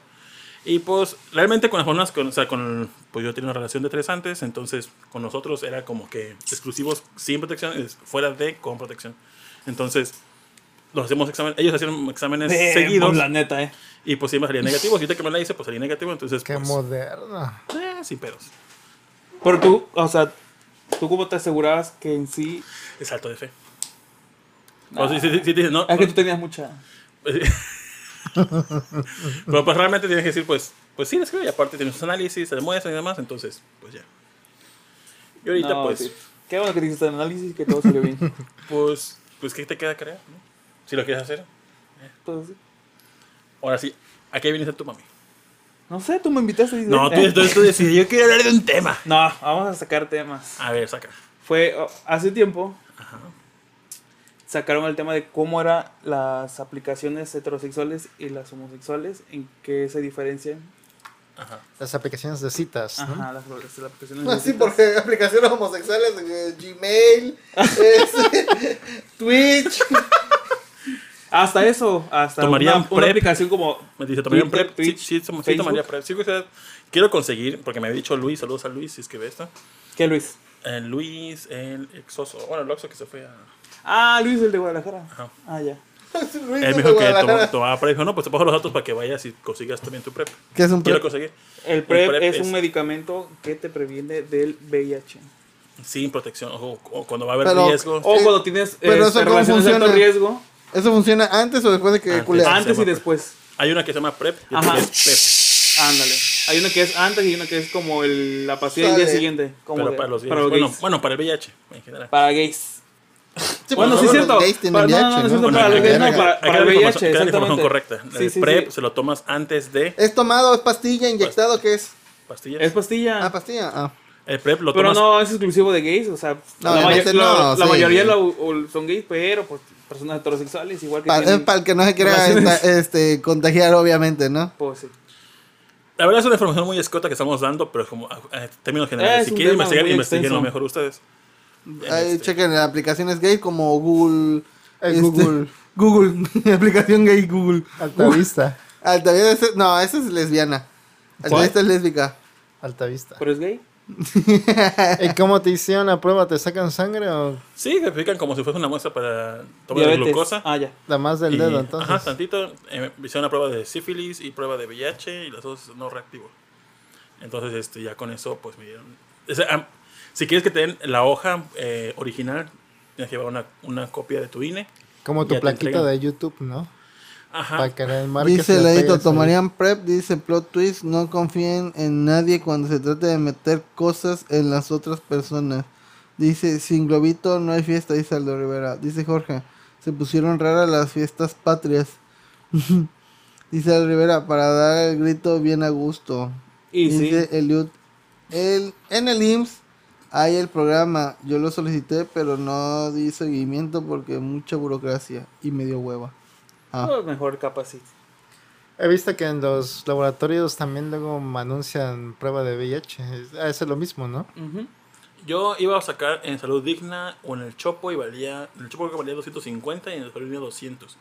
Y pues, realmente con las hormonas, con, o sea, con, pues yo tenía una relación de tres antes, entonces con nosotros era como que exclusivos sin protección, fuera de con protección. Entonces, los hacemos exámenes, ellos hacían exámenes Eh, seguidos pues, la neta, eh. y pues siempre salían negativos. Y ahorita que me la hice, pues salí negativo, entonces, Qué pues, moderno. eh, sin pedos. Pero tú, o sea, ¿tú cómo te asegurabas que en sí... Es alto de fe. O sí, sí, sí, sí, dices, no, Es que tú tenías mucha... Pero pues realmente tienes que decir, pues, pues sí, les creo. Y aparte tienes sus análisis, se demuestran y demás. Entonces, pues ya. Y ahorita, No, pues, sí. Qué bueno que te hiciste el análisis que todo salió bien. pues, pues, ¿qué te queda creer? no? Si lo quieres hacer. Pues, sí. Ahora sí, ¿a qué viniste tú, mami? no sé, tú me invitaste. y- No, tú, tú, tú decides, yo quiero hablar de un tema. No, vamos a sacar temas. A ver, saca. Fue oh, hace tiempo. Sacaron el tema de cómo eran las aplicaciones heterosexuales y las homosexuales, en qué se diferencian. Ajá. Las aplicaciones de citas, ¿no? Ajá, las, las aplicaciones. Ah, sí, de citas. porque aplicaciones homosexuales, eh, Gmail, este, Twitch. Hasta eso, hasta Tomarían una, una PrEP. aplicación como. Me dice, ¿tomaría un Twitter, prep? Sí, Twitch, sí, sí, sí, tomaría prep. Sí, o sea, quiero conseguir, porque me había dicho Luis, saludos a Luis, si es que ve esto. ¿Qué Luis? Eh, Luis, el exoso. Bueno, el oxo que se fue a. Ah, Luis, el de Guadalajara. Ajá. Ah, ya. Luis Él me dijo que tomaba, prep. Dijo, no, pues te paso los datos para que vayas y consigas también tu prep. ¿Qué es un Quiero prep? conseguir El PrEP, PrEP es, es- un medicamento que te previene del VIH. sin protección. O, o cuando va a haber Pero- riesgo. O Eh, cuando tienes pero eh, eso cómo relaciones de alto riesgo, ¿Eso funciona antes o después de que Antes. culeas? Antes y después. Hay una que se llama PrEP y otra Ajá. que es PEP. Ándale. Hay una que es antes y una que es como el, la pastilla del día siguiente. Como Pero de- para los gays. para los bueno, gays. bueno, para el VIH en general. Para gays. Sí, bueno, sí es cierto. Para- el la VIH, la información correcta. Sí, el sí, PrEP sí. se lo tomas antes de. ¿Es tomado, es pastilla, inyectado? ¿Qué es? pastillas. Es pastilla. Ah, pastilla. Ah. el PrEP lo pero tomas. no es exclusivo de gays, o sea, No, la, no, mayoría lo- o- son gays, pero pues personas heterosexuales igual que Pa- para el que no se quiera esta- este, contagiar, obviamente, ¿no? pues, sí. La verdad es una información muy escota que estamos dando, pero es como a- a términos generales. Si quieren investigar, investiguen extenso. mejor ustedes. Ahí Este, chequen aplicaciones gay como Google. Este, Google. Google. aplicación gay Google. Altavista. Altavista, no, esa es lesbiana. Altavista es lésbica. Altavista. pero es gay. ¿Y cómo te hicieron la prueba? ¿Te sacan sangre o Sí, que aplican como si fuese una muestra para tomar Diabetes. glucosa. Ah, ya. la más del Y- dedo entonces? Ajá, tantito. eh, hicieron una prueba de sífilis y prueba de VIH y las dos no reactivo. Entonces, este, ya con eso, pues me dieron. o sea, am- si quieres que te den la hoja eh, original, tienes que llevar una, una copia de tu INE. Como tu plaquita de YouTube, ¿no? Ajá. Para que le marques Dice Leito, tomarían prep, dice plot twist, no confíen en nadie cuando se trate de meter cosas en las otras personas. Dice, sin globito no hay fiesta, dice Aldo Rivera. Dice Jorge, se pusieron raras las fiestas patrias. dice Aldo Rivera, para dar el grito bien a gusto. Y sí. dice Eliud, el, en el IMSS hay el programa, yo lo solicité, pero no di seguimiento porque mucha burocracia y medio hueva. Ah. Pues mejor capaz sí. He visto que en los laboratorios también luego anuncian prueba de VIH. Es, es lo mismo, ¿no? Ujú. Yo iba a sacar en Salud Digna o en el Chopo y valía. En el Chopo creo que valía 250 y en el Salud Digna 200.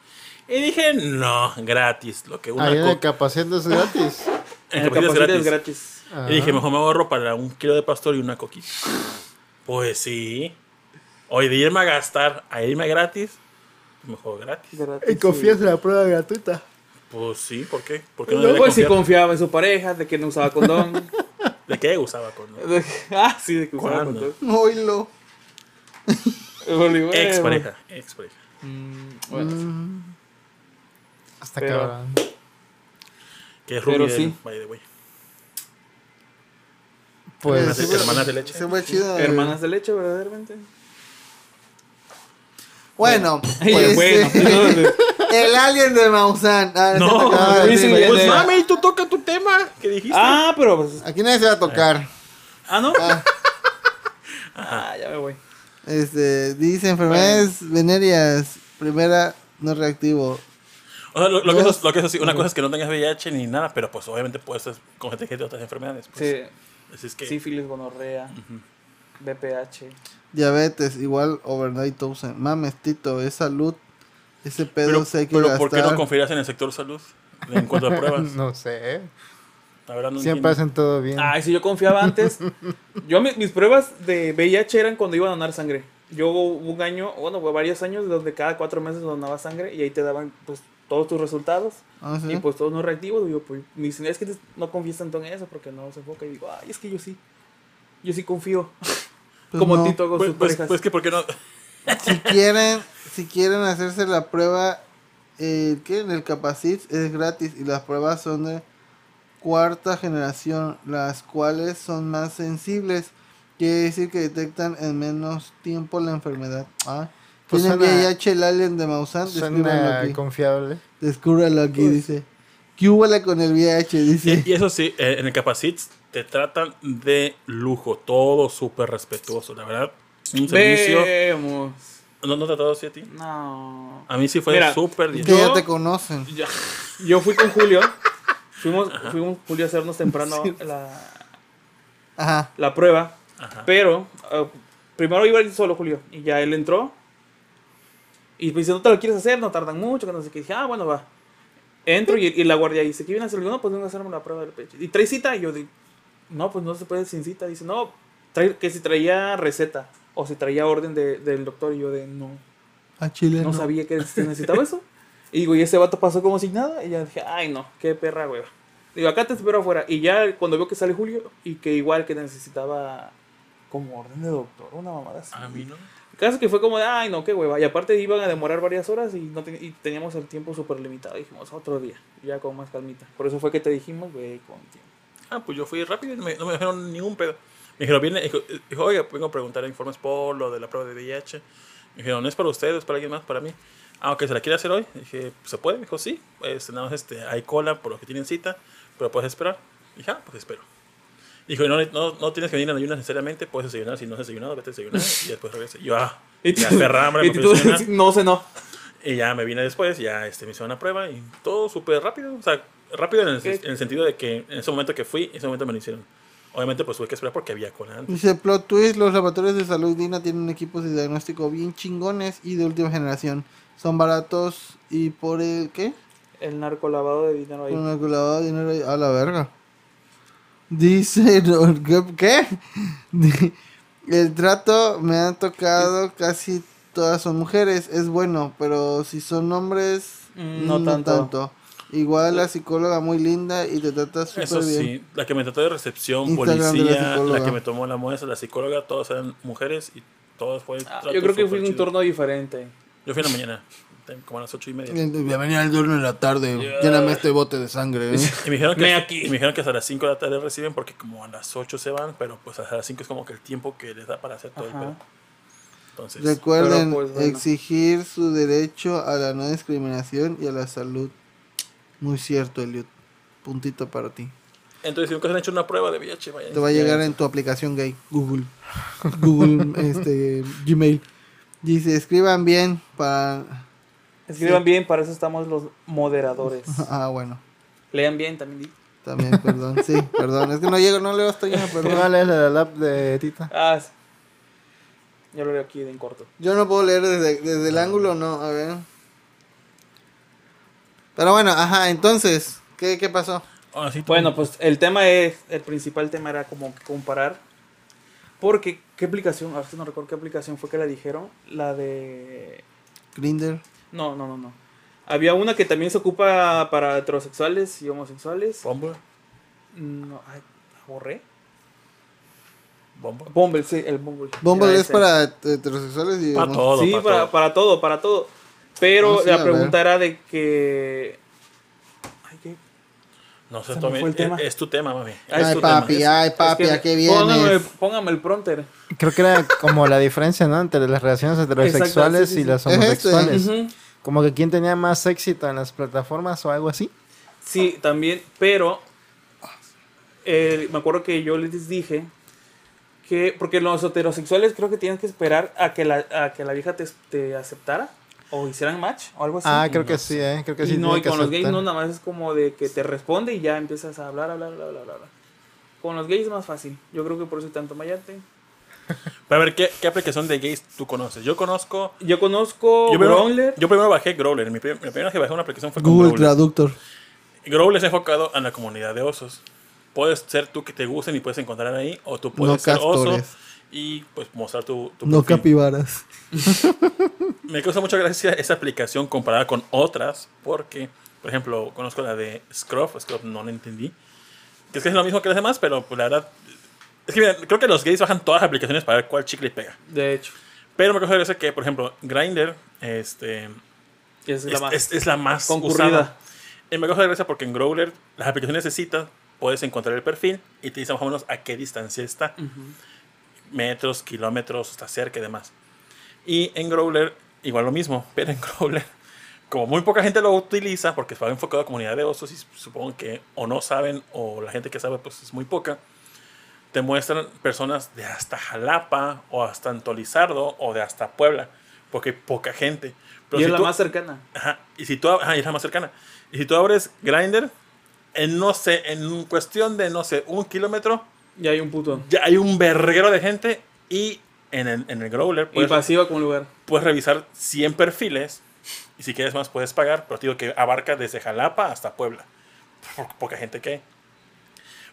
Y dije, no, gratis. Lo que una Ahí en el es gratis. en el capacete es es gratis. Ah. Y dije, mejor me ahorro para un kilo de pastor y una coquita. Pues sí. Hoy de irme a gastar a irme gratis, mejor gratis. Gratis, Y confías sí. en la prueba gratuita. Pues sí, ¿por qué? ¿Por qué no Pues si confiaba en su pareja, de que no usaba condón. ¿De qué usaba con De- ah, sí, de que usaba ¿Cuándo? condón. Bueno, Ex pareja, ex pareja. mm, bueno, Hasta Pero- cabrón. Que es Pero sí. by the way. Pues Hermanas, de, hermanas de leche. Se fue chido. hermanas de leche, verdaderamente. Bueno, pues, bueno, eh, el alien de Maussan. Ah, No. Pues mami, tú toca tu tema. ¿Qué dijiste? Ah, pero pues. Aquí nadie se va a tocar. Ah, ¿no? Ah, Ah, ya me voy. este, dice enfermedades venéreas. Primera, no reactivo. O sea, lo, lo que es, lo que es así, una cosa es que no tengas VIH ni nada, pero pues obviamente puedes con gente que tiene otras enfermedades. Pues. Sí, Así es que sífilis, gonorrea, BPH. Diabetes, igual overnight toxin. Mames, Tito, es salud. Ese pedo pero, se hay que pero gastar. ¿por qué no confías en el sector salud en cuanto a pruebas? no sé. La verdad no Siempre entiendo. hacen todo bien. Ay, si yo confiaba antes. Yo, mi- mis pruebas de VIH eran cuando iba a donar sangre. Yo hubo un año, bueno, varios años donde cada cuatro meses donaba sangre y ahí te daban pues todos tus resultados Ah, ¿sí? y pues todos no reactivos. Digo, pues me dicen, es que no confías tanto en eso porque no se enfoca. Y digo, ay, es que yo sí. Yo sí confío. Pues Como no. Tito con Pues, sus pues, parejas. pues que ¿por qué no? si quieren, si quieren hacerse la prueba, eh, ¿qué? En el Capacit es gratis y las pruebas son de cuarta generación, las cuales son más sensibles. Quiere decir que detectan en menos tiempo la enfermedad. Ah, Pues tienen suena- VIH el alien de Maussan, descúbranlo Suena aquí. confiable. Descúbralo aquí, Pues- dice. ¿Qué hubo con el VIH? Dice. Y, y eso sí, eh, en el Capacit te tratan de lujo, todo súper respetuoso, la verdad. Un servicio. Vemos. ¿No, ¿No te tratado así a ti? No. A mí sí fue Mira, súper que bien. ya yo- te conocen. Ya- Yo fui con Julio. Fuimos, fuimos Julio a hacernos temprano la, Ajá. la prueba. Ajá. Pero uh, primero iba a ir solo Julio. Y ya él entró. Y me dice, no te lo quieres hacer, no tardan mucho. Que no sé qué. Dije, ah, bueno, va. Entro y, y la guardia dice, ¿qué viene a hacer? No, pues vengo a hacerme la prueba del pecho. Y trae cita. Y yo digo, no, pues no se puede sin cita. Dice, no, trae, que si traía receta. O si traía orden de- del doctor. Y yo de, no. A Chile. No sabía que se necesitaba eso. Y digo, y ese vato pasó como sin nada. Y ya dije, ay, no, qué perra, hueva. Digo, acá te espero afuera. Y ya cuando veo que sale Julio, y que igual que necesitaba como orden de doctor, una mamada así. A mí no. Caso que fue como de, ay, no, qué hueva. Y aparte iban a demorar varias horas y, no y teníamos el tiempo súper limitado. Dijimos, otro día, ya con más calmita. Por eso fue que te dijimos, güey, con tiempo. Ah, pues yo fui rápido y no me, no me dijeron ningún pedo. Me dijeron, viene, dijo, dijo, oiga, vengo a preguntar informes por lo de la prueba de VIH. Me dijeron, ¿es para ustedes, para alguien más, para mí? Ah, ok, ¿se la quiere hacer hoy? Dije, ¿se puede? Me dijo, sí. Pues nada más este, hay cola por los que tienen cita, pero puedes esperar. Dije, ah, pues espero. Dijo, no, no, no tienes que venir a ayunas necesariamente, puedes desayunar. Si no has desayunado, vete a desayunar y después regresa. Y yo, ah, Y me aferraba, hambre, y me fui a tú, desayunar. no sé, no. Y ya me vine después, ya este, me hicieron una prueba y todo súper rápido. O sea, rápido en el, en el sentido de que en ese momento que fui, en ese momento me lo hicieron. Obviamente, pues tuve que esperar porque había cola antes. Dice Plot Twist, los laboratorios de salud Dina tienen equipos de diagnóstico bien chingones y de última generación. Son baratos y por el ¿qué? El narcolavado de dinero ahí. El lavado de dinero ahí- a la verga. Dice, ¿qué? El trato me ha tocado casi todas son mujeres, es bueno, pero si son hombres, Mm, no tanto. Igual la psicóloga muy linda y te trata Eso súper bien. sí, la que me trató de recepción, Instagram de la policía, la, que me tomó la muestra, la psicóloga, todas eran mujeres y todas fue. Ah, trato yo creo que fue un chido. turno diferente. Yo fui en la mañana, como a las ocho y media. Bienvenida al turno en la tarde. Lléname este bote de sangre. ¿eh? Y me dijeron, que aquí. y me dijeron que hasta las 5 de la tarde reciben porque como a las 8 se van, pero pues hasta las 5 es como que el tiempo que les da para hacer todo Ajá. el pedo. Entonces, Recuerden pues, bueno. exigir su derecho a la no discriminación y a la salud. Muy cierto, Eliot. Puntito para ti. entonces si nunca se han hecho una prueba de VIH, vayan. Te va a llegar en tu aplicación gay. Google. Google, este, Gmail. Dice, escriban bien para... Escriban bien, para eso estamos los moderadores. Ah, bueno. Lean bien también. di. También, perdón. Sí, perdón. Es que no llego, no leo hasta allá, ¿Qué perdón. mal es la lap de Tita? Ah, sí. Yo lo leo aquí en corto. Yo no puedo leer desde, desde el ángulo, no. A ver. Pero bueno, ajá, entonces, ¿qué, qué pasó? Ah, sí, Bueno, pues el tema es, el principal tema era como comparar. Porque, ¿qué aplicación? A ver si no recuerdo qué aplicación fue que la dijeron. La de... Grinder. No, no, no, no. Había una que también se ocupa para heterosexuales y homosexuales. Bumble, No, ay, ¿la borré? Bumble. Bumble, sí, el Bumble. Bumble Era es ese. para heterosexuales y... Para todo, sí, para, para, todo. para todo. Pero Ah, sí, la pregunta era de que... No sé, Tommy, fue el es, tema. es tu tema, mami. Ay, Es Ay, tu papi, tema. ay, papi, Es que ¿a qué Póngame, vienes? póngame el pronter. Creo que era como la diferencia, ¿no? Entre las relaciones heterosexuales Exacto, sí, sí, y sí. las Es este. homosexuales. Como que quién tenía más éxito en las plataformas o algo así. Sí, también, pero eh, me acuerdo que yo les dije que, porque los heterosexuales creo que tienen que esperar a que la, a que la vieja te, te aceptara o hicieran match o algo así. Ah, creo que sí, ¿eh? Creo que y sí. no, y con los gays no, nada más es como de que te responde y ya empiezas a hablar, hablar, hablar, hablar, hablar. Con los gays es más fácil. Yo creo que por eso hay tanto mayate. Pero a ver, ¿qué, ¿qué aplicación de gays tú conoces? Yo conozco... Yo conozco Yo primero, Growler. yo primero bajé Growler. Mi, la primera vez que bajé una aplicación fue con Google Growler. Traductor. Growler está enfocado en la comunidad de osos. Puedes ser tú que te gusten y puedes encontrar ahí, o tú puedes No ser oso castores. y pues mostrar tu, tu No perfil. capibaras. Me causa mucha gracia esa aplicación comparada con otras, porque, por ejemplo, conozco la de Scruff, Scruff no la entendí, que es que es lo mismo que las demás, pero pues, la verdad, es que mira, creo que los gays bajan todas las aplicaciones para ver cuál chicle pega. De hecho, Pero me causa gracia que, por ejemplo, Grindr este, es la es, más es- es la más concurrida. usada. Y me causa gracia porque en Growler las aplicaciones de citas puedes encontrar el perfil y te dice más o menos a qué distancia está. Ujú. Metros, kilómetros, está cerca y demás. Y en Growler, igual lo mismo, pero en Growler, como muy poca gente lo utiliza porque va enfocado a comunidad de osos y supongo que o no saben o la gente que sabe pues es muy poca, te muestran personas de hasta Jalapa o hasta Antolizardo o de hasta Puebla, porque hay poca gente. Pero y es si la tú- más cercana. Ajá, y si tú, ajá, es la más cercana. Y si tú abres Grindr, en no sé, en cuestión de no sé, un kilómetro, Ya hay un puto. ya hay un verguero de gente y en el, en el Growler Y puedes, pasiva como lugar. puedes revisar 100 perfiles y si quieres más puedes pagar, pero te digo que abarca desde Jalapa hasta Puebla. Poca gente que hay.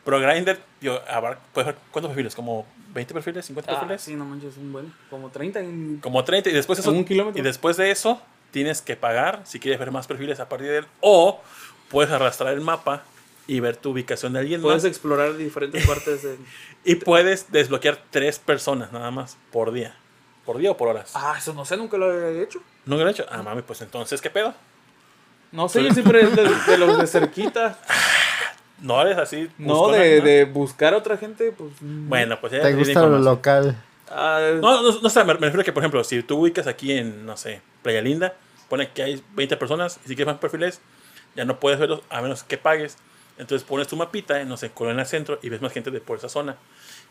Pero Grindr, yo, abarca, puedes ver cuántos perfiles, como 20 perfiles, 50 Ah, perfiles. sí, no manches, un buen. Como 30 en... Como 30 y después, eso, un kilómetro. y después de eso tienes que pagar si quieres ver más perfiles a partir de él o puedes arrastrar el mapa y ver tu ubicación de alguien Puedes más explorar diferentes partes de... y puedes desbloquear tres personas nada más por día. ¿Por día o por horas? Ah, eso no sé, nunca lo he hecho. ¿No lo he hecho? Ah, mami, pues entonces, ¿qué pedo? No sé, yo siempre de, de los de cerquita. No eres así. No, de, ¿no? de buscar a otra gente, pues... Bueno, pues ya ¿Te gusta lo local? Ah, No, no, no sé, me, me refiero a que, por ejemplo, si tú ubicas aquí en, no sé, Playa Linda, pone que hay 20 personas y si quieres más perfiles, ya no puedes verlos a menos que pagues. Entonces pones tu mapita, en, no sé, Colonia Centro, y ves más gente de por esa zona.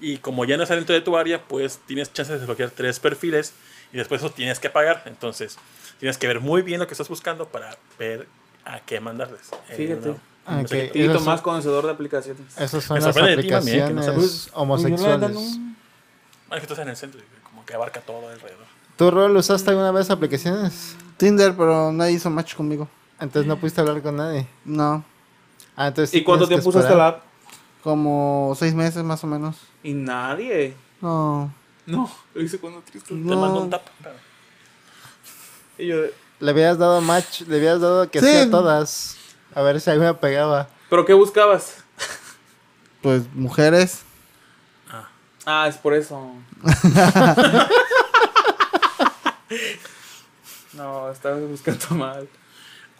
Y como ya no está dentro de tu área, pues tienes chance de desbloquear tres perfiles y después eso tienes que pagar. Entonces tienes que ver muy bien lo que estás buscando para ver a qué mandarles. Eh, Fíjate. no, Ah, no ok. sé qué- Tito más son- conocedor de aplicaciones. Esas son Me las sorprende de ti, mami, eh, que no aplicaciones sabes. homosexuales. Ah, es que estás en el centro, como que abarca todo alrededor. ¿Tú, Rol, usaste alguna vez aplicaciones? Tinder, pero nadie hizo match conmigo. Entonces no pudiste hablar con nadie. No. Ah, entonces sí ¿Y cuánto tiempo usaste la app? Como seis meses más o menos. Y nadie. No. No, lo hice cuando triste. Te No. mando un tap. Y yo, Le habías dado match, le habías dado que Sí. sí a todas. A ver si alguna pegaba. ¿pero qué buscabas? Pues mujeres. Ah, es por eso. no, estabas buscando mal.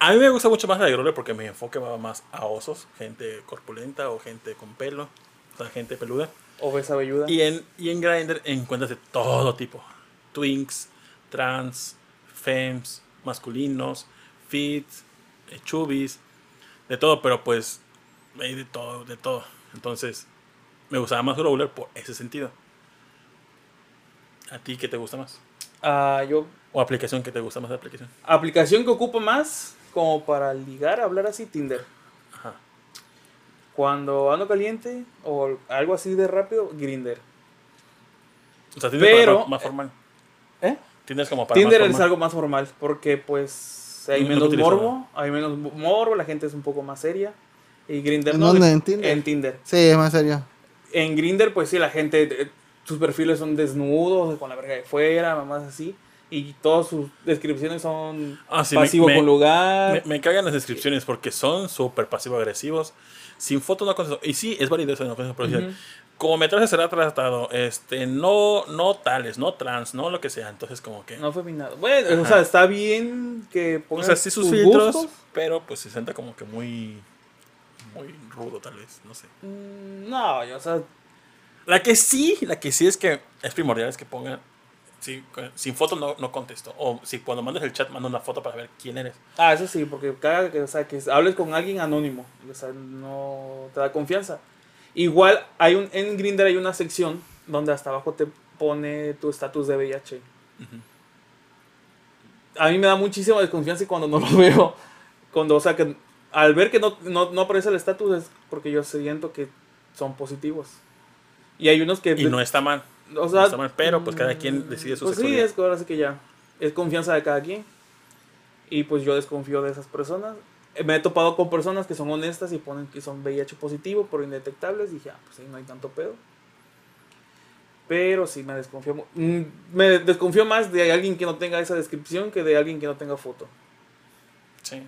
A mí me gusta mucho más la de Growler porque mi enfoque va más a osos, gente corpulenta o gente con pelo, o sea, gente peluda. O ves velluda. Y en, y en Grindr encuentras de todo tipo: twinks, trans, femmes, masculinos, fit, eh, chubis, de todo, pero pues hay de todo, de todo. Entonces, me gustaba más Growler por ese sentido. ¿A ti qué te gusta más? Ah, yo, ¿O aplicación que te gusta más de aplicación? aplicación que ocupo más como para ligar, hablar así, Tinder. Ajá. Cuando ando caliente o algo así de rápido, Grinder. O sea, Tinder Pero- para- más formal. ¿Eh? Tinder es como para Tinder más es algo más formal porque pues hay No, no lo menos utilizo, morbo, hay menos morbo, la gente es un poco más seria. Y Grinder ¿En no. dónde? de- ¿En Tinder? En Tinder. Sí, es más serio. En Grinder, pues sí, la gente, eh, sus perfiles son desnudos, con la verga de fuera, mamás así. Y todas sus descripciones son Ah, sí, pasivo me- con lugar. Me, me cagan las descripciones porque son súper pasivo-agresivos. Sin foto no contesto. Y sí, es válido eso, no contesto, dicen, Ujú. como metraje será tratado, este, no, no tales, no trans, no lo que sea. Entonces, como que. No feminado. Bueno, o Ajá. sea, está bien que o pongan sea, sí sus filtros, gustos. pero pues se sienta como que muy. Muy rudo, tal vez, no sé. Mm, No, yo, o sea, La que sí, la que sí es que es primordial es que pongan. Sí, con- sin foto no, no contesto. O si cuando mandas el chat, manda una foto para ver quién eres. ah, eso sí, porque cada que, o sea, que hables con alguien anónimo, o sea, no te da confianza. Igual hay un en Grindr hay una sección donde hasta abajo te pone tu estatus de VIH. A mí me da muchísima desconfianza y cuando no lo veo, cuando, o sea, que al ver que no, no, no aparece el estatus es porque yo siento que son positivos. Y hay unos que... Y no está mal. O no sea, está mal, pero pues cada quien mm, decide su Pues sí, es que ahora sí que ya. Es confianza de cada quien. Y pues yo desconfío de esas personas. Eh, Me he topado con personas que son honestas y ponen que son VIH positivo por indetectables. Y dije, ah, pues ahí no hay tanto pedo. Pero sí me desconfío. mm, Me desconfío más de alguien que no tenga esa descripción que de alguien que no tenga foto. Sí.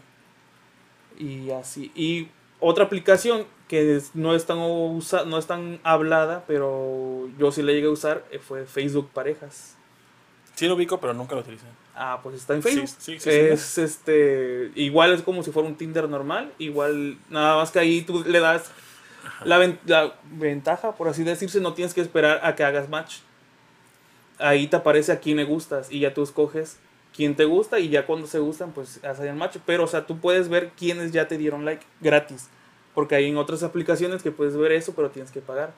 Y así. Y otra aplicación que no es tan usa, no es tan hablada, pero yo sí la llegué a usar, eh, fue Facebook Parejas. Sí lo ubico, pero nunca lo utilicé. Ah, pues está en Facebook. sí, sí, sí, es este. Igual es como si fuera un Tinder normal. Igual, nada más que ahí tú le das la, ven- la ventaja, por así decirse, no tienes que esperar a que hagas match. Ahí te aparece a quién le gustas y ya tú escoges quién te gusta y ya cuando se gustan, pues hacen el match. Pero, o sea, tú puedes ver quiénes ya te dieron like gratis. Porque hay en otras aplicaciones que puedes ver eso, pero tienes que pagar.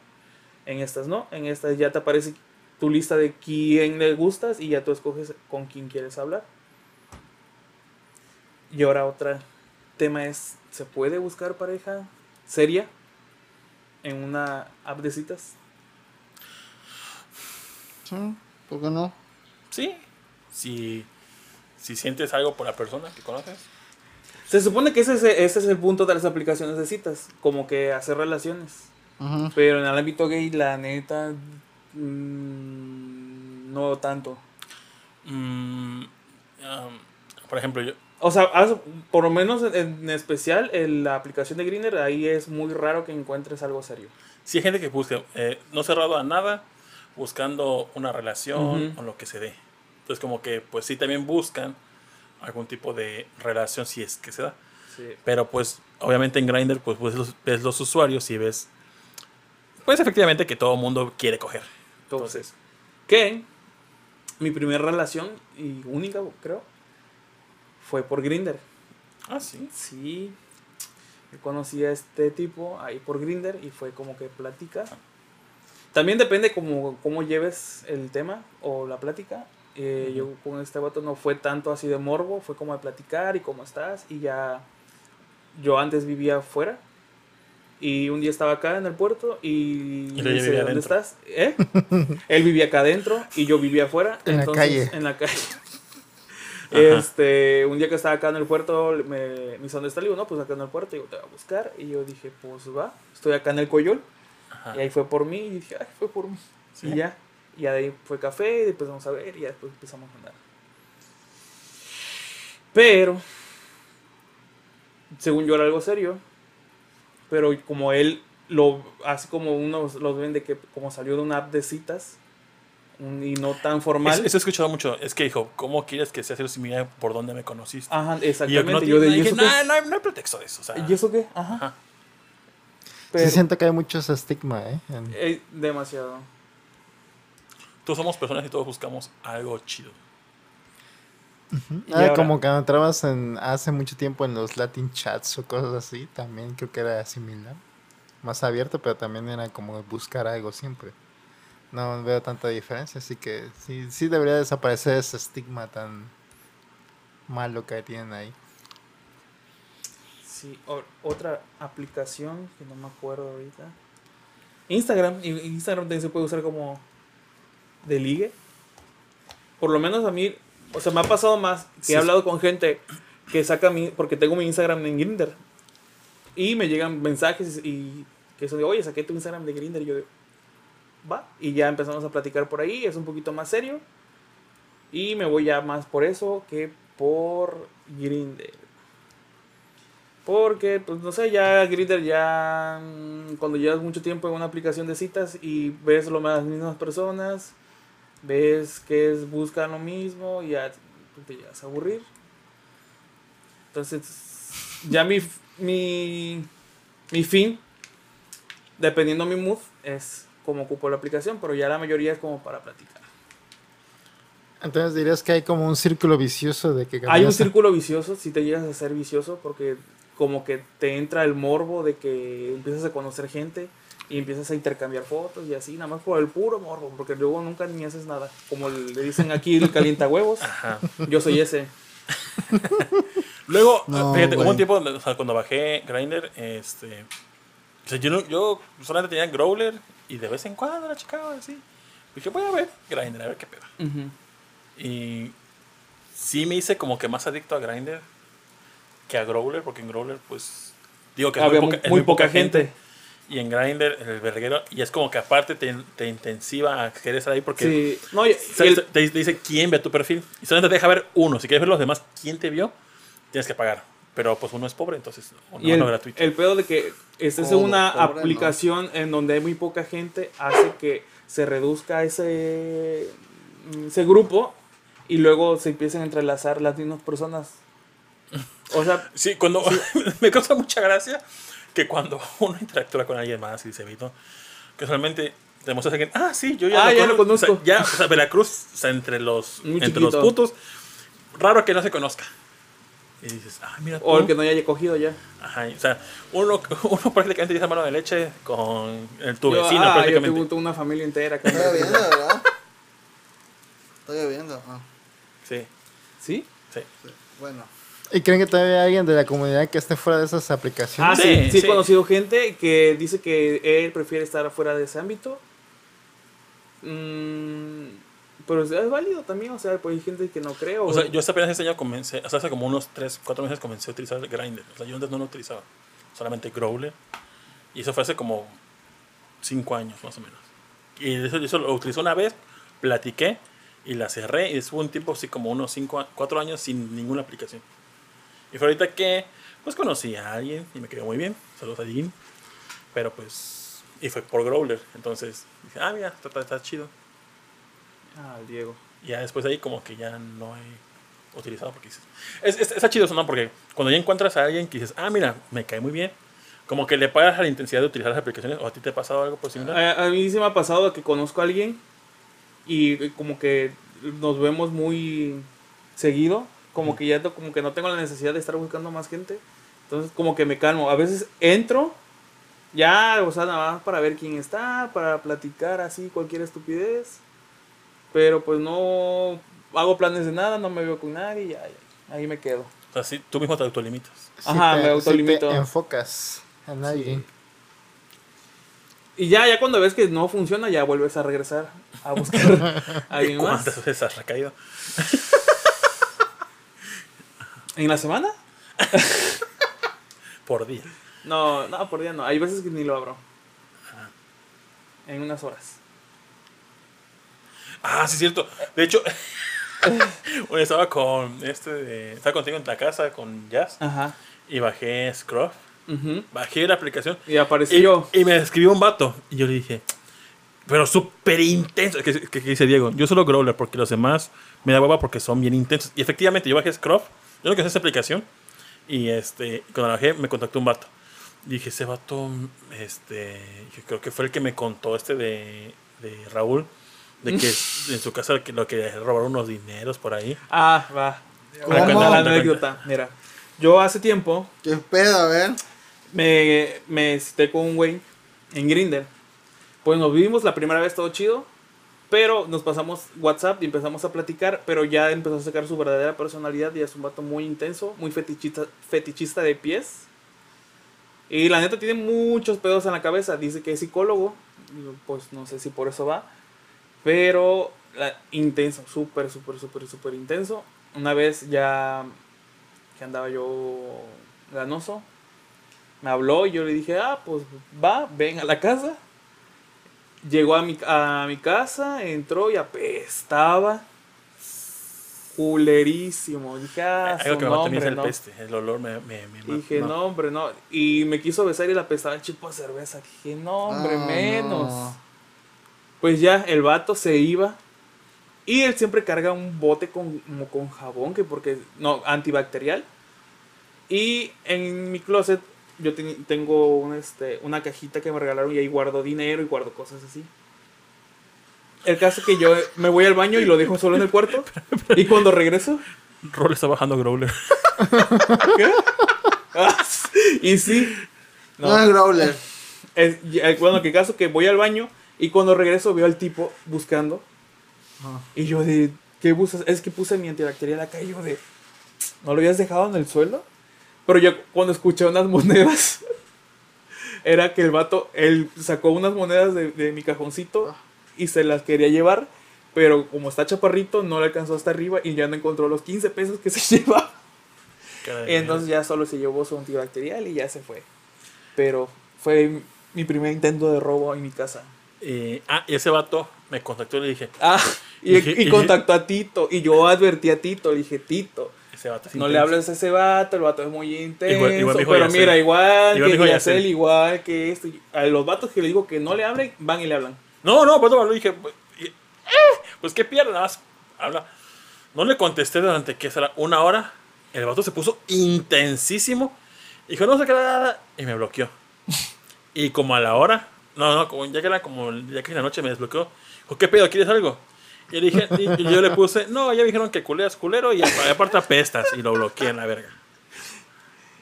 En estas no, en estas ya te aparece tu lista de quién le gustas y ya tú escoges con quién quieres hablar. Y ahora otra tema es, ¿se puede buscar pareja seria en una app de citas? Sí, ¿Por qué no? Sí. Si, si sientes algo por la persona que conoces. Se supone que ese es, ese es el punto de las aplicaciones de citas, como que hacer relaciones. Pero en el ámbito gay, la neta, mm, no tanto. Mm, um, por ejemplo, yo. O sea, por lo menos en, en especial en la aplicación de Grindr, ahí es muy raro que encuentres algo serio. Si hay gente que busca, eh, no cerrado a nada, buscando una relación Ujú. o lo que se dé. Entonces, como que, pues sí, también buscan algún tipo de relación si es que se da. Pero, pues, obviamente en Grindr, pues, pues los- ves los usuarios y ves, pues, efectivamente que todo el mundo quiere coger. Entonces, que mi primera relación y única, creo, fue por Grindr. Ah, sí. Sí. Conocí a este tipo ahí por Grinder y fue como que plática. También depende como cómo lleves el tema o la plática. Eh, Yo con este vato no fue tanto así de morbo, fue como de platicar y cómo estás. Y ya yo antes vivía afuera. Y un día estaba acá en el puerto y, Y él dice, vivía ¿dónde adentro". estás? ¿Eh? Él vivía acá adentro y yo vivía afuera. En la entonces, calle. En la calle. Ajá. Este, un día que estaba acá en el puerto, me, me dice, ¿dónde está? Le digo, no, pues acá en el puerto, y yo te voy a buscar. Y yo dije, pues va, estoy acá en el Coyol. Ajá. Y ahí fue por mí, y dije, ay, fue por mí. Sí. Y ya, y de ahí fue café, y empezamos a ver, y ya después empezamos a andar. Pero, según yo era algo serio, pero como él lo hace como unos los ven de que como salió de una app de citas un- y no tan formal. Es- Eso he escuchado mucho. Es que dijo, ¿cómo quieres que sea cero si mira por dónde me conociste? Ajá, y yo no, exactamente. yo de, ¿y dije, eso no, no, hay- no hay pretexto de eso. O sea, ¿Y eso qué? Ajá. Ajá. Pero, Sí siento que hay mucho ese estigma, ¿eh? En- eh, demasiado. Todos somos personas y todos buscamos algo chido. Y Ah, ahora- como cuando entrabas en, hace mucho tiempo en los Latin chats o cosas así, también creo que era similar. Más abierto, pero también era como buscar algo siempre. No veo tanta diferencia, así que sí, sí debería desaparecer ese estigma tan malo que tienen ahí. Sí, o- otra aplicación que no me acuerdo ahorita. Instagram. Instagram también se puede usar como de ligue. Por lo menos a mí, o sea, me ha pasado más que Sí. he hablado con gente que saca mi, porque tengo mi Instagram en Grinder. Y me llegan mensajes y que son de, oye, saqué tu Instagram de Grinder. Y yo de, va. Y ya empezamos a platicar por ahí, es un poquito más serio. Y me voy ya más por eso que por Grinder. Porque, pues no sé, ya Grindr ya mm, cuando llevas mucho tiempo en una aplicación de citas y ves lo más las mismas personas, ves que es, buscan lo mismo y ya te llegas a aburrir. Entonces, ya mi, mi, mi fin, dependiendo mi mood, es como ocupo la aplicación, pero ya la mayoría es como para platicar. Entonces dirías que hay como un círculo vicioso de que Hay un círculo vicioso, si te llegas a ser vicioso, porque como que te entra el morbo de que empiezas a conocer gente y empiezas a intercambiar fotos y así, nada más por el puro morbo, porque luego nunca ni haces nada. Como le dicen aquí el calienta huevos, Ajá. yo soy ese. Luego, No, fíjate, hubo un tiempo donde, o sea, cuando bajé Grindr, este. O sea, yo, no- yo solamente tenía Growler y de vez en cuando la checaba así. Dije, voy a ver Grindr, a ver qué pedo. Ujú. Y sí me hice como que más adicto a Grindr que a Growler, porque en Growler, pues. Digo que es Había muy muy, poca, es muy poca gente. Y en Grindr, el verguero, y es como que aparte te, te intensiva a querer estar ahí porque Sí, no, y- y el- te, te dice quién ve tu perfil. Y solamente te deja ver uno. Si quieres ver los demás, quién te vio, tienes que pagar. Pero pues uno es pobre, entonces uno Y el, no gratuito. el pedo de que estés en Como una pobre, ¿no? aplicación en donde hay muy poca gente hace que se reduzca ese, ese grupo y luego se empiecen a entrelazar las mismas personas. O sea, Sí, cuando me causa mucha gracia que cuando uno interactúa con alguien más y dice Vito, que solamente te muestras a alguien, ah, sí, yo ya, Ah, ya lo conozco. O sea, ya, o sea, Veracruz, o sea, entre los, Muy entre los putos, raro que no se conozca. Y dices, ah, mira tú. o el que no haya cogido ya. Ajá, o sea, uno, uno prácticamente dice mano de leche con el, tu Yo, vecino ah, yo prácticamente. tengo tengo una familia entera. que- Está lloviendo, ¿verdad? Está lloviendo. Ah, Sí, ¿Sí? sí. bueno. ¿Y creen que todavía hay alguien de la comunidad que esté fuera de esas Ah, aplicaciones? sí, Sí, sí, he sí. conocido gente que dice que él prefiere estar fuera de ese ámbito. Mm, pero es válido también, o sea, pues hay gente que no cree. O sea, yo hasta apenas este año comencé, o sea, hace como unos 3, 4 meses comencé a utilizar Grindr. O sea, yo antes no lo utilizaba, solamente Growler. Y eso fue hace como 5 años más o menos. Y eso, eso lo utilicé una vez, platiqué y la cerré. Y estuvo un tiempo así como unos 5, 4 años sin ninguna aplicación. Y fue ahorita que, pues conocí a alguien y me quedó muy bien. Saludos a Jim. Pero pues, y fue por Growler. Entonces dije, ah, mira, está, está- está chido. Ah, el Diego. Y ya después de ahí como que ya no he utilizado porque dices... Es, es, está chido eso, ¿no? Porque cuando ya encuentras a alguien que dices, ah, mira, me cae muy bien. Como que le pagas a la intensidad de utilizar las aplicaciones. ¿O a ti te ha pasado algo por similar? A, a mí sí me ha pasado que conozco a alguien y como que nos vemos muy seguido, como que ya no- como que no tengo la necesidad de estar buscando más gente Entonces, como que me calmo. A veces entro, ya, o sea, nada más para ver quién está, para platicar así, cualquier estupidez. Pero pues no hago planes de nada, no me veo con nadie, y ya, ya, ahí me quedo. O sea, sí, tú mismo te autolimitas. Ajá, te, me autolimito. te enfocas en alguien. Y ya, ya cuando ves que no funciona, ya vuelves a regresar a buscar a alguien más. ¿Cuántas veces has recaído? ¿En la semana? Por día. No, no, por día no. Hay veces que ni lo abro. En unas horas. Ah, sí, cierto. De hecho, bueno, estaba con este, de- estaba contigo en la casa con Jazz Ajá. y bajé Scruff. Ujú. Bajé la aplicación Y apareció. y, y me escribió un vato. Y yo le dije, pero súper intenso. Que, que- que dice Diego, yo solo Growler porque los demás me da hueva porque son bien intensos. Y efectivamente, yo bajé Scruff. Yo no que esa aplicación. Y este, cuando la bajé, me contactó un vato. Dije, ese vato, este, yo creo que fue el que me contó este de, de Raúl. De que en su casa lo que robaron unos dineros por ahí. Ah, va. ¿Cómo? Voy a contar la anécdota. Mira, yo hace tiempo ¿Qué pedo? A ver. me, me cité con un güey en Grinder. Pues nos vimos la primera vez todo chido, pero nos pasamos WhatsApp y empezamos a platicar, pero ya empezó a sacar su verdadera personalidad y es un vato muy intenso, muy fetichista, fetichista de pies. Y la neta tiene muchos pedos en la cabeza, dice que es psicólogo, pues no sé si por eso va, pero intenso, súper, súper, súper, súper intenso. Una vez ya que andaba yo ganoso, me habló y yo le dije, ah, pues va, ven a la casa. Llegó a mi, a mi casa, entró y apestaba. Culerísimo. Dije, ah, Algo que me es nombre, el no. peste. El olor me, me, me Dije, no. hombre, no. Y me quiso besar y le apestaba el chipo de cerveza. Dije, no, hombre, Ah, menos. no. Pues ya, el vato se iba. Y él siempre carga un bote con, como con jabón, que porque, no, antibacterial. Y en mi closet yo teni- tengo un, este, una cajita que me regalaron y ahí guardo dinero y guardo cosas así. El caso que yo me voy al baño y lo dejo solo en el cuarto. Y cuando regreso, Rol está bajando Growler. y sí. No, No, es Growler. es, ya- bueno, que caso que voy al baño y cuando regreso veo al tipo buscando. Ajá. Y yo de, ¿qué buscas? Es que puse mi antibacterial acá y yo de, ¿no lo habías dejado en el suelo? Pero yo cuando escuché unas monedas, era que el vato, él sacó unas monedas de, de mi cajoncito y se las quería llevar, pero como está chaparrito, no le alcanzó hasta arriba y ya no encontró los 15 pesos que se llevaba. Entonces ya solo se llevó su antibacterial y ya se fue. Pero fue mi primer intento de robo en mi casa. Ah, y ese vato me contactó y le dije, Ah, y, Dije- y contactó a Tito. Y yo advertí a Tito, le dije, Tito, ese vato es no intenso. le hables a ese vato, el vato es muy intenso. Igual- igual dijo pero Yacel. mira, igual Igual que dijo Yacel, Yacel. igual que esto. A los vatos que le digo que no le hablen, van y le hablan. No, no, pues le dije, pues, eh, pues qué más habla. No le contesté durante, ¿qué será? Una hora. El vato se puso intensísimo. Dijo, no sé qué, nada. Y me bloqueó. Y como a la hora, no, no, como ya que era como, ya que en la noche me desbloqueó. Dijo, ¿qué pedo? ¿Quieres algo? Y, dije, y, y yo le puse, no, ya me dijeron que culeas culero y apa- aparte apestas. Y lo bloqueé en la verga.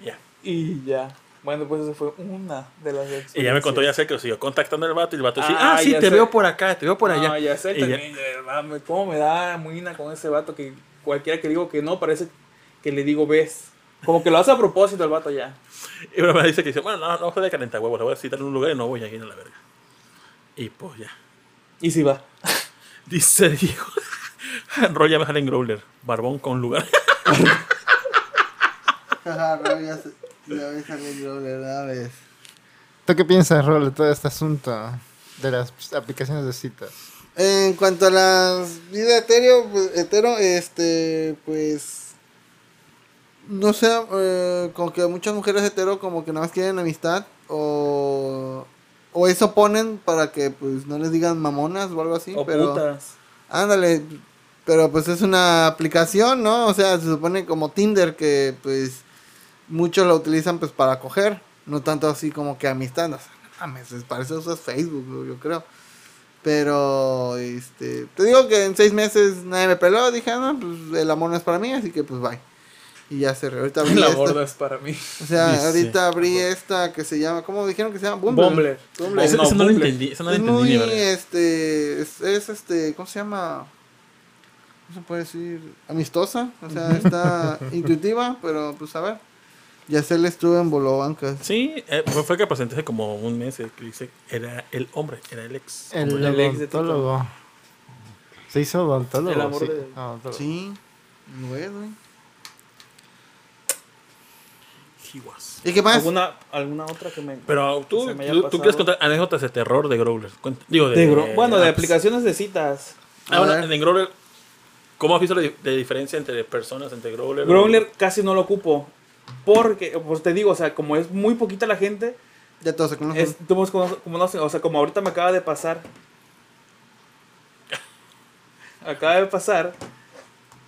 Ya. Y ya. Bueno, pues esa fue una de las Y ya me contó ya sé que lo siguió contactando el vato y el vato decía, ah, Ah, sí, ya te sé. veo por acá, te veo por allá. No, Yacel Y ya- también, de verdad, me- cómo me da muina con ese vato que cualquiera que digo que no, parece que le digo ves. Como que lo hace a propósito el vato ya. Y una vez dice que dice, bueno, no, no fue de calentar huevos, le voy a citar en un lugar y no voy a ir a la verga. Y pues ya. Y si va. Dice Diego. Roya me en Growler. Barbón con lugar. Jaja, Rob, ya, se- ya ves a mi Growler, ya ves. ¿Tú qué piensas, Rol, de todo este asunto de las aplicaciones de citas? En cuanto a la vida hetero, pues, hetero, este, pues, no sé, eh, como que muchas mujeres hetero como que nada más quieren amistad o, o eso ponen para que pues no les digan mamonas o algo así, o pero putas. ándale, pero pues es una aplicación, ¿no? O sea, se supone como Tinder que pues muchos lo utilizan pues para coger, no tanto así como que amistad, o sea, no mames, es- para eso usas Facebook, yo- yo creo. Pero, este, te digo que en seis meses nadie me peló, dije, ah, no, pues el amor no es para mí, así que pues bye. Y ya cerré. Ahorita abrí La esta. borda es para mí. O sea, Dice- ahorita abrí esta que se llama, ¿cómo dijeron que se llama? Bumbler. Bumbler. Eso, no, eso no lo entendí. Eso no lo es entendí, muy, ni este, es, es, este, ¿cómo se llama? ¿Cómo se puede decir? Amistosa, o sea, está intuitiva, pero pues a ver. Ya se le estuvo en Bolobancas. Sí, eh, fue, que presenté hace como un mes eh, que dice era el hombre, era el ex. El hombre. El ex de odontólogo. Se hizo odontólogo. El amor sí. de- odontólogo. Sí, güey, ¿Y qué más? ¿Alguna, ¿Alguna otra que me... Pero tú, me haya tú, tú quieres contar anécdotas de terror de Growler. Digo, de, de gro- bueno, de apps. aplicaciones de citas. Ah, A bueno, en Growler, ¿cómo has visto la diferencia entre personas, entre Growler? Growler casi no lo ocupo. Porque, pues te digo, o sea, como es muy poquita la gente, Ya todos se conocen. es, tú nos cono- como no o sea, como ahorita me acaba de pasar. acaba de pasar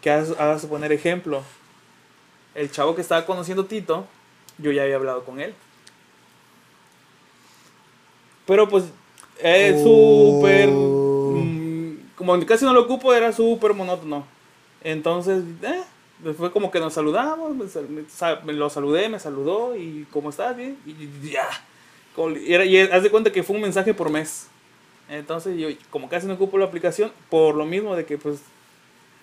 que hagas, hagas poner ejemplo. El chavo que estaba conociendo Tito, yo ya había hablado con él. Pero pues es Oh. súper... mm, como casi no lo ocupo, era súper monótono. Entonces, eh, fue como que nos saludamos, me lo saludé, me saludó y ¿cómo estás? Bien, y, ya. Y, era- y haz de cuenta que fue un mensaje por mes. Entonces yo como casi no ocupo la aplicación, por lo mismo de que pues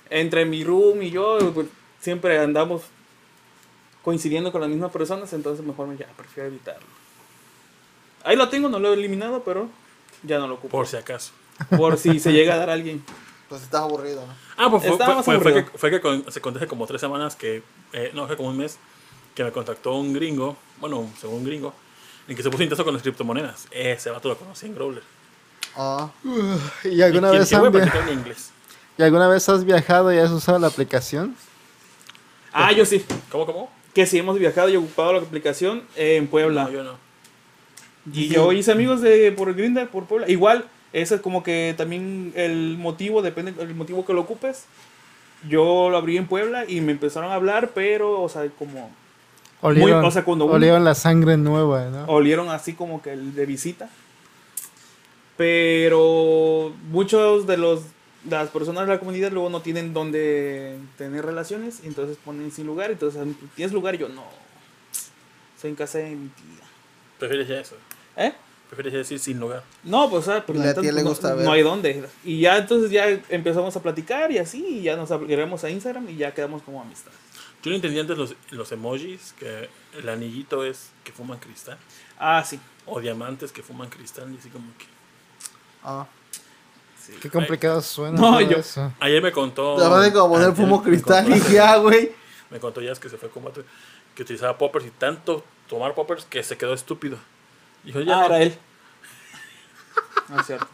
entre mi room y yo pues, siempre andamos coincidiendo con las mismas personas, entonces mejor me ya prefiero evitarlo. Ahí lo tengo, no lo he eliminado, pero ya no lo ocupo. Por si acaso. Por si se llega a dar a alguien. Pues estás aburrido, ¿no? Ah, pues fue, fue, que, fue que con- se conté hace como tres semanas que, eh, no, fue como un mes, que me contactó un gringo, bueno, según un gringo, en que se puso intenso con las criptomonedas. Ese vato lo conocí en Growler. Ah, ¿Y alguna, Y- vez y voy a han via- platicar en inglés. ¿Y alguna vez has viajado y has usado la aplicación? Ah, yo sí. ¿Cómo, cómo? Que si hemos viajado y ocupado la aplicación eh, en Puebla. No, yo no. Y yo hice amigos de por Grindr, por Puebla. Igual, ese es como que también el motivo, depende del motivo que lo ocupes. Yo lo abrí en Puebla y me empezaron a hablar, pero, o sea, como Olieron, o sea, cuando un- olieron la sangre nueva, ¿no? olieron así como que el de visita. Pero muchos de los las personas de la comunidad luego no tienen donde tener relaciones y entonces ponen sin lugar. Entonces, ¿tienes lugar? Y yo no. Soy en casa de mi tía. Prefieres ya eso. ¿Eh? Prefieres ya decir sin lugar. No, pues, ah, pues la tía le no- gusta no, ver. hay dónde. Y ya entonces ya empezamos a platicar y así, y ya nos agregamos a Instagram y ya quedamos como amistad. Yo no entendía antes los, los emojis, que el anillito es que fuman cristal, Ah, sí. o diamantes que fuman cristal, y así como que... ah. Qué complicado suena No, yo- eso. Ayer me contó... La verdad es como poner fumo cristal contó- y ya, güey. Me contó ya que se fue con vato que utilizaba poppers y tanto tomar poppers que se quedó estúpido. Dijo, ya Ah, era él. No es cierto.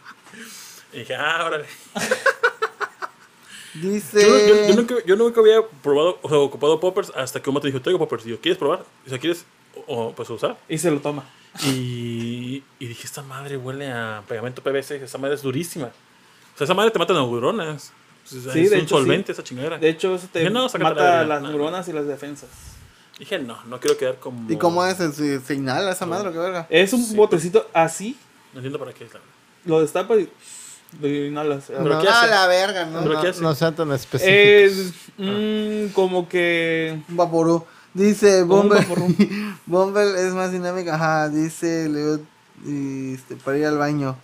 Y dije, ah, órale. Dice. Yo, yo- yo nunca, yo nunca había probado, o sea, ocupado poppers hasta que un vato dijo, traigo poppers. Y yo, ¿quieres probar? O sea, ¿quieres o, o, pues usar? Y se lo toma. Y, y dije, esta madre huele a pegamento PVC, esta madre es durísima. Sea, esa madre te mata neuronas. O sea, Sí, es de un hecho, solvente esa chingadera. De hecho, eso te no, mata las neuronas y las defensas. Dije, no, no quiero quedar como... ¿Y cómo es el se, se inhala esa madre o qué verga? Es un Sí, botecito así, No entiendo para qué es la verdad. lo destapas y lo inhalas. Pero No, ¿qué Ah, la verga, ¿no? Pero No, ¿qué hace? no sean tan específicos. Es mm, como que... Un vaporú. Dice vaporú. Bumble es más dinámica. Ajá, dice Leo. y, Este, para ir al baño.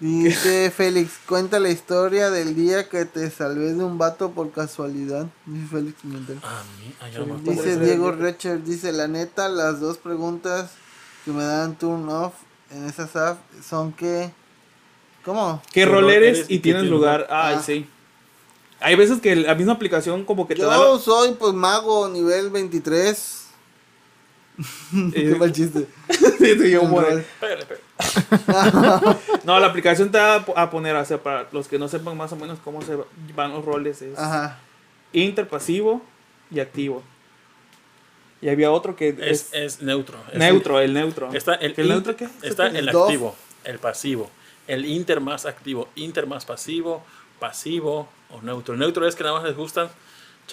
Dice Félix, cuenta la historia del día que te salvé de un vato por casualidad. Dice Félix mí, ah, ya no me acuerdo. Dice Diego Recher, dice la neta, las dos preguntas que me dan turn off en esas apps son que... ¿Cómo? ¿Qué ¿Qué rol eres y tienes lugar? Ay, Ah. sí. Hay veces que la misma aplicación como que te da... Yo soy pues mago nivel 23. Qué mal chiste. Sí, sí, yo Pégale, pégale. No, la aplicación te va a po- a poner, o sea, para los que no sepan más o menos cómo se van los roles, es Ajá. interpasivo y activo. Y había otro que Es, es, es neutro. Es- neutro, el neutro. Está el, ¿El in- neutro qué? Está El el DOF. activo, el pasivo, el inter más activo, inter más pasivo, pasivo o neutro. El neutro es que nada más les gustan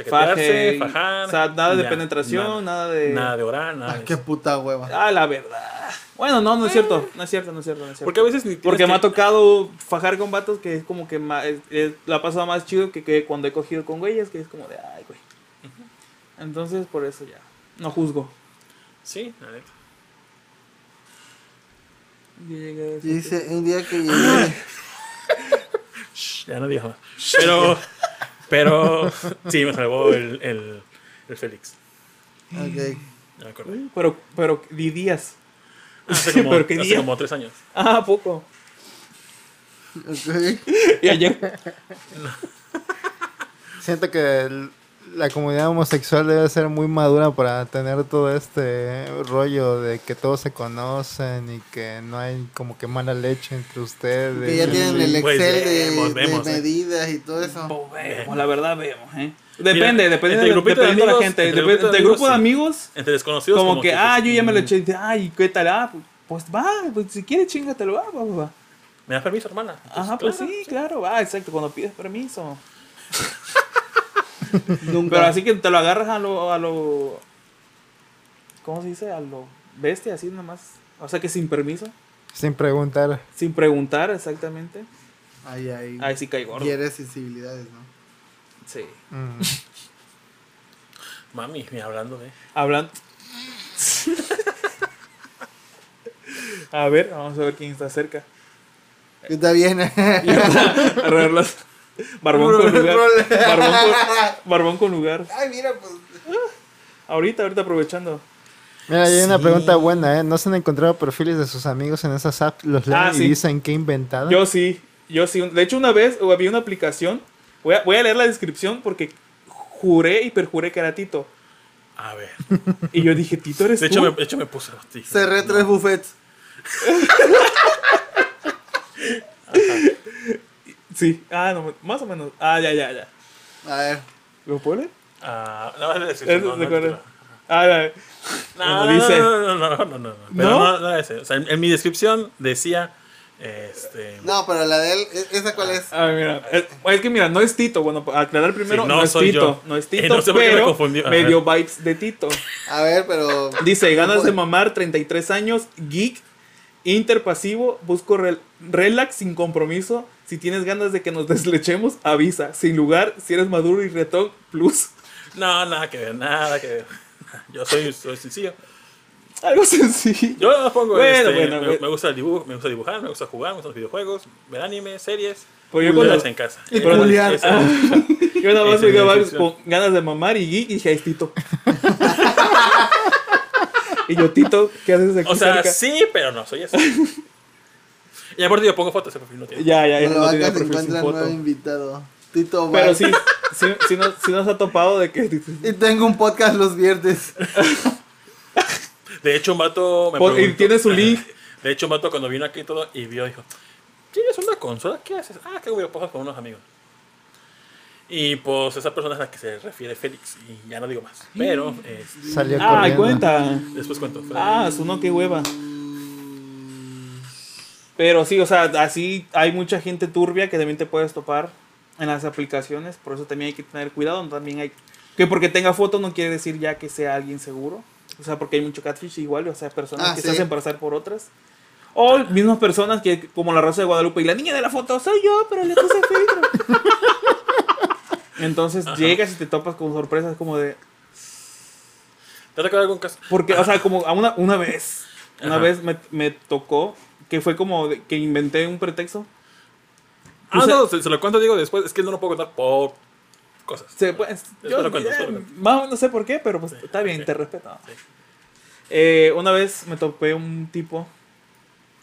Faje, fajar. o sea, nada de ya, penetración, nada, de... Nada de oral, nada Ah, de qué puta hueva. Ah, la verdad. Bueno, no, no es cierto. No es cierto, no es cierto, no es cierto. Porque a veces ni Porque que- me ha tocado fajar con vatos que es como que ma- es- es- la ha pasado más chido que, que cuando he cogido con güeyes, que es como de, ay, güey. Entonces, por eso ya. No juzgo. Sí, la neta. Dice, un día que llegué... Shh, Ya no dijo más. Pero, pero, sí, me salvó el, el, el Félix. Ok. Ya me acordé. Pero, pero, di días. Hace Sí, como, pero qué hace día. como tres años. Ah, poco. Ok. Y ayer. Siento que el- la comunidad homosexual debe ser muy madura para tener todo este rollo de que todos se conocen y que no hay como que mala leche entre ustedes. Que ya tienen el Pues Excel de, vemos, de vemos, eh. medidas y todo eso. Pues vemos, la verdad vemos, ¿eh? Depende, Mira, depende, entre de, grupito de de la gente. entre Dep- grupito de amigos, grupo de sí. amigos, Entre desconocidos. como, que, ah, yo ya me lo eché. Ay, ¿qué tal? Ah, pues, pues va, pues si quieres chingatelo, va, va, va, va. ¿Me das permiso, hermana? Ajá, pues claro, sí, claro, va, exacto, cuando pides permiso. Nunca. Pero así que te lo agarras a lo, a lo, ¿cómo se dice? A lo bestia, así nomás. O sea que sin permiso, Sin preguntar. sin preguntar exactamente. Ay, ay. Ahí sí cae gordo. Quieres sensibilidades, ¿no? Sí. mm, Mami, hablando de. Hablando. a ver, vamos a ver quién está cerca. Está bien. Arreglarlas. Barbón con lugar. Barbón con, barbón con lugar. Ay, mira, pues. Ahorita, ahorita aprovechando. Mira, hay una pregunta buena, ¿eh? ¿No se han encontrado perfiles de sus amigos en esas apps? Los leen Ah, y sí. dicen que inventado. Yo sí, yo sí. De hecho, una vez había una aplicación. Voy a, voy a leer la descripción porque juré y perjuré que era Tito. A ver. Y yo dije, Tito eres De tú. hecho, me, de hecho, me puse. sí. Cerré tres buffets. Sí. Ah, no, más o menos. Ah, ya, ya, ya. A ver. ¿Lo pone? Ah, no, no, no, no. Ah. No, no, dice- no, no, no, no, no, no, Pero ¿No? no, no era ese. O sea, en, en mi descripción decía. Este. No, pero la de él, ¿e- ¿esa cuál es? Ah, mira. Es, es que mira, no es Tito. Bueno, para aclarar primero, Sí, no, no es soy Tito. yo. No es Eh, Tito, no sé por qué me pero me dio vibes de Tito. A ver, pero. Dice, ganas de mamar, 33 años, geek, interpasivo, busco rel- relax sin compromiso. Si tienes ganas de que nos deslechemos, avisa. Sin lugar, si eres maduro y retón, plus. No, nada que ver, nada que ver. Yo soy, soy sencillo. Algo sencillo. Yo lo pongo. Bueno, este, bueno, me, bueno. me gusta el dibujo, me gusta dibujar, me gusta jugar, me gustan los videojuegos, ver anime, series. Pues yo cuando- en casa. Y Yo nada más me con ganas de mamar y y dije, "Ahí es Tito. Y yo, Tito, ¿qué haces aquí O sea, cerca? sí, pero no soy eso. Y aparte yo pongo fotos, ese perfil no tiene. Ya, ya, ya. No se perfil sin encuentra foto. nuevo invitado. Tito Pero sí, sí, sí, nos, sí nos ha topado de que... Y tengo un podcast los viernes. De hecho, un vato me y tiene su link. De hecho, un vato cuando vino aquí y todo y vio, dijo, ¿tienes una consola? ¿Qué haces? Ah, que videojuegos con unos amigos. Y pues esa persona es a la que se refiere Félix. Y ya no digo más. Pero, este, Salió Ah, corriendo. cuenta. después cuento. Ah, su no, qué hueva. Pero sí, o sea, así hay mucha gente turbia que también te puedes topar en las aplicaciones. Por eso también hay que tener cuidado. También hay que porque tenga foto no quiere decir ya que sea alguien seguro. O sea, porque hay mucho catfish igual, o sea, personas Ah, que sí. se hacen pasar por otras. O mismas personas que, como la raza de Guadalupe, y la niña de la foto soy yo, pero le puse filtro. Entonces llegas y te topas con sorpresas como de, ¿Te ha tocado algún caso? porque, o sea, como a una, una vez, una Ajá. vez me, me tocó que fue como de- que inventé un pretexto. Ah, no, se, se lo cuento, digo, después. Es que no lo puedo contar por cosas. Se Después yo, lo cuento, eh, más- no sé por qué, pero pues está bien, te respeto. Sí. Eh, una vez me topé un tipo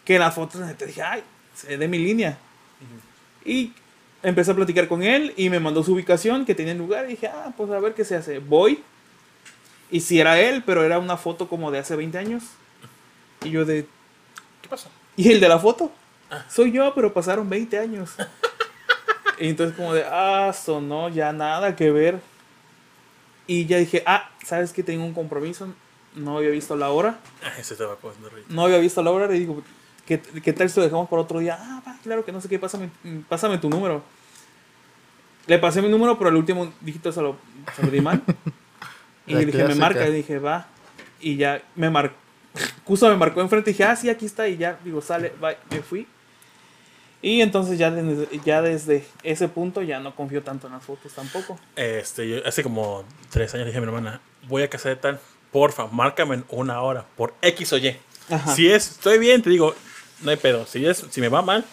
que en las fotos te dije, ay, se de mi línea. Y empecé a platicar con él y me mandó su ubicación que tenía en lugar. Y dije, ah, pues a ver qué se hace. Voy. Y si era él, pero era una foto como de hace 20 años. Y yo de, ¿Qué pasó? ¿y el de la foto? Ah. Soy yo, pero pasaron 20 años. y entonces como de, ah, sonó ya nada que ver. Y ya dije, ah, ¿sabes que tengo un compromiso? No había visto la hora. Ah, ese estaba. No había visto la hora. Le digo, ¿qué, qué tal si lo dejamos para otro día? Ah, claro que no sé qué, pásame, pásame tu número. Le pasé mi número, pero el último dígito se lo, se lo di mal. y le dije, me marca. Y dije, va. Y ya me marcó. Cuso me marcó enfrente y dije, ah, sí, aquí está. Y ya, digo, sale, va. Me fui. Y entonces ya desde, ya desde ese punto ya no confío tanto en las fotos tampoco. Este, yo hace como tres años dije a mi hermana, voy a casa de tal, porfa, márcame en una hora, por X o Y. Ajá. Si es, estoy bien, te digo, no hay pedo. Si es, si me va mal,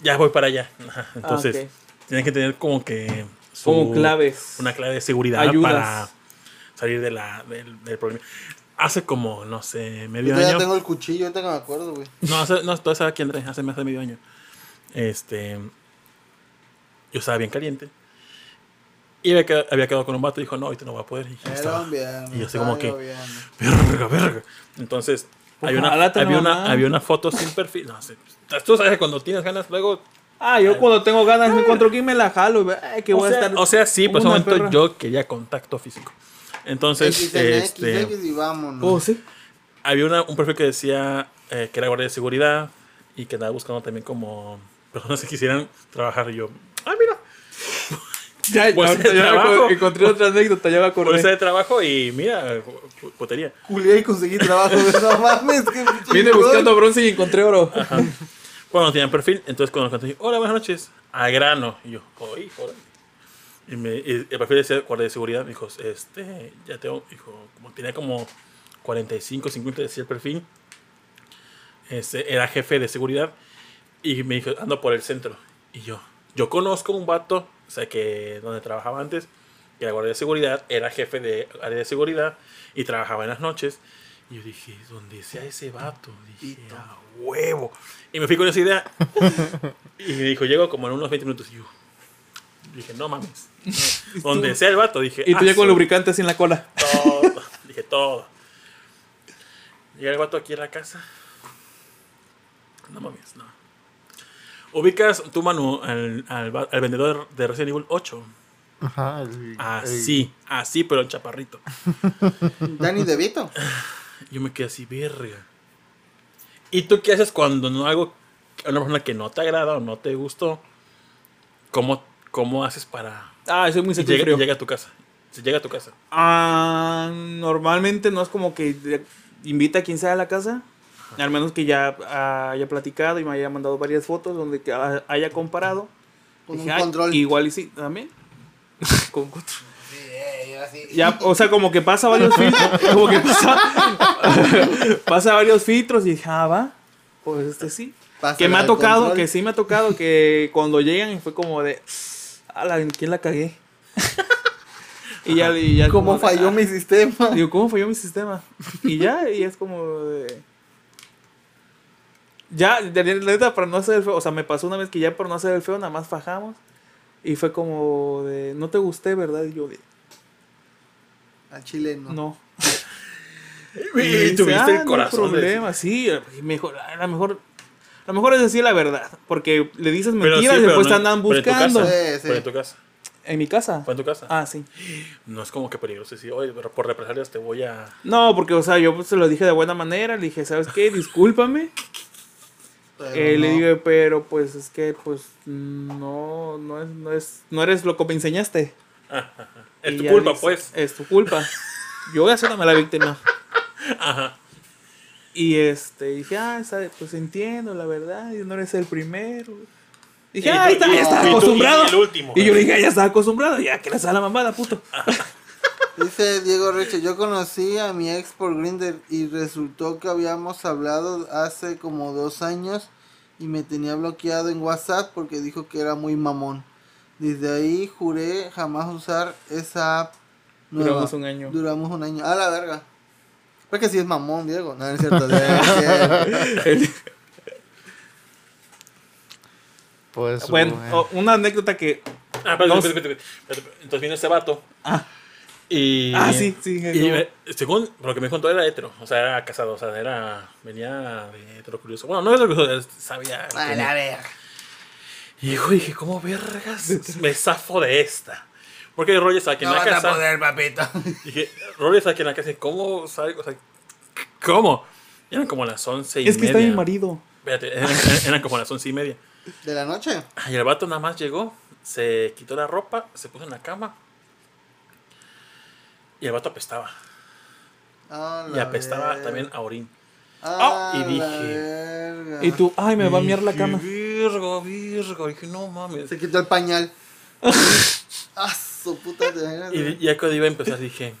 ya voy para allá. Entonces, Ah, ok. Tienen que tener como que su- Como claves. una clave de seguridad Ayudas. para salir de la, del, del problema. Hace como, no sé, medio Yo ya año. tengo el cuchillo, ahorita que me acuerdo, güey. No, hace, no, todo estaba aquí, Andrés, hace más de medio año. Este. Yo estaba bien caliente. Y había quedado, había quedado con un vato y dijo, no, ahorita no va a poder. Y yo, estaba, viernes, y yo así como que, lloviendo. verga, verga. Entonces, había una, Ojalá te había, una, había una foto sin perfil. No sé. Tú sabes que cuando tienes ganas, luego. Ah, yo cuando tengo ganas me encuentro aquí me la jalo. Ay, que O voy a sea, estar. o sea, sí, pues una momento perra. yo quería contacto físico. Entonces, este. Y vámonos. Oh, sí. había una- un perfil que decía eh, que era guardia de seguridad y que andaba buscando también como personas que quisieran trabajar. Y yo, ah, mira, Ya, ya trabajo. acuerdo- encontré otra anécdota, ya me acordé. bolsa de trabajo y mira, pu- putería. Julián y conseguí trabajo. No mames, Vine buscando bronce y encontré oro. Bueno, no tenían perfil, entonces cuando conté, hola, buenas noches, a grano. Y yo, oye, hola. Y, y el perfil decía guardia de seguridad. Me dijo, este, ya tengo, dijo, como tenía como 45, 50, decía el perfil. Este, era jefe de seguridad. Y me dijo, ando por el centro. Y yo, yo conozco un vato, o sea, que donde trabajaba antes, que era guardia de seguridad, era jefe de área de seguridad y trabajaba en las noches. Y yo dije, ¿dónde sea ese vato? Dije, a huevo. Y me fui con esa idea. y me dijo, llego como en unos 20 minutos. Y yo dije, no mames. No. Donde sea el vato, dije. Y tú ya "Ah, con lubricante así en la cola. todo. Dije todo. Llega el vato aquí a la casa. No mames, no. Ubicas tú, Manu, al, al, al vendedor de Resident Evil 8. Ajá. el- Así, así, pero en chaparrito. Danny DeVito. Yo me quedé así, verga. ¿Y tú qué haces cuando no algo, una persona que no te agrada o no te gustó? ¿Cómo, cómo haces para. Ah, soy muy y seco y llega, frío. y llega a tu casa? Se llega a tu casa. Ah, normalmente no es como que invita a quien sea a la casa. Al menos que ya haya platicado y me haya mandado varias fotos donde que ha- haya comparado. Con Dije, un "Ay, control. Igual y sí, también. Con control. Ya, o sea, como que pasa varios filtros. Como que pasa. pasa varios filtros y dije, ah, va. Pues este sí. Pásala Que me ha tocado, control. que sí me ha tocado que cuando llegan fue como de. "Ala, ¿en quién la cagué? y ya, y ya ¿Cómo como falló "Ah". mi sistema? Digo, ¿cómo falló mi sistema? Y ya, y es como de... Ya, de la neta, para no hacer el feo, o sea, me pasó una vez que ya por no hacer el feo, nada más fajamos. Y fue como de, no te gusté, ¿verdad? Y yo de, Al chileno. no. Y, dice, tuviste "Ah, el no hay corazón. de- problema, sí, y mejor, a lo mejor... A lo mejor es decir la verdad, porque le dices mentiras sí, y después no- te andan pero en tu buscando. casa, Sí, sí. pero en tu casa. ¿En mi casa? Fue en tu casa. Ah, sí. No es como que peligroso decir, oye, pero por represalias te voy a. No, porque, o sea, yo pues, se lo dije de buena manera, le dije, ¿sabes qué? Discúlpame. Eh, Le no. digo, pero pues es que pues no, no es, no es, no eres lo que me enseñaste. Es tu culpa, dice, pues. Es tu culpa. Yo voy a hacerme la víctima. Y este, dije, ah, sabe, pues entiendo, la verdad, y no eres el primero. Dije, Y ah, tú- está, ya acostumbrado. y el último. Y yo le dije, "Ah, ya estás acostumbrado, ya que le sale la mamada, puto. Dice Diego Reche, yo conocí a mi ex por Grinder y resultó que habíamos hablado hace como dos años y me tenía bloqueado en WhatsApp porque dijo que era muy mamón. Desde ahí juré jamás usar esa app. nueva. Duramos un año. Duramos un año. A la verga. Porque sí es mamón, Diego. No, no es cierto. es cierto. Pues. bueno, una anécdota que... Ah, No espérate, espérate. Entonces viene este vato. Ah. Y. Ah, sí, sí. Y según lo que me contó, era hetero. O sea, era casado. O sea, era. Venía de hetero curioso. Bueno, no era curioso, sabía. A la verga. Y yo dije, ¿cómo vergas me zafo de esta? Porque Roger en No la vas a casa. poder, papito. Dije, Roger está aquí en la casa. y ¿Cómo sabe? O sea, ¿cómo? Eran como las once y Es que media. está mi marido. Espérate, eran, eran como las once y media. ¿De la noche? Y el vato nada más llegó, se quitó la ropa, se puso en la cama. Y el vato apestaba. A Y apestaba también a orín. A y la dije, verga. Y tú, ay, me va a miar la cama. Virgo, Virgo. dije, no mames. Se quitó el pañal. ah, su puta de Y ya cuando iba a empezar dije,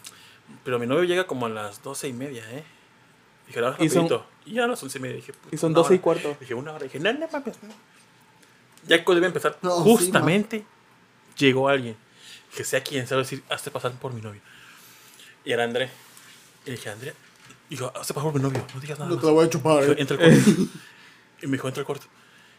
pero mi novio llega como a las doce y media, ¿eh? Dije, ahora Y son- rapidito. Y ya a las once y media dije, Y son 12 y cuarto. Dije, una hora. Dije, no, no mames, no. Ya cuando iba a empezar, No, sí, justamente llegó alguien. Que sea quien sabe decir, hazte pasar por mi novio. Y era André. Y dije, André, dijo, hazte pasar por mi novio, no digas nada. No más". te la voy a chupar, eh. entra al cuarto. y me dijo, entra al cuarto.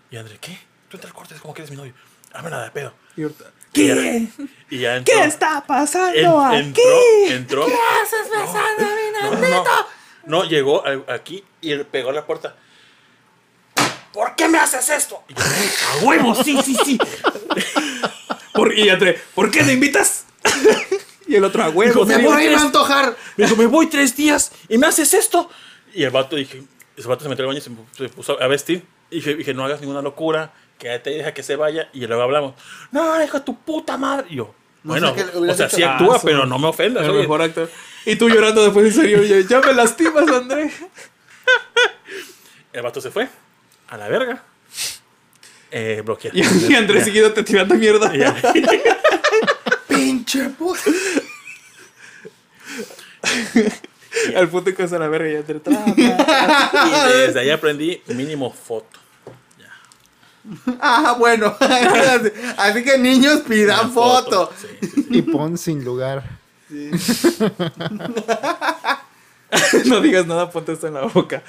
Y André, ¿qué? Tú entra al cuarto, es como que eres mi novio. Hazme nada de pedo. Y ahorita, Y ¿Qué? Y ya entró. ¿Qué está pasando En- aquí? entró, entró. ¿Qué haces besando a mi no, no, no, llegó aquí y pegó a la puerta. ¿Por qué me haces esto? Y yo, a huevo, sí, sí, sí. Por, y André, ¿por qué me invitas? y el otro a huevo. Me voy a ir a antojar. Me dijo, me voy tres días y me haces esto. Y el vato dije, ese vato se metió al baño y se, puso a vestir. Y dije, dije, no hagas ninguna locura, quédate y deja que se vaya. Y luego hablamos, no, hijo tu puta madre. Y yo, No bueno, o sea, sí Ah, actúa, su- pero no me ofendas. El mejor actor. Y tú llorando después en serio, ya, ya me lastimas, André. El vato se fue a la verga. Eh, bloqueado. Y, y André seguido te tirando mierda. Pinche puta. Al punto que se la verga y André trapa. Y desde ahí aprendí mínimo foto. Ah, bueno. Así que niños pidan Una foto. Sí, sí, sí. Y pon sin lugar. no digas nada, ponte esto en la boca.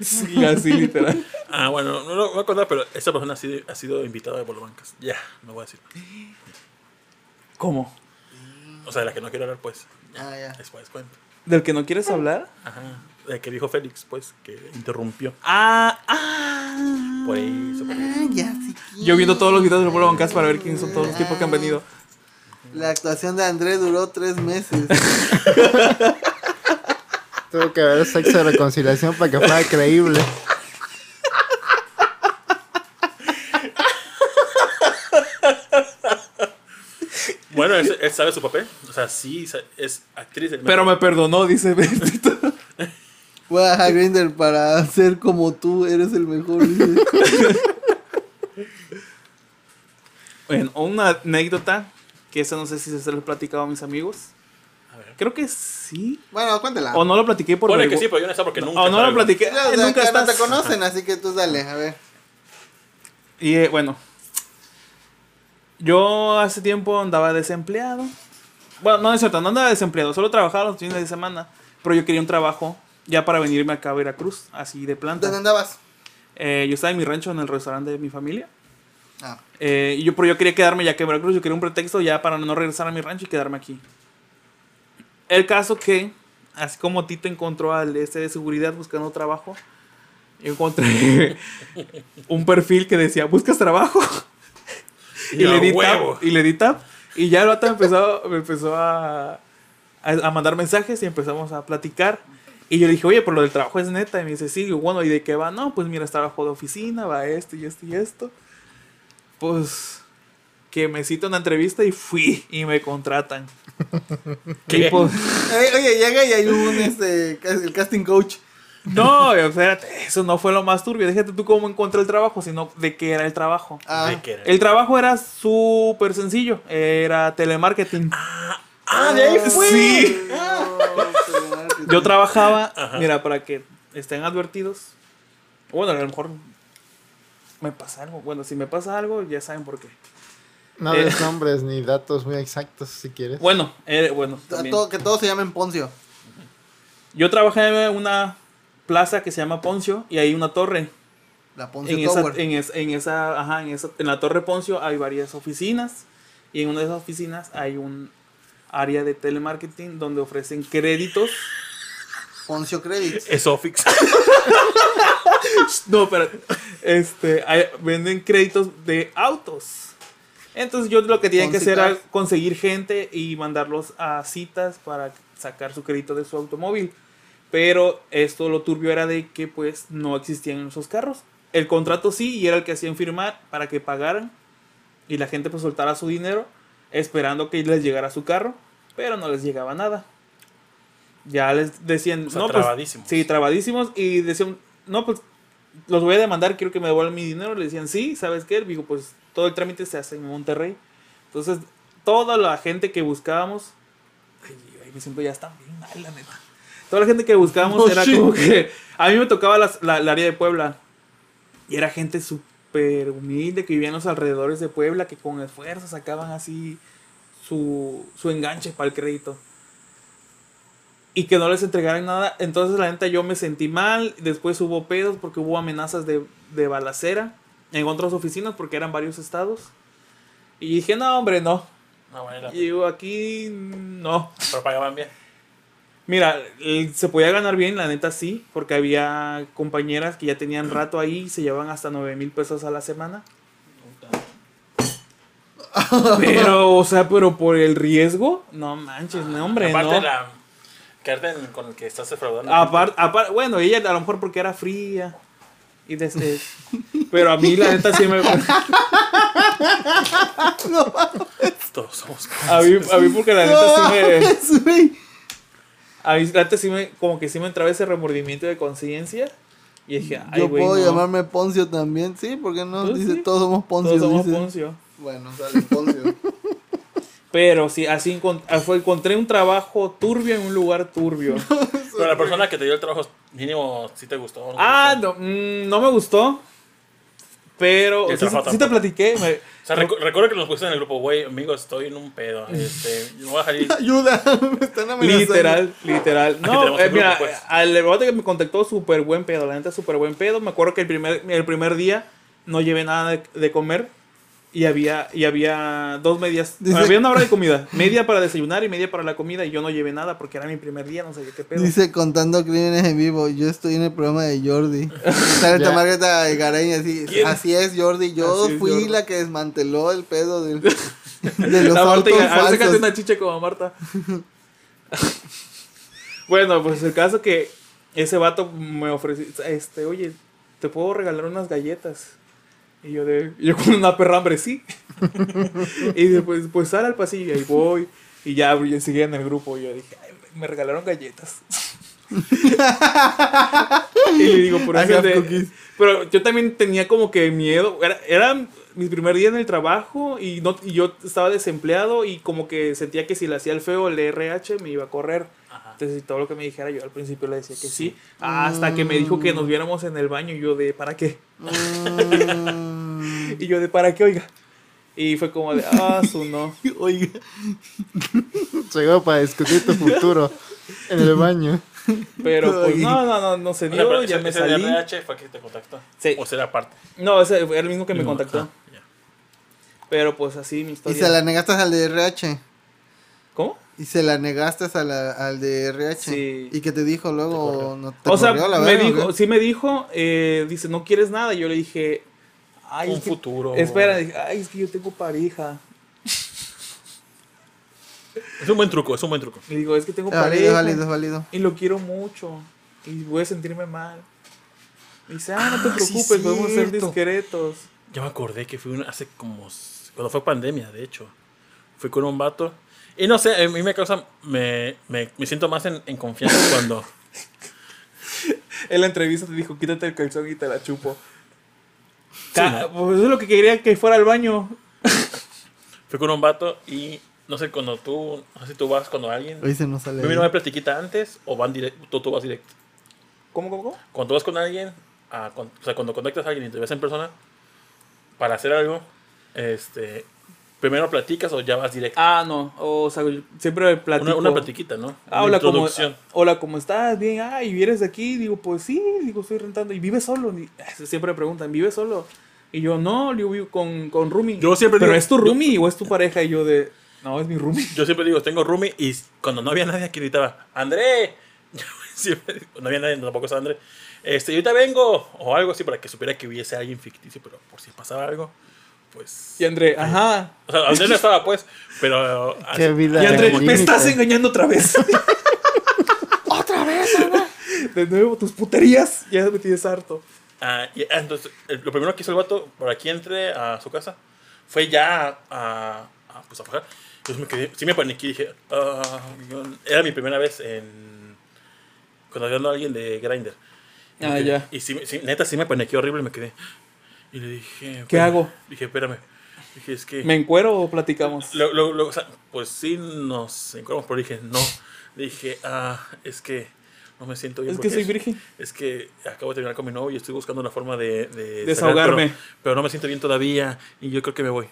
sí, así literal. Ah, bueno, no lo voy a contar, pero esta persona ha sido, ha sido invitada de Bolobancas. Ya, no voy a decir. ¿Cómo? O sea, de la que no quiero hablar, pues. Ah, ya. Después cuento. ¿Del que no quieres hablar? Ajá. De que dijo Félix, pues, que interrumpió. Ah, ah. Por eso, por eso. Ah, ya sí. Yo viendo todos los videos del Pueblo Bancas para ver quiénes son todos los tipos que han venido. La actuación de André duró tres meses. Tuvo que haber sexo de reconciliación para que fuera creíble. Bueno, él, él sabe su papel. O sea, sí, es actriz. del Pero me perdonó, dice. Voy a Grinder para ser como tú, eres el mejor. Bueno, una anécdota que esa no sé si se lo he platicado a mis amigos. A ver. Creo que sí. Bueno, cuéntala. O no lo platiqué por Pone que sí, pero yo no sé porque nunca. O no lo platiqué. Los Ay, de nunca acá no te estás. conocen, así que tú dale, a ver. Y eh, bueno, yo hace tiempo andaba desempleado. Bueno, no es cierto, no andaba desempleado, solo trabajaba los fines de semana. Pero yo quería un trabajo ya para venirme acá a Veracruz, así de planta. ¿Dónde andabas? Eh, yo estaba en mi rancho, en el restaurante de mi familia. Ah, Eh, y yo, pero yo quería quedarme ya que en Veracruz, yo quería un pretexto ya para no regresar a mi rancho y quedarme aquí. El caso que, así como Tito encontró al este de seguridad buscando trabajo, encontré un perfil que decía, ¿buscas trabajo? y, le di tap, y le di tap, y ya el vato me empezó, me empezó a, a, mandar mensajes y empezamos a platicar. Y yo le dije, oye, pero lo del trabajo es neta. Y me dice, sí, bueno, ¿y de qué va? No, pues mira, es trabajo de oficina, va esto y esto y esto. Pues que me cita una entrevista y fui y me contratan. ¿Qué? Y, pues, oye, llega y hay un este, el casting coach. no, espérate, eso no fue lo más turbio. Déjate tú cómo encontré el trabajo, sino de qué era el trabajo. Ah, ¿De qué era? El trabajo era súper sencillo, era telemarketing. Ah, de ahí fue. Sí. no, Yo trabajaba, mira, para que estén advertidos. Bueno, a lo mejor me pasa algo. Bueno, si me pasa algo, ya saben por qué. No Eh. des nombres ni datos muy exactos si quieres. Bueno, eh, bueno. También. que todos se llamen Poncio. Yo trabajé en una plaza que se llama Poncio y hay una torre. La Poncio En esa, Tower. en, es- en esa, ajá, en esa, en la torre Poncio hay varias oficinas y en una de esas oficinas hay un área de telemarketing donde ofrecen créditos. Poncio Credits. Es Ofix. No, pero este, hay- venden créditos de autos. Entonces yo lo que tenía que hacer era conseguir gente y mandarlos a citas para sacar su crédito de su automóvil. Pero esto lo turbio era de que pues no existían esos carros. El contrato sí y era el que hacían firmar para que pagaran y la gente pues soltara su dinero esperando que les llegara su carro, pero no les llegaba nada. Ya les decían, O sea, no, pues, trabadísimos. sí, trabadísimos y decían, no, pues los voy a demandar, quiero que me devuelvan mi dinero. Le decían, sí, ¿sabes qué? Digo, pues todo el trámite se hace en Monterrey. Entonces, toda la gente que buscábamos, ay, ay, me siento ya está bien mal, la neta. Toda la gente que buscábamos Oh, era shit. como que, a mí me tocaba las- la, la área de Puebla. Y era gente súper humilde que vivía en los alrededores de Puebla, que con esfuerzo sacaban así su, su enganche para el crédito. Y que no les entregaran nada. Entonces la neta yo me sentí mal. Después hubo pedos porque hubo amenazas de, de balacera en otras oficinas porque eran varios estados. Y dije, no, hombre, no. No, bueno, Y digo, aquí no. pero pagaban bien. Mira, se podía ganar bien, la neta sí, porque había compañeras que ya tenían rato ahí y se llevaban hasta 9 mil pesos a la semana. Pero, o sea, pero por el riesgo, no manches, no, hombre, Aparte no. la en- con el que estás defraudando. Aparte, apar- bueno, ella a lo mejor porque era fría. Y desde, pero a mí la neta sí me... Todos somos. A mí, a mí porque la neta sí me... A mí neta sí me... Como que sí me entraba ese remordimiento de conciencia. Y dije, ay, Yo güey, puedo no. llamarme Poncio también, sí, porque no? Pues dice, sí. todos somos Poncio. Todos somos dice. Poncio. Bueno, sale Poncio. Pero sí, así encont- ah, fue, encontré un trabajo turbio en un lugar turbio. Pero la persona que te dio el trabajo mínimo sí te gustó. ¿no? ah, no, mm, no me gustó. Pero sí, te platiqué. me- O sea, recu- recuerdo que nos pusiste en el grupo, güey, amigo, estoy en un pedo. Este, yo voy a salir. Ayuda, me están amenazando. literal, literal. No, eh, el mira, grupo, pues. al rebote que me contactó, súper buen pedo. La neta, súper buen pedo. Me acuerdo que el primer, el primer día no llevé nada de, de comer. Y había, y había dos medias. Dice- había una hora de comida. Media para desayunar y media para la comida. Y yo no llevé nada porque era mi primer día, no sabía qué pedo. Dice contando crímenes en vivo. Yo estoy en el programa de Jordi. Sale. Margarita Garay así. Así es, Jordi. Yo Así fui Jordi. la que desmanteló el pedo del, de los La Marta, autos y- a ver, sácate falsos. una chicha como Marta. bueno, pues el caso que ese vato me ofreció, este, oye, te puedo regalar unas galletas. Y yo de, yo con una perra hambre, sí. y después, pues sal al pasillo y ahí voy. Y ya yo seguía en el grupo. Y yo dije, "Ay, me regalaron galletas. y le digo, por eso de- pero yo también tenía como que miedo. Era, era mi primer día en el trabajo y, no, y yo estaba desempleado y como que sentía que si le hacía el feo el RH me iba a correr. Ajá. Entonces todo lo que me dijera yo al principio le decía que sí. Hasta que me dijo que nos viéramos en el baño y yo de ¿para qué? Mm. Y yo de ¿para qué? Oiga. Y fue como de ah, su no. Oiga. Llegó para discutir tu futuro en el baño. Pero pues no, no, no, no se O sea, dio, pero ya ese- me ese de salí. RH fue que te contactó. Sí. O será aparte. No, ese fue el mismo que me No, contactó. ya. Pero pues así mi Y historia. se la negaste al de RH. ¿Cómo? Y se la negaste a la- al de RH. Sí. Y que te dijo luego. No, te o sea, la me verga, ¿o dijo, sí me dijo, eh, dice, no quieres nada. Y yo le dije, ay, Un es que- futuro. Espera, dije, ay, es que yo tengo pareja. Es un buen truco, es un buen truco. Y digo, es que tengo Es válido, pareja. es válido, es válido. Y lo quiero mucho. Y voy a sentirme mal. Y dice, ah, no te Ah, sí, preocupes, podemos ser discretos. Ya me acordé que fui un- hace como. Cuando fue pandemia, de hecho. Fui con un vato. Y no sé, a mí me causa. Me, me, me siento más en, en confianza cuando. En la entrevista te dijo, quítate el calzón y te la chupo. Sí, Ca- ¿no? Pues eso es lo que quería que fuera al baño. Fui con un vato y. No sé, cuando tú. No sé si tú vas cuando alguien. Hoy se nos sale. Primero me platiquita antes o van directo. Tú, tú vas directo. ¿Cómo, cómo, cómo? Cuando tú vas con alguien. a con- o sea, cuando conectas a alguien y te ves en persona. Para hacer algo. Este. Primero platicas o ya vas directo. Ah, no. O sea, siempre platico. una, una platiquita, ¿no? Ah, Una hola, ¿cómo, introducción. hola, ¿cómo estás? Bien, ah, ¿y vienes de aquí? Digo, pues sí, digo, estoy rentando. ¿Y vives solo? Ni- Siempre me preguntan, ¿vives solo? Y yo, no, yo vivo con, con Rumi. Yo siempre ¿Pero digo- es tu Rumi o es tu pareja? Y yo de, no, es mi Rumi. Yo siempre digo, tengo roomie y cuando no había nadie aquí gritaba, ¡André! Yo siempre, no había nadie, tampoco estaba André. Este, yo ahorita vengo, o algo así para que supiera que hubiese alguien ficticio, pero por si pasaba algo, pues. Y André, ajá. O sea, André no estaba, pues, pero. Qué vida. Y André, me estás engañando otra vez. ¡Otra vez, Ana! De nuevo, tus puterías. Ya me tienes harto. Ah, y, ah, entonces, eh, lo primero que hizo el vato, por aquí entré a su casa, fue ya a, a, pues, a bajar. Entonces me quedé, sí me paniqué y dije, ah, era mi primera vez en, conociendo a alguien de Grindr. Ah, ya. Y sí, sí, neta, sí me paniqué horrible y me quedé. Y le dije. ¿Qué espérame. hago? Dije, espérame. Dije, es que. ¿Me encuero o platicamos? Lo- lo- lo- o sea, pues sí nos encuadramos, pero dije, no. Dije, ah, es que no me siento bien. Es que soy virgen. Es que acabo de terminar con mi novio y estoy buscando una forma de... de Desahogarme. sacar, pero, pero no me siento bien todavía y yo creo que me voy.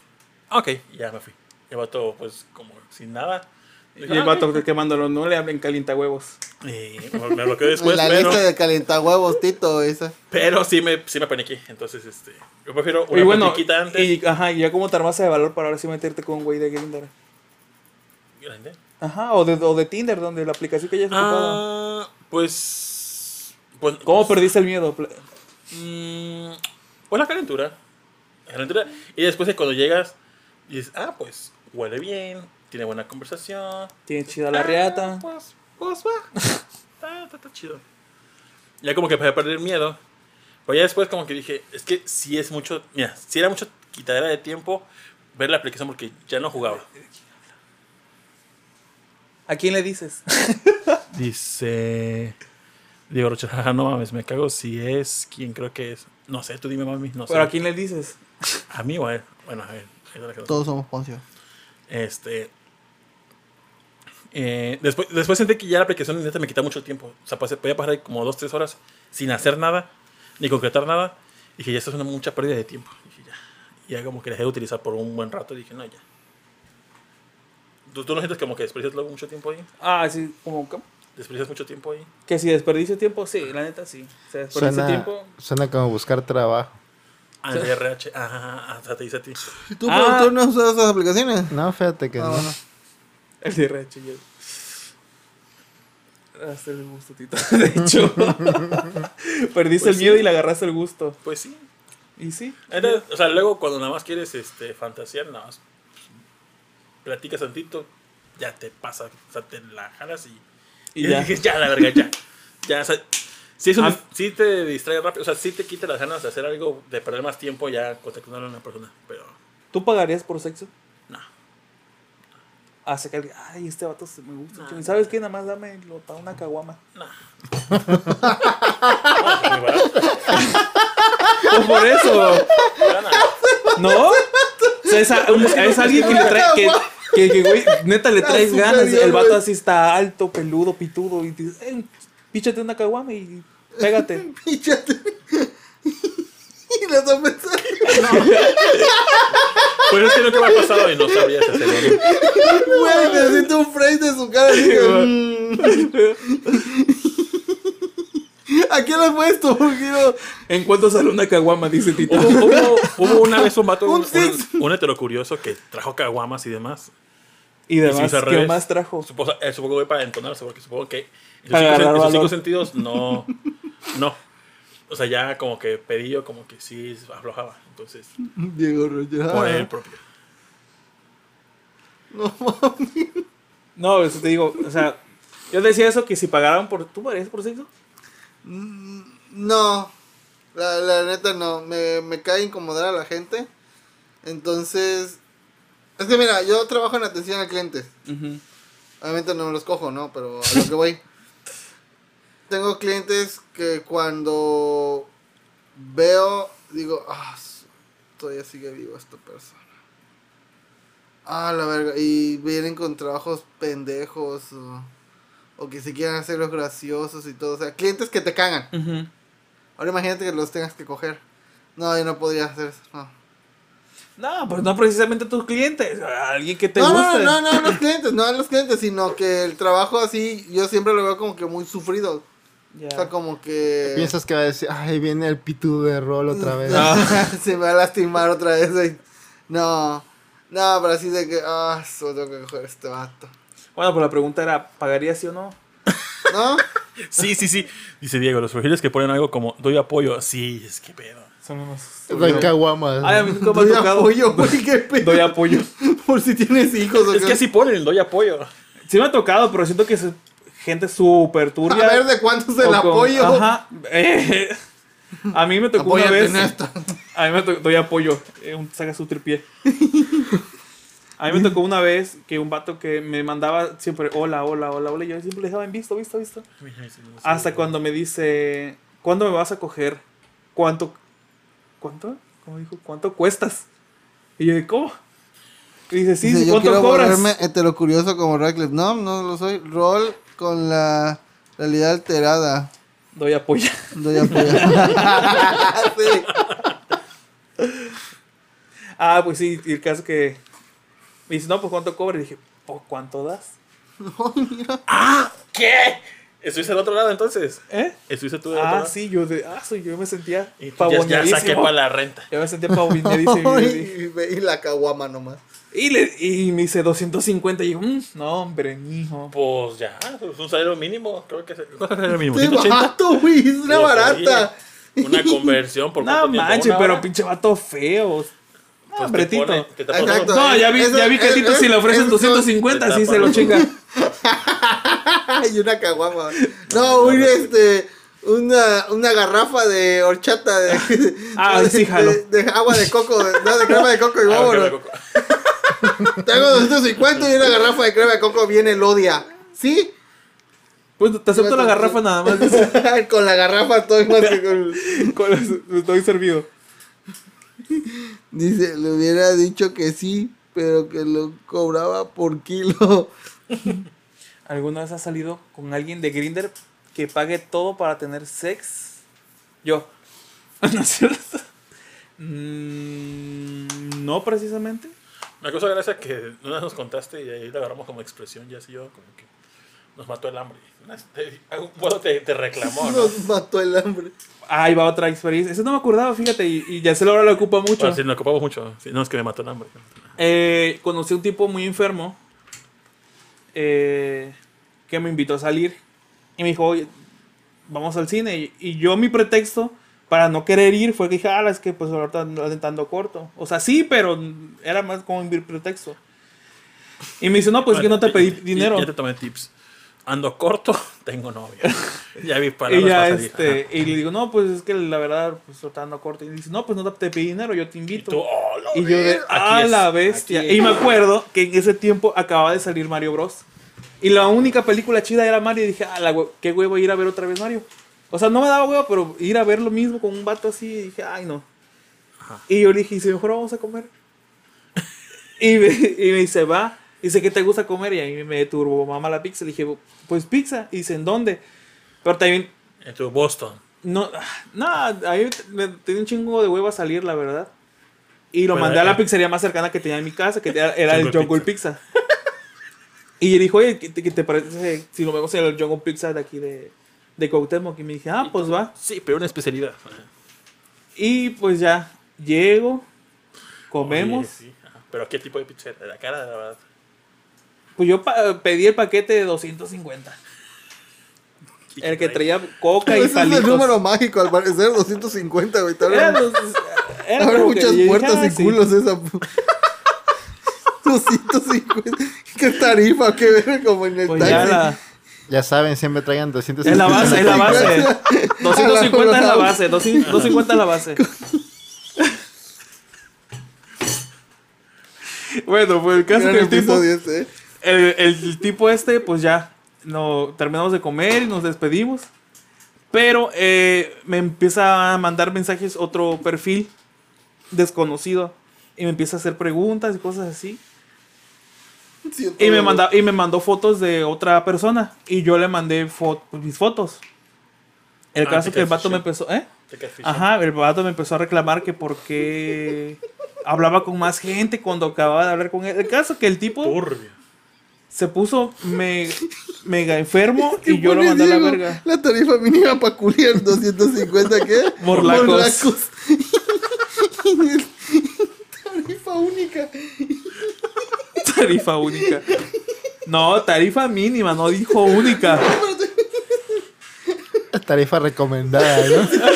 Ok, ya me fui. El vato, pues, como sin nada. Y el vato quemándolo, no le hablen calienta huevos. Y me bloqueó después, la pero, lista de calentahuevos, Tito, esa. pero sí me, sí me paniqué. Entonces, este, yo prefiero una y bueno, antes. y, ajá, y ya como te armaste de valor para ahora sí meterte con un güey de Grindr. Grande. Ajá, o de, o de Tinder, donde la aplicación que ya es. Ah, pues... pues ¿Cómo pues, perdiste el miedo? Pla- Mm, pues la calentura. La calentura. Y después de cuando llegas, dices, ah, pues huele bien, tiene buena conversación. Tiene chida la Ah, riata. Pues, pues va. está, está, está chido. Ya como que empecé a perder miedo. Pero ya después como que dije, es que si es mucho, mira, si era mucho quitadera de tiempo ver la aplicación porque ya no jugaba. ¿A quién le dices? Dice Diego Rocha, "Jaja, no mames, me cago si es quien creo que es. No sé, tú dime mami, no sé. ¿Pero a quién le dices? A mí o a él. Bueno, a cosa. Todos somos Poncio. Este. Eh, después, después sentí que ya la aplicación neta me quita mucho tiempo. O sea, pasé- podía pasar ahí como dos, tres horas sin hacer nada, ni concretar nada. Dije, ya esto es una mucha pérdida de tiempo. Dije, ya. Y ya como que dejé de utilizar por un buen rato. Dije, no, ya. ¿Tú, tú no sientes como que desperdicias luego mucho tiempo ahí? Ah, sí, como que, ¿Desperdicias mucho tiempo ahí? que si desperdicio tiempo, sí, la neta sí. Se desperdicia Suena, tiempo. suena como buscar trabajo. Ah, el RH. Ajá, ajá, te dice a ti. ¿Y tú, Ah. tú no usas esas aplicaciones? No, fíjate que Ah, no. bueno. El de yo. Hasta el gusto, Tito. De hecho, perdiste Pues el miedo sí. y le agarraste el gusto. Pues sí. Y sí. Entonces, o sea, luego cuando nada más quieres este, fantasear, nada más platicas tantito, ya te pasa, o sea, te la jalas y, Y y ya. dices, ya, la verga, ya. Ya, o sea, sí, es un- Ah. sí te distrae rápido, o sea, sí te quita las ganas de hacer algo, de perder más tiempo ya contactando a una persona, pero ¿Tú pagarías por sexo? Hace que alguien, ay, este vato se me gusta. ¿Y ¿Sabes qué? Nada más dame lo para una caguama. No. No, muy barato. Pues por eso. ¿No? O sea, es, a- un- es alguien que le trae. Que, que, que, güey, neta le traes ganas. bien, El vato güey. así está alto, peludo, pitudo. Y dices, eh, píchate una caguama y pégate. Píchate. Y les va a pensar. Pues es que nunca me ha pasado y no sabría si hacerlo. Güey, necesito un frame de su cara. así que, mm. ¿A quién le he puesto? No- ¿En cuánto sale una caguama? Dice Tito. Hubo, hubo- hubo una vez un vato, Un un, un, heterocurioso que trajo caguamas y demás. Y demás, ¿qué revés. más trajo? Supongo, eh, supongo que para entonarse, porque supongo que en sus, cinco, en sus cinco sentidos no. No. O sea, ya como que pedillo, como que sí aflojaba. Entonces, Diego Rocha. por él propio. No mames. No, eso te digo, o sea, yo decía eso que si pagaran por. ¿Tú pagarías por sexo? No. La, la neta no. Me, me cae incomodar a la gente. Entonces. Es que mira, yo trabajo en atención a clientes. Obviamente no me los cojo, ¿no? Pero a lo que voy. Tengo clientes que cuando veo, digo, ah, todavía sigue vivo esta persona. Ah, la verga. Y vienen con trabajos pendejos o, o que se quieran hacer los graciosos y todo. O sea, clientes que te cagan. Ahora imagínate que los tengas que coger. No, yo no podría hacer eso. No, No, pues no precisamente tus clientes, alguien que te no, guste. no, no, no, los clientes, no a los clientes, sino que el trabajo así, yo siempre lo veo como que muy sufrido. Ya. O sea, como que... Piensas que va a decir, ay, viene el pitudo de rol otra vez. Se me va a lastimar otra vez. güey. No, no, pero así de que, ah, solo tengo que coger este vato. Bueno, pues la pregunta era, ¿pagarías sí o no? ¿No? Sí, sí, sí. Dice Diego, los perfiles que ponen algo como doy apoyo. Sí, es que pedo. Son unos... Doy caguamas. Ay, a mí nunca me Doy ha tocado. apoyo, güey, qué pedo. Doy apoyo. Por si tienes hijos o Es qué. que así ponen, doy apoyo. Sí me ha tocado, pero siento que es gente súper turbia. A ver, ¿de cuánto es el apoyo? Ajá. Eh, a mí me tocó una vez. en esto. A mí me tocó, doy apoyo. Eh, un, saca su tripié. A mí me tocó una vez que un vato que me mandaba siempre hola, hola, hola, hola. Y yo siempre le dejaba en visto, visto, visto. Hasta cuando me dice, ¿cuándo me vas a coger? ¿Cuánto? ¿Cuánto? ¿Cómo dijo? ¿Cuánto cuestas? Y yo, ¿cómo? Y dice, sí, Dice, sí, yo ¿cuánto quiero cobras? volverme heterocurioso como Radcliffe. No, no lo soy. Rol con la realidad alterada. Doy apoyo. Doy apoyo. sí. Ah, pues sí, y el caso que me dice, no, pues ¿cuánto cobras? Y dije, ¿por cuánto das? Ay, mira. ¿Qué? ¿Estuviste al otro lado entonces? ¿Eh? ¿Estuviste tú del otro Ah, lado? sí, yo de, ah, soy, yo me sentía Y tú ya, ya saqué para la renta. Yo me sentía pavoneadísimo. y, ve- y la caguama nomás. Y, le- y me dice 250 y digo, "Mm, no, hombre, mijo. Pues ya, es un salario mínimo. Creo que es ¿cuánto es el salario mínimo. Qué 180. barato, güey. Es una Pues, barata. oye, Una conversión por No manches, pero hora. pinche vato feo. No, Pues hombre, te pone- Tito. Exacto. No, ya vi, Eso- ya vi que a Tito si le ofrecen es- 250, es- sí se lo chinga. y una caguama. No, un este. Una, una garrafa de horchata de, Ah, de, sí, jalo. de, de agua de coco, de, no, de crema de coco y Ah, vámonos. Tengo 250 y una garrafa de crema de coco bien elodia. ¿Sí? Pues te acepto la garrafa nada más. con la garrafa estoy más que con... con las- Estoy servido. Dice, le hubiera dicho que sí, pero que lo cobraba por kilo. ¿Alguna vez has salido con alguien de Grinder que pague todo para tener sex? Yo. ¿No es cierto? Mm, no precisamente. Una cosa gracia que una vez nos contaste y ahí la agarramos como expresión, ya así yo, como que nos mató el hambre. Bueno, te, te reclamó, ¿no? Nos mató el hambre. Ahí va otra experiencia. Eso no me acordaba, fíjate, y, y ya se lo ahora lo ocupa mucho. Bueno, sí, nos ocupamos mucho. Sí, no, es que me mató el hambre. Eh, conocí a un tipo muy enfermo eh, que me invitó a salir y me dijo, oye, vamos al cine. Y, y yo mi pretexto para no querer ir fue que dije, ah, es que pues ahorita ando corto. O sea, sí, pero era más como mi pretexto. Y me dice, no, pues es que no te pedí Y- dinero. Ya te tomé tips. Ando corto, tengo novia. ya vi Y palabras ya, para este, y le digo, no, pues es que la verdad, pues ahorita ando corto. Y dice, no, pues no te pedí dinero, yo te Y invito. tú, oh, Y yo de, ah, es, la bestia. Y me acuerdo que en ese tiempo acababa de salir Mario Bros. Y la única película chida era Mario. Y dije, ah, la qué huevo ir a ver otra vez Mario. O sea, no me daba huevo, pero ir a ver lo mismo con un vato así. Y dije, ay, no. Y yo le dije, ¿y si mejor vamos a comer? y, me, y me dice, va. Dice, ¿qué te gusta comer? Y a mí me turbo mamá la pizza. Le dije, pues pizza. Y dice, ¿en dónde? Pero también En tu Boston. no, no, a mí me tenía un chingo de huevo a salir, la verdad. Y lo Bueno, mandé a la eh. pizzería más cercana que tenía en mi casa, que era, era el Jungle Jungle Pizza. y dijo, oye, ¿qué te, qué te parece si lo vemos en el Jungle Pizza de aquí de, de Cuauhtémoc? Y me dije, ah, pues va. Sí, pero una especialidad. Y pues ya, llego, comemos. Oye, sí. Pero ¿qué tipo de pizza era? La cara de la verdad. Pues yo pa- pedí el paquete de 250. ¿Y El que traía coca y Ese es el número mágico, al parecer, 250, güey. Era los- era abre muchas yo dije, puertas ah, y sí. culos esa. pu- 250. ¿Qué tarifa? ¿Qué ver como en el Pues ya taxi? la... Ya saben, siempre traigan 200 Es la base, es la base. 250 es la base, 250 es la base. Bueno, pues el caso que el tipo, este, ¿eh? el, el tipo este, pues ya, no, terminamos de comer y nos despedimos. Pero eh, me empieza a mandar mensajes otro perfil desconocido y me empieza a hacer preguntas y cosas así. Y me, manda, y me mandó fotos de otra persona y yo le mandé fo- mis fotos. El Ah, caso que el vato me empezó, ¿eh? Ajá, el vato me empezó a reclamar que por qué hablaba con más gente cuando acababa de hablar con él. El caso que el tipo Turbio. se puso me- mega enfermo ¿Qué y yo lo mandé a la verga. La tarifa mínima para culiar 250, ¿qué? Morlacos. tarifa única. Tarifa única. No, tarifa mínima, no dijo única. Tarifa recomendada, ¿no?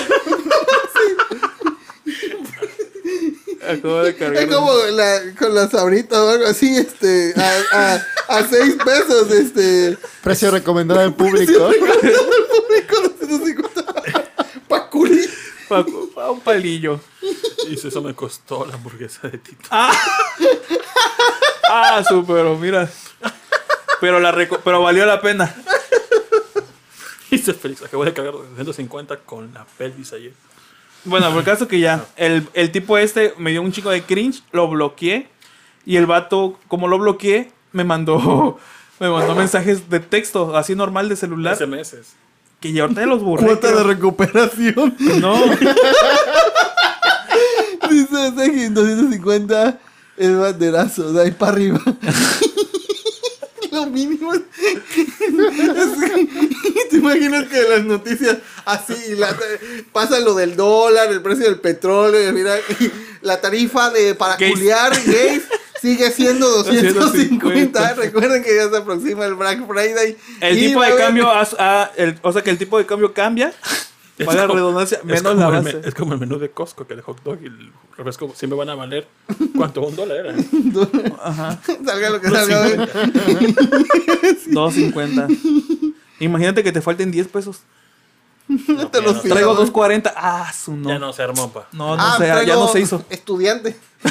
Acabo de cargar. Es como la, con las sabritas o algo así, este, a, a, a seis pesos, este, Precio recomendado al público. público 250 pa' culiar. Pa- pa- un palillo. Dice, eso me costó la hamburguesa de Tito. Ah, súper, mira. Pero, la reco- pero valió la pena. Dice Félix, acabo de cargar 250 con la pelvis ayer. Bueno, por el caso que ya, el, el tipo este me dio un chico de cringe, lo bloqueé. Y el vato, como lo bloqueé, me mandó, me mandó mensajes de texto, así normal de celular. SMS. Que ya ahorita los borré. Cuota de recuperación. No, Dice ese 250 el banderazo, de ahí para arriba. Lo mínimo. es- ¿Te imaginas que las noticias así la- pasa lo del dólar, el precio del petróleo, mira, la tarifa de para Gays. culiar gays sigue siendo 250. 250. Recuerden que ya se aproxima el Black Friday. el tipo a de cambio, has- ah, el- o sea que el tipo de cambio cambia. Es Para la como- redundancia, es menos como la el base. es como el menú de Costco, que el hot dog y el refresco siempre van a valer. ¿Cuánto? ¿Un dólar era? Ajá. Salga lo que salga. güey. 2.50. Imagínate que te falten 10 pesos. No, Te los no, pido. Traigo güey. 2.40. Ah, su no. ya no se armó, pa. No, no Ah, sé, ya no se hizo. Estudiante.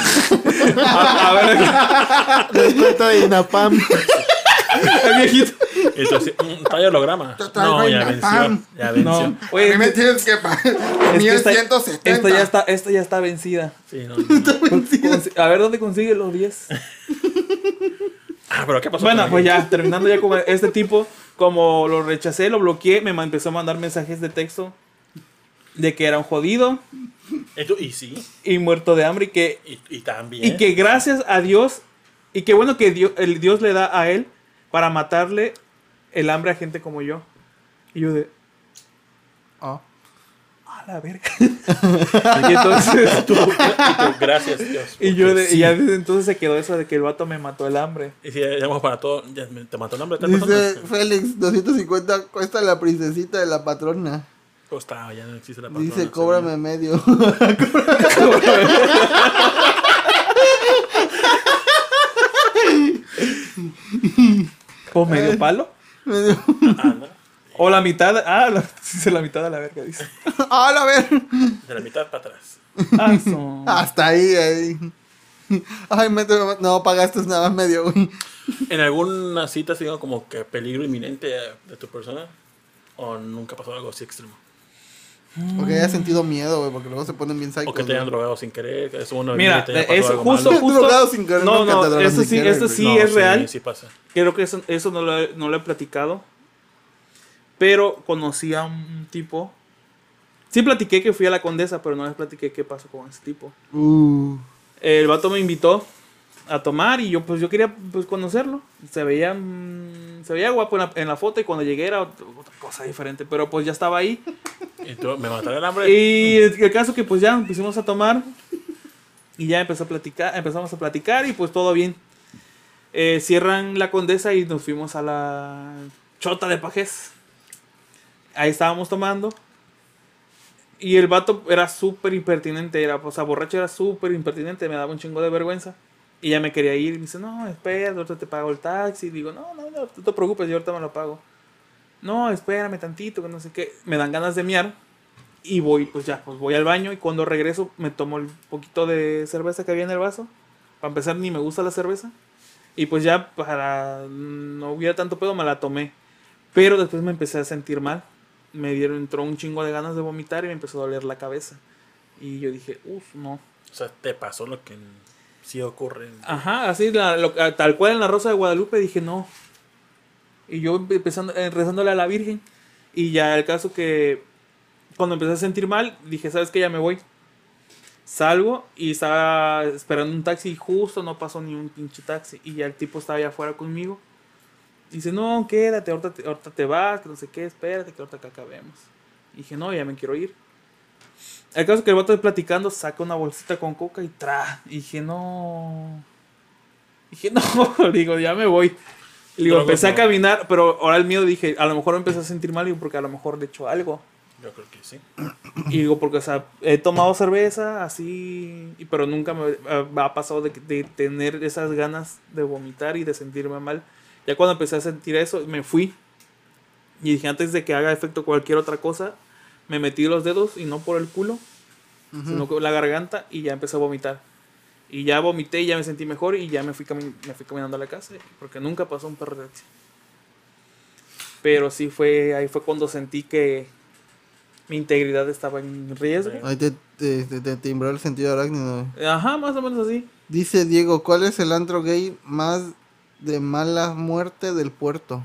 A, a ver, Descuento de INAPAM. el viejito. Entonces, un talla holograma. Yo traigo No, ya venció. Ya venció. No, oye, me tienes que pagar. es que esta, 1170. esta ya está, esta ya está vencida. Sí, no, no. Consi- A ver dónde consigue los 10. Ah, pero ¿qué pasó? Bueno, pues ya, terminando ya con este tipo, como lo rechacé, lo bloqueé, me empezó a mandar mensajes de texto de que era un jodido Y, tú- y sí, y muerto de hambre y que, y, y también. y que gracias a Dios, y que bueno que Dios, el Dios le da a él para matarle el hambre a gente como yo. Y yo de, Ah. a la verga. y entonces, Tú- y tú, gracias, Dios. y yo de, sí. y ya desde entonces se quedó eso de que el vato me mató el hambre. Y si llamamos para todo, ya me- te mató el hambre. Dice persona. Félix, 250 cuesta la princesita de la patrona. Costaba, ya no existe la patrona. Dice, cóbrame medio. ¿O medio palo? medio. Ah, no. O la mitad, ah, la, dice la mitad de la verga, dice. Ah, a ver. De la mitad para atrás. Ah, Hasta ahí, ahí. Ay, medio, no pagaste nada más medio, güey. ¿En alguna cita ha sido como que peligro inminente de tu persona? ¿O nunca pasó algo así extremo? Porque hayas sentido miedo, güey, porque luego se ponen bien psychos. O que te hayan drogado sin querer. Que es uno Mira, te haya pasado es algo justo, malo. justo. Drogado sin querer, No, no, esto sin sí, querer, güey. sí No, es real. Sí pasa. Creo que eso, eso no, lo he, no lo he platicado. Pero conocí a un tipo. Sí platiqué que fui a la condesa, pero no les platiqué qué pasó con ese tipo. Uh. El vato me invitó a tomar y yo pues yo quería pues conocerlo. Se veía mm, se veía guapo en la, en la foto y cuando llegué era ot- otra cosa diferente, pero pues ya estaba ahí. Y tú, me mataron el hambre. Y el, el caso que pues ya empezamos a tomar y ya empezó a platicar, empezamos a platicar y pues todo bien. Eh, cierran la condesa y nos fuimos a la chota de pajes. Ahí estábamos tomando. Y el vato era súper impertinente, era, o sea, borracho era súper impertinente, me daba un chingo de vergüenza. Y ya me quería ir y me dice, no, espera, ahorita te pago el taxi. digo, no, no, no, no te preocupes, yo ahorita me lo pago. No, espérame tantito, que no sé qué. Me dan ganas de miar. Y voy, pues ya, pues voy al baño y cuando regreso me tomo el poquito de cerveza que había en el vaso. Para empezar, ni me gusta la cerveza. Y pues ya para no hubiera tanto pedo, me la tomé. Pero después me empecé a sentir mal. Me dieron, entró un chingo de ganas de vomitar y me empezó a doler la cabeza. Y yo dije, uff, no. O sea, te pasó lo que sí ocurre. Ajá, así, la- lo- tal cual en la Rosa de Guadalupe dije, no. Y yo empezando, eh, rezándole a la Virgen. Y ya el caso que cuando empecé a sentir mal, dije, ¿sabes qué? Ya me voy. Salgo y estaba esperando un taxi y justo no pasó ni un pinche taxi. Y ya el tipo estaba allá afuera conmigo. Dice, no, quédate, ahorita te, ahorita te vas, que no sé qué, espérate, que ahorita que acabemos. Y dije, no, ya me quiero ir. El caso que el vato platicando saca una bolsita con coca y tra. Y dije, no. Dije, no, digo, ya me voy. Y digo, empecé a no. caminar, pero ahora el miedo dije, a lo mejor me empecé a sentir mal digo, porque a lo mejor le echo algo. Yo creo que sí. Y digo, porque, o sea, he tomado cerveza así, y- pero nunca me eh, ha pasado de, de tener esas ganas de vomitar y de sentirme mal. Ya cuando empecé a sentir eso, me fui. Y dije, antes de que haga efecto cualquier otra cosa, me metí los dedos y no por el culo, sino con la garganta y ya empecé a vomitar. Y ya vomité y ya me sentí mejor y ya me fui, cami- me fui caminando a la casa, porque nunca pasó un perro de acción. Pero sí fue, ahí fue cuando sentí que mi integridad estaba en riesgo. Ahí te, te, te- te timbró el sentido arácnido. Ajá, más o menos así. Dice Diego, ¿cuál es el antro gay más de mala muerte del puerto?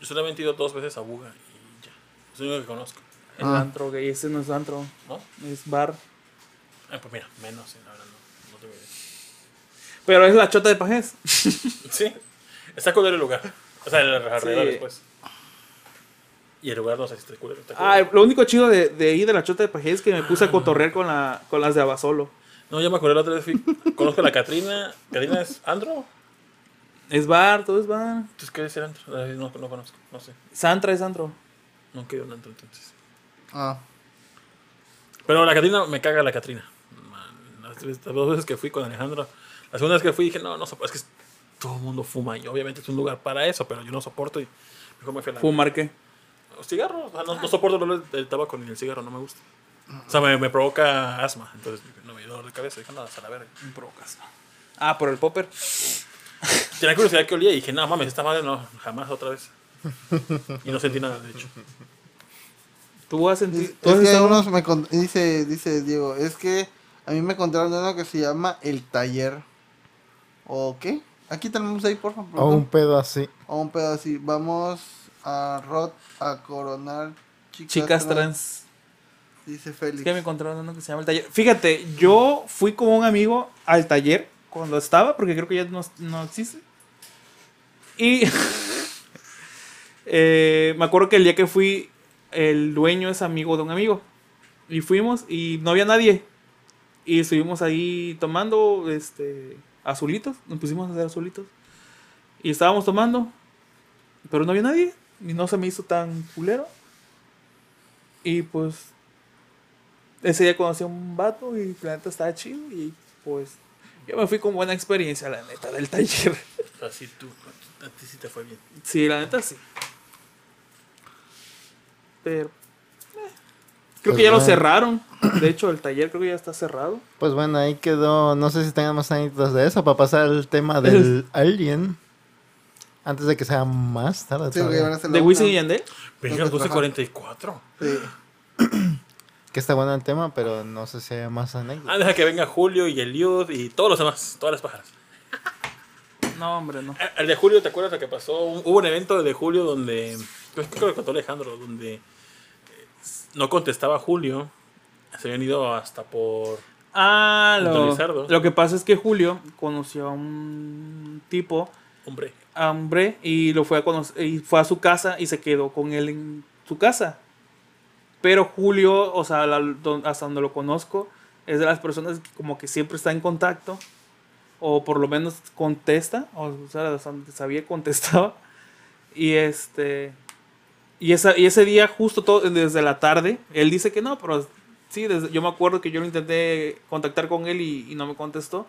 Yo solamente he ido dos veces a Buga y ya. Es lo único que conozco. El Ah. antro gay, ese no es antro, ¿No? es bar. Ah, pues mira, menos, la verdad no. No tengo idea. Pero es la chota de pajés. Sí. Está culero el lugar. O sea, el alrededor Sí. después. Y el lugar no sé si está culero. Está Ah, lo único chido de, de ahí de la chota de pajés es que me puse a cotorrear con, la, con las de Abasolo. No, ya me acordé la otra vez. fui- Conozco a la Catrina. ¿Catrina es Andro? Es bar, todo es bar. Entonces, ¿qué es el antro? No, no conozco. No sé. Santra es antro. No quedó un antro entonces. Ah, Pero la Catrina, me caga la Catrina. Las, dos veces que fui con Alejandro. La segunda vez que fui dije, no, no soporto. Es que todo el mundo fuma y obviamente es un lugar para eso, pero yo no soporto y mejor me fui a la... ¿Fumar qué? Cigarro. O sea, no, no soporto el olor del tabaco ni el cigarro, no me gusta. O sea, me, me provoca asma. Entonces, no me dio dolor de cabeza. Dije, no, hasta la verga. Me provocas. Ah, por el popper. Tenía curiosidad que olía y dije, no mames, esta madre no, jamás otra vez. Y no sentí nada, de hecho. Tú has sentido. es tú has que estado- unos me con- dice, dice Diego, es que a mí me contaron uno que se llama El Taller. ¿O qué? Aquí tenemos ahí, por favor. O un pedo así. O un pedo así. Vamos a Rod a coronar chicas, Chicas trans. Dice Es Félix. que me encontraron uno que se llama el taller. Fíjate, yo fui con un amigo al taller cuando estaba, porque creo que ya no, no existe. Y eh, me acuerdo que el día que fui, el dueño es amigo de un amigo. Y fuimos y no había nadie. Y estuvimos ahí tomando este, azulitos. Nos pusimos a hacer azulitos. Y estábamos tomando. Pero no había nadie. Y no se me hizo tan culero. Y pues ese día conocí a un vato y la neta estaba chido y pues yo me fui con buena experiencia, la neta, del taller. Así tú, a ti sí te fue bien. Sí, la neta sí. Pero... eh, creo Pues que ya lo cerraron. De hecho, el taller creo que ya está cerrado. Pues bueno, ahí quedó. No sé si tengan más anécdotas de eso para pasar al tema del Alien. Antes de que sea más tarde. Sí, ¿De. Wisin y Yandel? Te 12.44. Sí. Que está bueno el tema, pero no sé si hay más anécdotas. Ah, deja que venga Julio y Eliud y todos los demás, todas las pájaras. No, hombre, no. El de Julio, ¿te acuerdas lo que pasó? Hubo un evento de Julio donde, creo que lo contó Alejandro, donde no contestaba Julio. Se habían ido hasta por... Ah, lo, lo que pasa es que Julio conoció a un tipo, Hombre, a hombre, y lo fue a conocer, y fue a su casa y se quedó con él en su casa. Pero Julio, o sea, la- don- hasta donde lo conozco, es de las personas que como que siempre está en contacto, o por lo menos contesta, o sea, hasta donde sabía contestaba. Y este, y, esa, y ese día, justo todo, desde la tarde, él dice que no, pero sí, desde- yo me acuerdo que yo lo intenté contactar con él y, y no me contestó.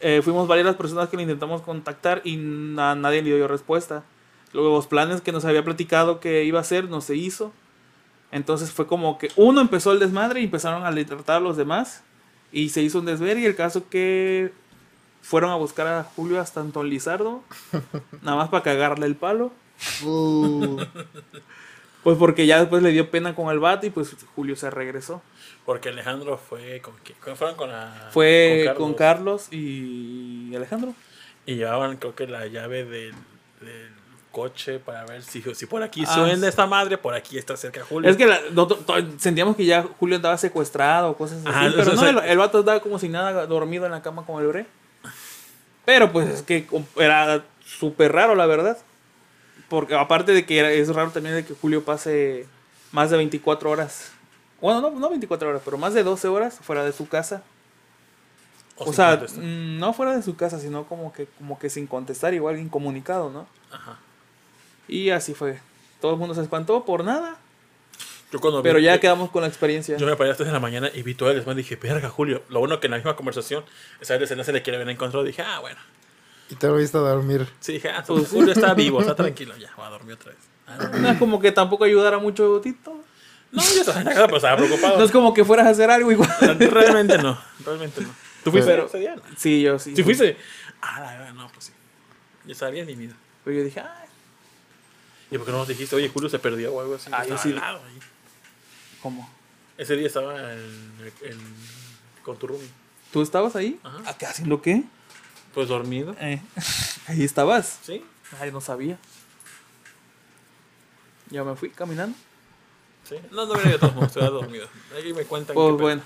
Eh, fuimos varias las personas que le intentamos contactar y na- nadie le dio respuesta. Luego los planes que nos había platicado que iba a hacer no se hizo. Entonces fue como que uno empezó el desmadre y empezaron a tratar a los demás. Y se hizo un desver y el caso que fueron a buscar a Julio hasta Anton Lizardo. nada más para cagarle el palo. Uh, Pues porque ya después le dio pena con el vato y pues Julio se regresó. porque Alejandro fue con... quién? ¿Con- Fueron con la... Fue con Carlos, y Alejandro. Y llevaban creo que la llave del, del coche para ver si, si por aquí Ah, suena sí. esta madre, por aquí está cerca Julio. Es que la- nosotros to- sentíamos que ya Julio andaba secuestrado o cosas así. Ajá, pero o no, sea, el, el vato andaba como si nada dormido en la cama con el bre. Pero pues es que era súper raro, la verdad. Porque aparte de que es raro también de que Julio pase más de 24 horas. Bueno, no, no 24 horas, pero más de 12 horas fuera de su casa. O, sea, contestar. mm, no fuera de su casa, sino como que, como que sin contestar, igual incomunicado, ¿no? Ajá. Y así fue. Todo el mundo se espantó por nada. Yo cuando vi- Pero ya quedamos con la experiencia. Yo me paré a las 3 de la mañana y vi todo el desmadre y dije, verga, Julio. Lo bueno que en la misma conversación, esa escena se le quiere ver encontrado. Dije, ah, bueno. Y te volviste a dormir. Sí, dije, ah, Julio está vivo, está tranquilo. Ya, voy a dormir otra vez. Ah, no, No es como que tampoco ayudara mucho Tito. no, yo estaba en la casa, pero estaba preocupado. No es como que fueras a hacer algo igual. Realmente no, realmente no. ¿Tú fuiste Pero- ese día? Sí, yo sí. ¿Sí fuiste? Ah, la verdad, no, pues sí. Yo estaba bien tímido. Pero yo dije, ay. ¿Y por qué no nos dijiste, oye, Julio se perdió o algo así? Ah, yo sí. al lado ahí. ¿Cómo? Ese día estaba en, en- con tu roomie. ¿Tú estabas ahí? Ajá. ¿A qué haciendo qué? Pues dormido. Eh, ahí estabas. Sí, Ay, no sabía. Ya me fui caminando. sí. No, no venía de todos modos, dormido. Ahí me cuentan. Pues qué bueno.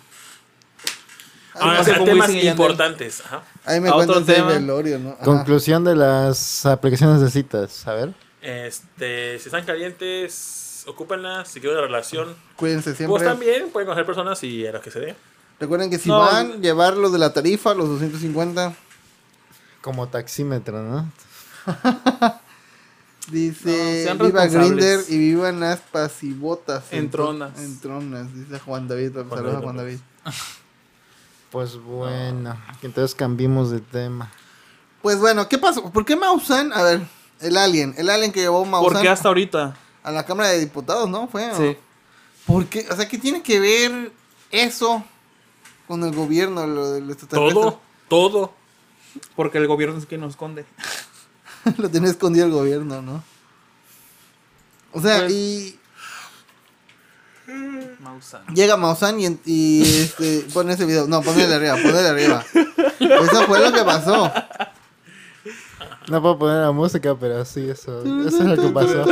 Ah, cómo temas importantes. Ajá. Ahí me cuentan de tema. velorio, ¿no? Ajá. Conclusión de las aplicaciones de citas. A ver. Este, si están calientes, ocúpenlas. Si quieren una relación, Cuídense siempre. pues también pueden conocer personas y a las que se dé. Recuerden que si No, van, llevarlo de la tarifa, los 250. Como taxímetro, ¿no? Dice, No, viva. Grinder y vivan aspas y botas. Entronas. Entronas, dice Juan David. Juan Saludos a David Juan. David. Pues bueno. Entonces cambiemos de tema. Pues bueno, ¿qué pasó? ¿Por qué Mausan? A ver, el alien, el alien que llevó Mausan ¿Por qué hasta ahorita? a la Cámara de Diputados, ¿no? Fue. Sí. ¿Por qué? O sea, ¿qué tiene que ver eso con el gobierno, lo del extraterrestre? Todo, todo. Porque el gobierno es quien nos esconde. lo tiene escondido el gobierno, ¿no? O sea, Pues- y Mausan. llega Mausan y, y este, pone ese video. No, ponele arriba, ponele arriba. Eso fue lo que pasó. No puedo poner la música, pero sí, eso, eso es lo que pasó.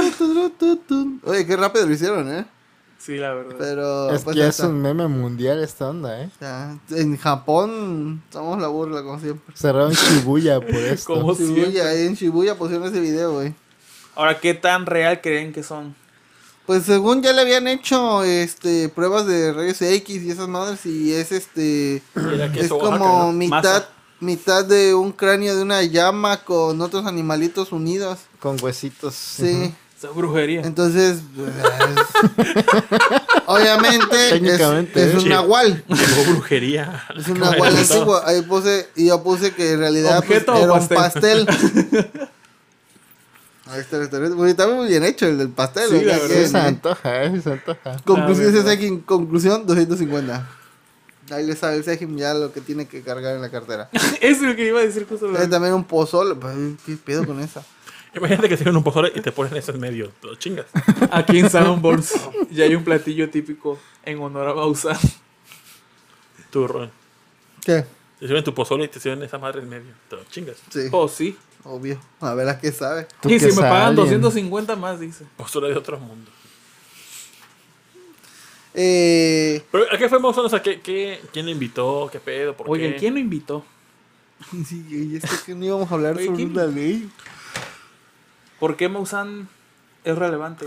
Oye, qué rápido lo hicieron, ¿eh? Sí, la verdad. Pero. Es pues, que es un meme mundial esta onda, ¿eh? Ya, En Japón somos la burla, como siempre. Cerraron Shibuya por esto. Como siempre. Shibuya, ahí en Shibuya pusieron ese video, güey. Ahora, ¿qué tan real creen que son? Pues según ya le habían hecho este pruebas de rayos X y esas madres y es este es como Oaxaca, ¿no? mitad Masa. mitad de un cráneo de una llama con otros animalitos unidos. Con huesitos. Sí. Esa brujería. Entonces, pues, obviamente es, Técnicamente, es ¿eh? un Sí. nahual. Llegó brujería. Es un nahual antiguo. Ahí puse, y yo puse que en realidad pues, ¿Objeto o era un pastel? pastel. Ahí está, está, muy- está muy bien hecho el del pastel. Sí, la ¿verdad? se antoja, ¿eh? Se antoja. Conclusión. Sejim, conclusión 250. Ahí le sabe el Sejim ya lo que tiene que cargar en la cartera. es lo que iba a decir justo. Hay también un pozole. pues, ¿Qué pedo con esa? Imagínate que tienen un pozole y te ponen eso en medio. Te lo chingas. Aquí en Sanborns ya hay un platillo típico en honor a Mausan. Tu ron. ¿Qué? Te sirven tu pozole y te sirven esa madre en medio. Te lo chingas. Sí, Oh, sí. obvio. A ver a qué sabe. Tú Y si me pagan alien. 250 más, dice. Pozole de otro mundo. Eh, Pero, ¿a qué fue Maussan? O sea, ¿qué, qué, quién le invitó? ¿Qué pedo? ¿Por Oigan, qué? ¿quién lo invitó? sí, y es que no íbamos a hablar Oye, sobre ¿quién? una ley. ¿Por qué Mausan es relevante?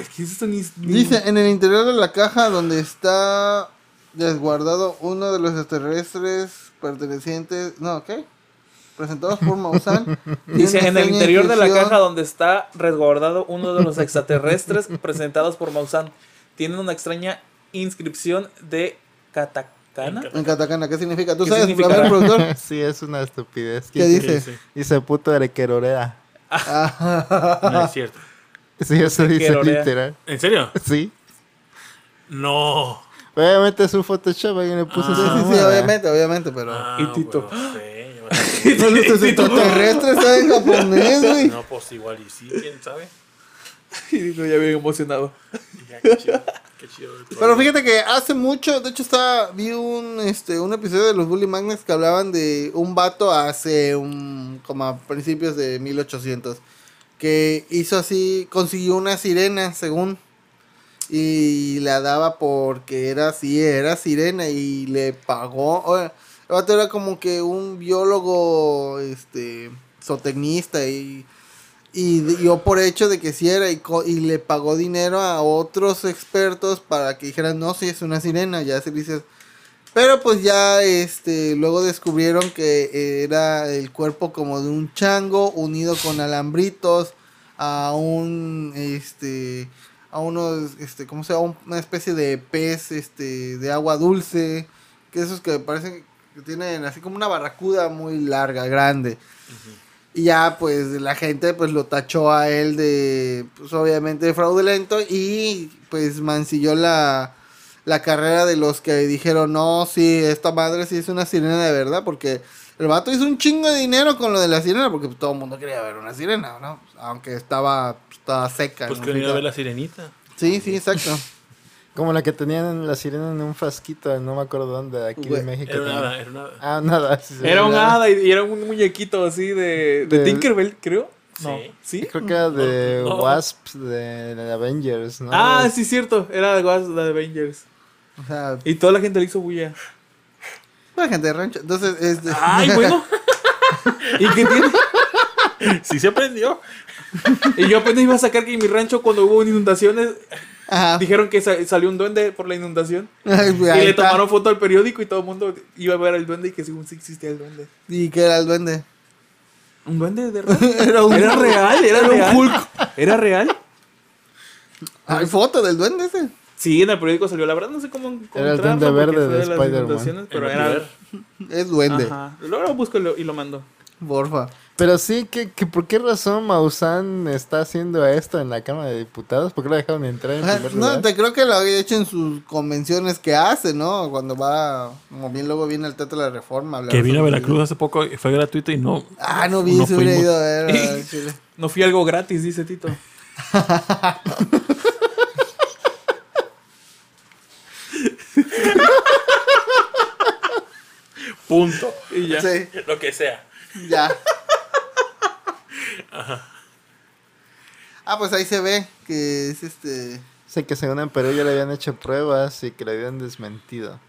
Es que esto ni, ni- Dice, en el interior de la caja donde está desguardado uno de los extraterrestres pertenecientes... No, ¿qué? Presentados por Maussan. Dice, en el interior de la caja donde está resguardado uno de los extraterrestres presentados por Mausan, tiene una extraña inscripción de katakana. En katakana, ¿qué significa? ¿Tú ¿Qué sabes, ver, productor? sí, es una estupidez. ¿Qué ¿Quién dice? Sí, sí. Dice puto erequerorea. No es cierto. Sí, eso dice literal. ¿En serio? Sí. No. Obviamente es un Photoshop, alguien le puso Ah. Sí, sí, sí, mamada. obviamente, obviamente, pero... Ah, Y Tito. bueno, no yo no sé. No, los extraterrestres está en japonés, güey. No, pues igual y sí, quién sabe. Y dijo, ya bien emocionado. Ya, qué chido. Pero fíjate que hace mucho, de hecho estaba, vi un, este, un episodio de los Bully Magnets que hablaban de un vato hace un, como a principios de 1800, que hizo así, consiguió una sirena, según, y la daba porque era así, era sirena y le pagó, el vato era como que un biólogo, este, zootecnista y y dio por hecho de que sí era y, co- y le pagó dinero a otros expertos para que dijeran, no, sí es una sirena, ya se dice. Pero pues ya este luego descubrieron que era el cuerpo como de un chango unido con alambritos a un este a unos este ¿cómo se una especie de pez este de agua dulce, que esos que parecen que tienen así como una barracuda muy larga, grande. Y ya, pues, la gente, pues, lo tachó a él de, pues, obviamente, fraudulento y, pues, mancilló la, la carrera de los que dijeron, no, sí, esta madre sí es una sirena de verdad, porque el vato hizo un chingo de dinero con lo de la sirena, porque pues, todo el mundo quería ver una sirena, ¿no? Aunque estaba, estaba seca. Pues ¿no? que venir a ver la sirenita. Sí, sí, exacto. Como la que tenían en la sirena en un frasquito, no me acuerdo dónde, de aquí Güey, de México. Era también. nada, era nada. Ah, nada. sí, sí, Era un nada. hada y, y era un muñequito así de, de De- Tinkerbell, creo. No, Sí. ¿sí? Creo que era de No, no. Wasp, de, de Avengers, ¿no? Ah, sí, cierto. Era de la de Avengers. O sea, Y toda la gente le hizo bulla. la gente de rancho. Entonces, este. Ay, bueno. ¿Y qué tiene? Sí se aprendió. Y yo apenas iba a sacar que en mi rancho cuando hubo inundaciones Ajá. dijeron que sa- salió un duende por la inundación. Ay, y le está. tomaron foto al periódico y todo el mundo iba a ver al duende y que según sí existía el duende. ¿Y qué era el duende? ¿Un duende de verdad? Era un Era real, era, real. ¿Era real? Hay foto del duende ese. Sí, en el periódico salió. La verdad no sé cómo Era el encontrarlo duende porque verde de las Spider-Man. inundaciones, Pero El era... Es duende. Ajá. Luego lo busco y lo, y lo mando. Porfa. Pero sí, que, que ¿por qué razón Maussan está haciendo esto en la Cámara de Diputados? ¿Por qué lo dejaron entrar en primer No, lugar? te creo que lo había hecho en sus convenciones que hace, ¿no? Cuando va, como bien luego viene al Teatro de la Reforma. Que vino a Veracruz hace poco y fue gratuito y no. Ah, no vi, no se hubiera ido a ver. a Chile. No fui algo gratis, dice Tito. Punto. Y ya. Sí, Lo que sea. ya. Ah, pues ahí se ve que es este. Sé que según en Perú ya le habían hecho pruebas y que le habían desmentido.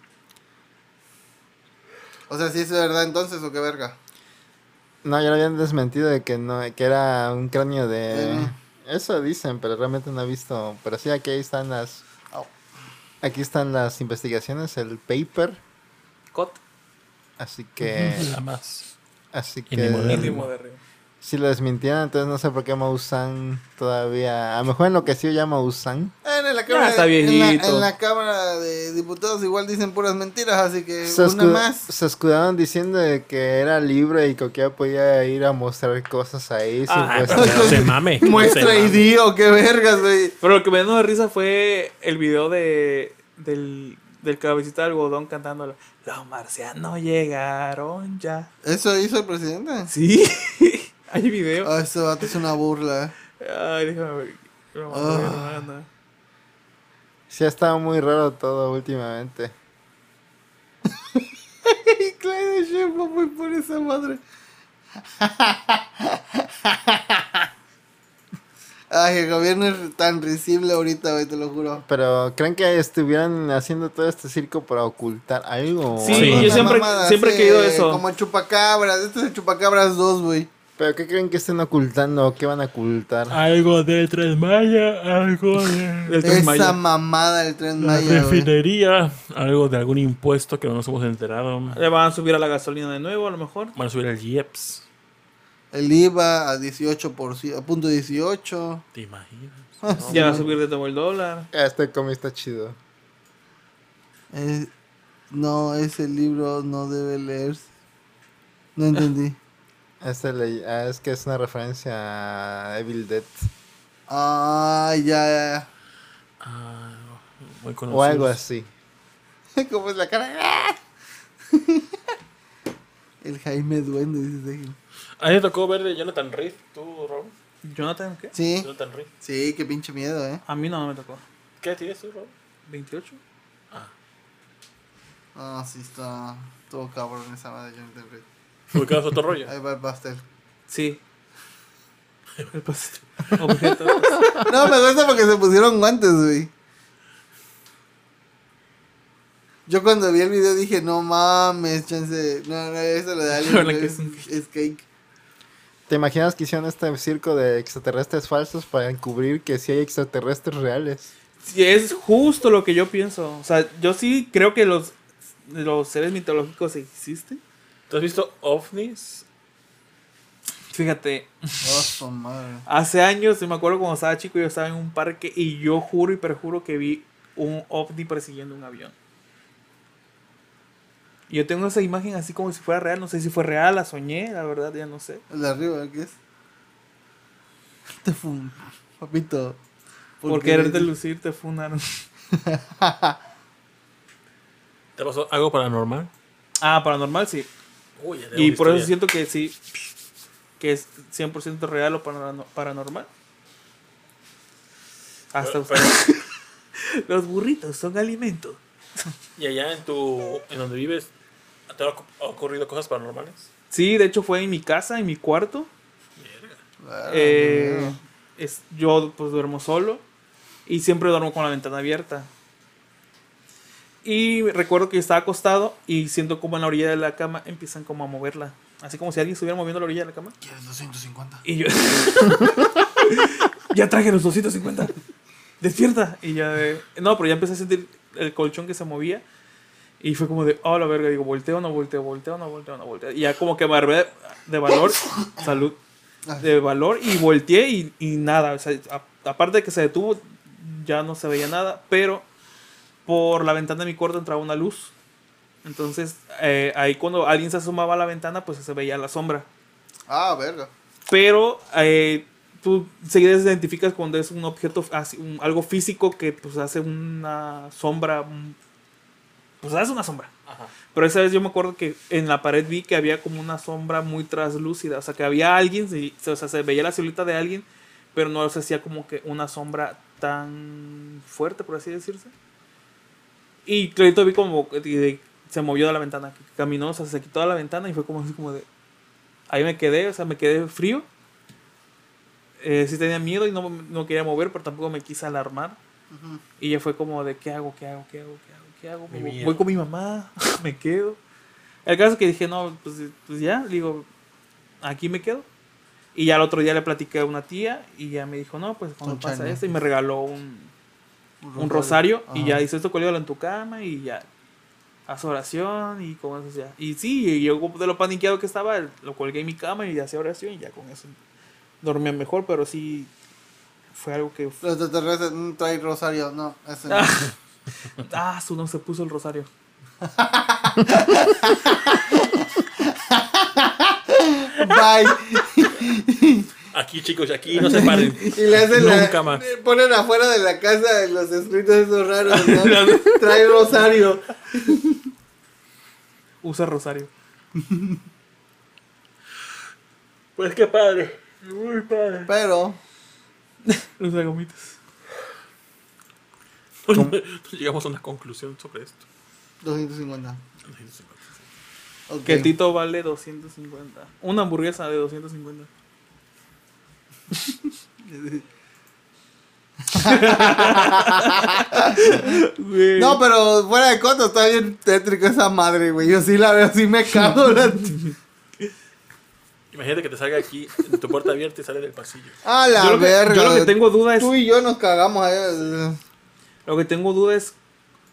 O sea, si es verdad entonces o qué verga. No, ya lo habían desmentido de que no, que era un cráneo de... Eh. Eso dicen, pero realmente no he visto. Pero sí, aquí están las... Aquí están las investigaciones, el paper. Cot. Así que... Nada más. Así que... Si lo desmintieron, entonces no sé por qué Maussan todavía... A lo mejor enloqueció ya Maussan. Ah, en la cámara, está en la, viejito. en la Cámara de Diputados igual dicen puras mentiras, así que Se, una más. se escudaron diciendo de que era libre y que cualquiera podía ir a mostrar cosas ahí. sin Ah, pero no se mame. Muestra No se mame. ID o qué vergas, güey. Pero lo que me dio de risa fue el video de del, del cabecita de algodón cantando Los marcianos llegaron ya. ¿Eso hizo el presidente? Sí, hay video. Ah, vato es una burla. Ay, déjame ver. Ah. Sí ha estado muy raro todo últimamente. Y Clyde Sheffield fue por esa madre. Ay, el gobierno es tan risible ahorita, güey, te lo juro. Pero ¿creen que estuvieran haciendo todo este circo para ocultar algo? Sí, yo siempre- mamada siempre he querido eso. Como chupacabras. Este es el chupacabras 2, güey. ¿Pero qué creen que estén ocultando? ¿Qué van a ocultar? Algo de Tres Maya, algo de Del Tren Esa Maya. mamada del tren la Maya, güey. refinería, algo de algún impuesto que no nos hemos enterado. Le van a subir a la gasolina de nuevo, a lo mejor. Van a subir el IEPS. El IVA a 18%, a punto 18. ¿Te imaginas? Ya va a subir de nuevo el dólar. Ah, Este cómic está chido. Eh, no, ese libro no debe leerse. No entendí. Este le- ah, es que es una referencia a Evil Dead. Ah, ya, ya, Ah, muy conocido. O algo así. ya. ¿Cómo es la cara? El Jaime Duende, dice. A mí me tocó ver de Jonathan Reed, tú, Rob. Jonathan, ¿qué? Sí, Jonathan Reed. sí, qué pinche miedo, eh. A mí no me tocó. ¿Qué tienes tú, Rob? 28. Ah, sí, está todo cabrón esa madre. Yo no te río. Ubicabas otro rollo. Ahí va el pastel. Sí. El pastel. Objeto. No, me gusta porque se pusieron guantes, güey. Yo cuando vi el video dije, no mames, chance. No, no, eso lo de que es, es un- es cake. ¿Te imaginas que hicieron este circo de extraterrestres falsos para encubrir que sí hay extraterrestres reales? Sí, es justo lo que yo pienso. O sea, yo sí creo que los, los seres mitológicos existen. ¿Tú has visto ovnis? Fíjate, Oh, su madre. hace años, yo me acuerdo cuando estaba chico, yo estaba en un parque y yo juro y perjuro que vi un ovni persiguiendo un avión. Y yo tengo esa imagen así como si fuera real. No sé si fue real, la soñé, la verdad, ya no sé. El de arriba, ¿qué es? Te fum, papito. Por quererte lucir te fundaron. ¿Te pasó algo paranormal? Ah, paranormal sí. Uy, Y por eso siento que sí. que es 100% real o parano- paranormal. Hasta Pero- usted. Los burritos son alimento. Y allá en tu. en donde vives, ¿te han ocu- ocurrido cosas paranormales? Sí, de hecho fue en mi casa, en mi cuarto. Ah, Eh, es, yo pues duermo solo y siempre duermo con la ventana abierta. Y recuerdo que yo estaba acostado y siento como en la orilla de la cama empiezan como a moverla. Así como si alguien estuviera moviendo la orilla de la cama. ¿Quieres 250? Y yo... ya traje los 250. Despierta. Y ya... de- No, pero ya empecé a sentir el colchón que se movía. Y fue como de, oh, la verga. Digo, volteo, no volteo, volteo, no volteo, no volteo. Y ya como que me armé de valor. salud. De valor. Y volteé y, y nada. O sea, a- aparte de que se detuvo, ya no se veía nada. Pero por la ventana de mi cuarto entraba una luz. Entonces, eh, ahí cuando alguien se asomaba a la ventana, pues se veía la sombra. Ah, verga. Pero eh, tú seguida identificas cuando es un objeto, así, un- algo físico que pues hace una sombra. un- Pues hace una sombra. Ajá. Pero esa vez yo me acuerdo que en la pared vi que había como una sombra muy traslúcida. O sea, que había alguien, o sea, se veía la silueta de alguien, pero no se hacía como que una sombra tan fuerte, por así decirse. Y clarito vi como se movió de la ventana, caminó, o sea, se quitó de la ventana y fue como así como de... Ahí me quedé, o sea, me quedé frío. Eh, sí tenía miedo y no, no quería mover, pero tampoco me quise alarmar. Y ya fue como de, ¿qué hago? ¿Qué hago? ¿Qué hago? ¿Qué hago? ¿Qué hago? Voy- con mi mamá, me quedo. El caso es que dije, no, pues, pues ya, digo, aquí me quedo. Y ya el otro día le platiqué a una tía y ya me dijo, no, pues cuando pasa esto, y me regaló un, un rosario y ya hizo esto colgado en tu cama y ya haz oración y con eso ya. Y sí, yo de lo paniqueado que estaba, lo colgué en mi cama y hacía oración y ya con eso dormía mejor, pero sí fue algo que... Los extraterrestres mm, trae rosario. No, ese no. ah, su no se puso el rosario. Bye. Aquí, chicos, aquí no se paren. Y le hacen la- Nunca más. le Ponen afuera de la casa los escritos esos raros, ¿no? Trae rosario. Usa rosario. Pues qué padre. Muy padre. Pero, Usa gomitas. Llegamos a una conclusión sobre esto. 250. Ok. Que Tito vale 250. Una hamburguesa de 250. No, pero fuera de coto, está bien tétrico esa madre, güey. Yo sí la veo, sí me cago. la- Imagínate que te salga aquí en tu puerta abierta y sale del pasillo. A la yo, lo que, verga. yo lo que tengo duda es. Tú y yo nos cagamos. Lo que tengo duda es.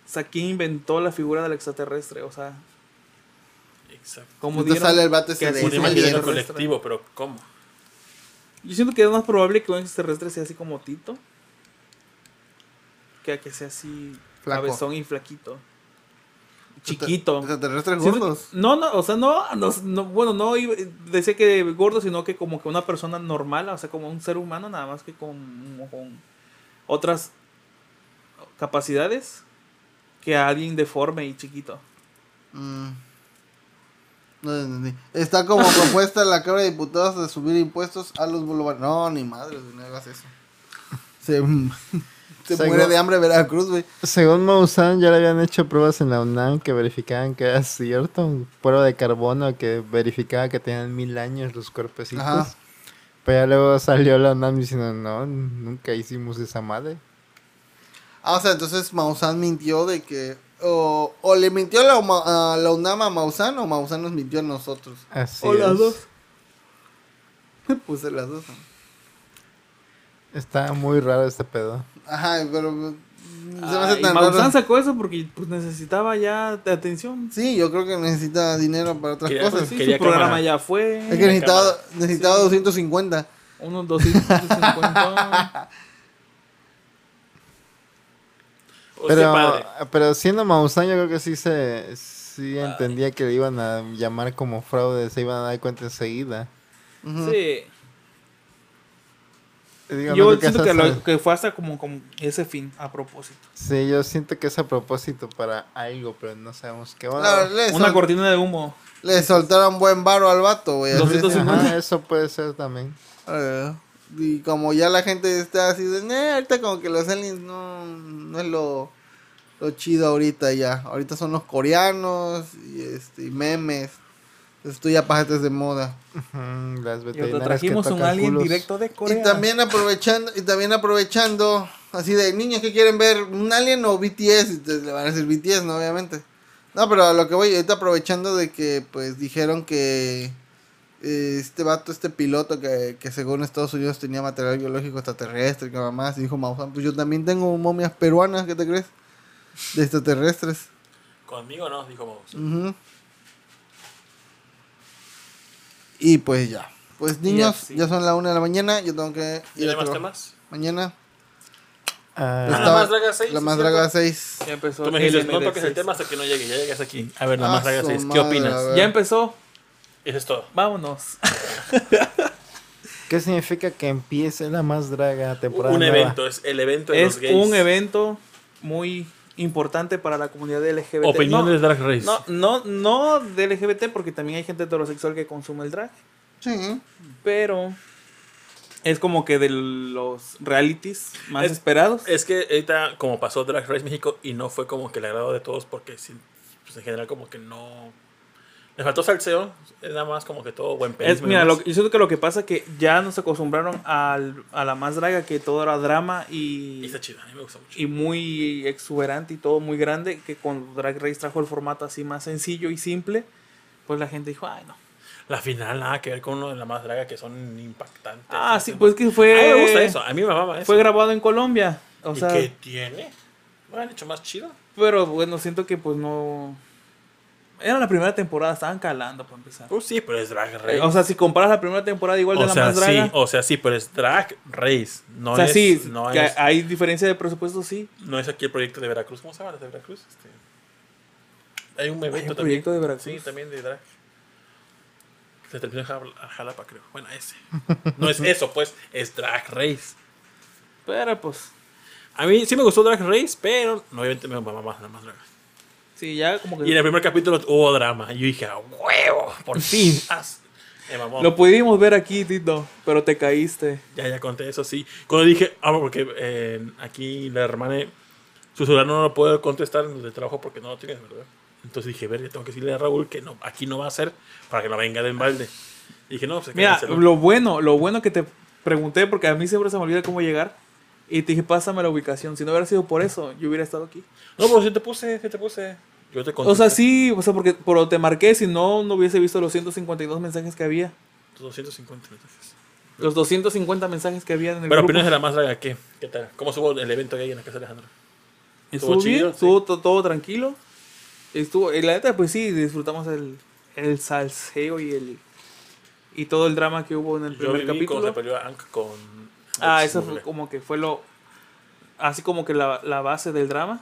O sea, ¿quién inventó la figura del extraterrestre? O sea, Exacto. ¿cómo sale el vato ese de colectivo, pero ¿cómo? Yo siento que es más probable que un extraterrestre sea así como Tito. Que a que sea así. Flaco. Cabezón y flaquito. Chiquito. Extraterrestres gordos. No, no, o sea, no, no, no, bueno, no decía que gordo, sino que como que una persona normal, o sea, como un ser humano, nada más que con, con otras capacidades que alguien deforme y chiquito. Mm. No entendí. Está como propuesta la Cámara de Diputados de subir impuestos a los bolívares. No, ni madre, no hagas eso. Se, se Según- muere de hambre Veracruz, güey. Según Maussan, ya le habían hecho pruebas en la UNAM que verificaban que era cierto. Prueba de carbono que verificaba que tenían mil años los cuerpecitos. Ajá. Pero ya luego salió la UNAM diciendo, no, nunca hicimos esa madre. Ah, o sea, entonces Maussan mintió de que. O, o le mintió la, a la UNAM a Maussan o Maussan nos mintió a nosotros. Así o las es. dos. Puse las dos. Está muy raro este pedo. Ajá, pero. Se me hace tan Maussan sacó eso porque pues, necesitaba ya de atención. Sí, yo creo que necesita dinero para otras Quería- cosas. Pues sí, Quería su programa cámara. ya fue. Es que necesitaba, necesitaba Sí. 250. Unos 250. Pues qué Pero, padre. pero siendo Maussan, yo creo que sí se sí entendía que le iban a llamar como fraude, se iban a dar cuenta enseguida. Sí. Yo que siento que, lo- que fue hasta como, como ese fin, a propósito. Sí, yo siento que es a propósito para algo, pero no sabemos qué va La- le, Una sol- cortina de humo. le soltaron buen varo al vato, güey. así es. 250. Ajá, eso puede ser también. Eh, Y como ya la gente está así de, "Nah, ahorita como que los aliens no, no es lo, lo chido ahorita ya. Ahorita son los coreanos y, este, y memes. Entonces tú ya pasaste de moda. Las veterinarias trajimos que un alien culos. directo de Corea. Y también aprovechando, y también aprovechando, así de niños que quieren ver un alien o BTS, y te- le van a decir BTS, ¿no? Obviamente. No, pero a lo que voy, ahorita aprovechando de que pues dijeron que este vato, este piloto que, que según Estados Unidos tenía material biológico extraterrestre, que más, y dijo Maussan, pues yo también tengo momias peruanas, ¿qué te crees? De extraterrestres. Conmigo no, dijo Mouse. Ujú. Y pues ya. Pues niños, así. ya son la una de la mañana, yo tengo que ir ¿Tiene a más temas? Mañana. Ah, la Estaba- más draga seis, La sí, más draga 6. Ya empezó. Tú me dijiste, no LMD6. toques el tema hasta que no llegue. Ya llegas aquí. A ver, nada Ah, más su seis. ¿Qué madre, opinas? Ya empezó. Eso es todo. Vámonos. ¿Qué significa que empiece la más draga temporada Un nueva? evento, es el evento de es los gays. un evento muy importante para la comunidad LGBT. Opiniones no, de Drag Race. no, no, no de LGBT porque también hay gente heterosexual que consume el drag. Sí. Pero es como que de los realities más Es- esperados. Es que ahorita, como pasó Drag Race México y no fue como que el agrado de todos, porque sí, pues en general, como que no. Le faltó salseo, es nada más como que todo buen pedo. Mira, lo, yo siento que lo que pasa es que ya nos acostumbraron al- a la más draga, que todo era drama Y y, está chido, a mí me gusta mucho. y muy exuberante y todo muy grande, que cuando Drag Race trajo el formato así más sencillo y simple, pues la gente dijo, ay no. La final, nada que ver con uno de la más draga que son impactantes. Ah, sí, pues que A mí fue... me gusta eso, a mí me mama eso. Fue grabado en Colombia. O ¿Y sea, qué tiene? ¿Lo han hecho más chido? pero bueno, siento que pues no... Era la primera temporada, estaban calando para empezar. Pues sí, pero es Drag Race. Eh, O sea, si comparas la primera temporada igual de o la sea, más draga... sí, o sea, sí, pero es Drag Race. No o sea, es, sí, no, que es, hay diferencia de presupuesto, sí. no es aquí el proyecto de Veracruz. ¿Cómo se llama el de Veracruz? Este, hay un evento un también. proyecto de Veracruz. Sí, también de drag. Se terminó en Jal- Jalapa, creo. Bueno, ese. No es eso, pues, es Drag Race. Pero pues, A mí sí me gustó Drag Race, pero no, obviamente me mamá más, más drag. Sí, ya como que... Y en el primer capítulo hubo drama. Y yo dije, ¡a huevo! Por fin. haz". Me mamó. Lo pudimos ver aquí, Tito, pero te caíste. Ya, ya conté eso, sí. Cuando dije, ah, porque eh, aquí la hermana, su celular no lo puede contestar en el trabajo porque no lo tienes, ¿verdad? Entonces dije, ver, tengo que decirle a Raúl que no, aquí no va a ser para que no venga de embalde. Y dije, no, pues Mira, lo bueno, lo bueno que te pregunté, porque a mí siempre se me olvida cómo llegar. Y te dije, pásame la ubicación. Si no hubiera sido por eso, yo hubiera estado aquí. No, pero si te puse, si te puse. Yo te contesté. O sea, sí, o sea, porque pero te marqué, si no, no hubiese visto los 152 mensajes que había. 250 mensajes. Los 250 mensajes que había en el Pero grupo. opinas de la más draga, ¿qué? ¿Qué tal? ¿Cómo estuvo el evento gay en la casa de Alejandro? Estuvo Estuvo bien, chido, sí. estuvo to- todo tranquilo. Estuvo, y la neta, pues sí, disfrutamos el, el salseo y el y todo el drama que hubo en el Yo primer capítulo. se peleó Ank con... Ah, eso fue como que fue lo. Así como que la, la base del drama.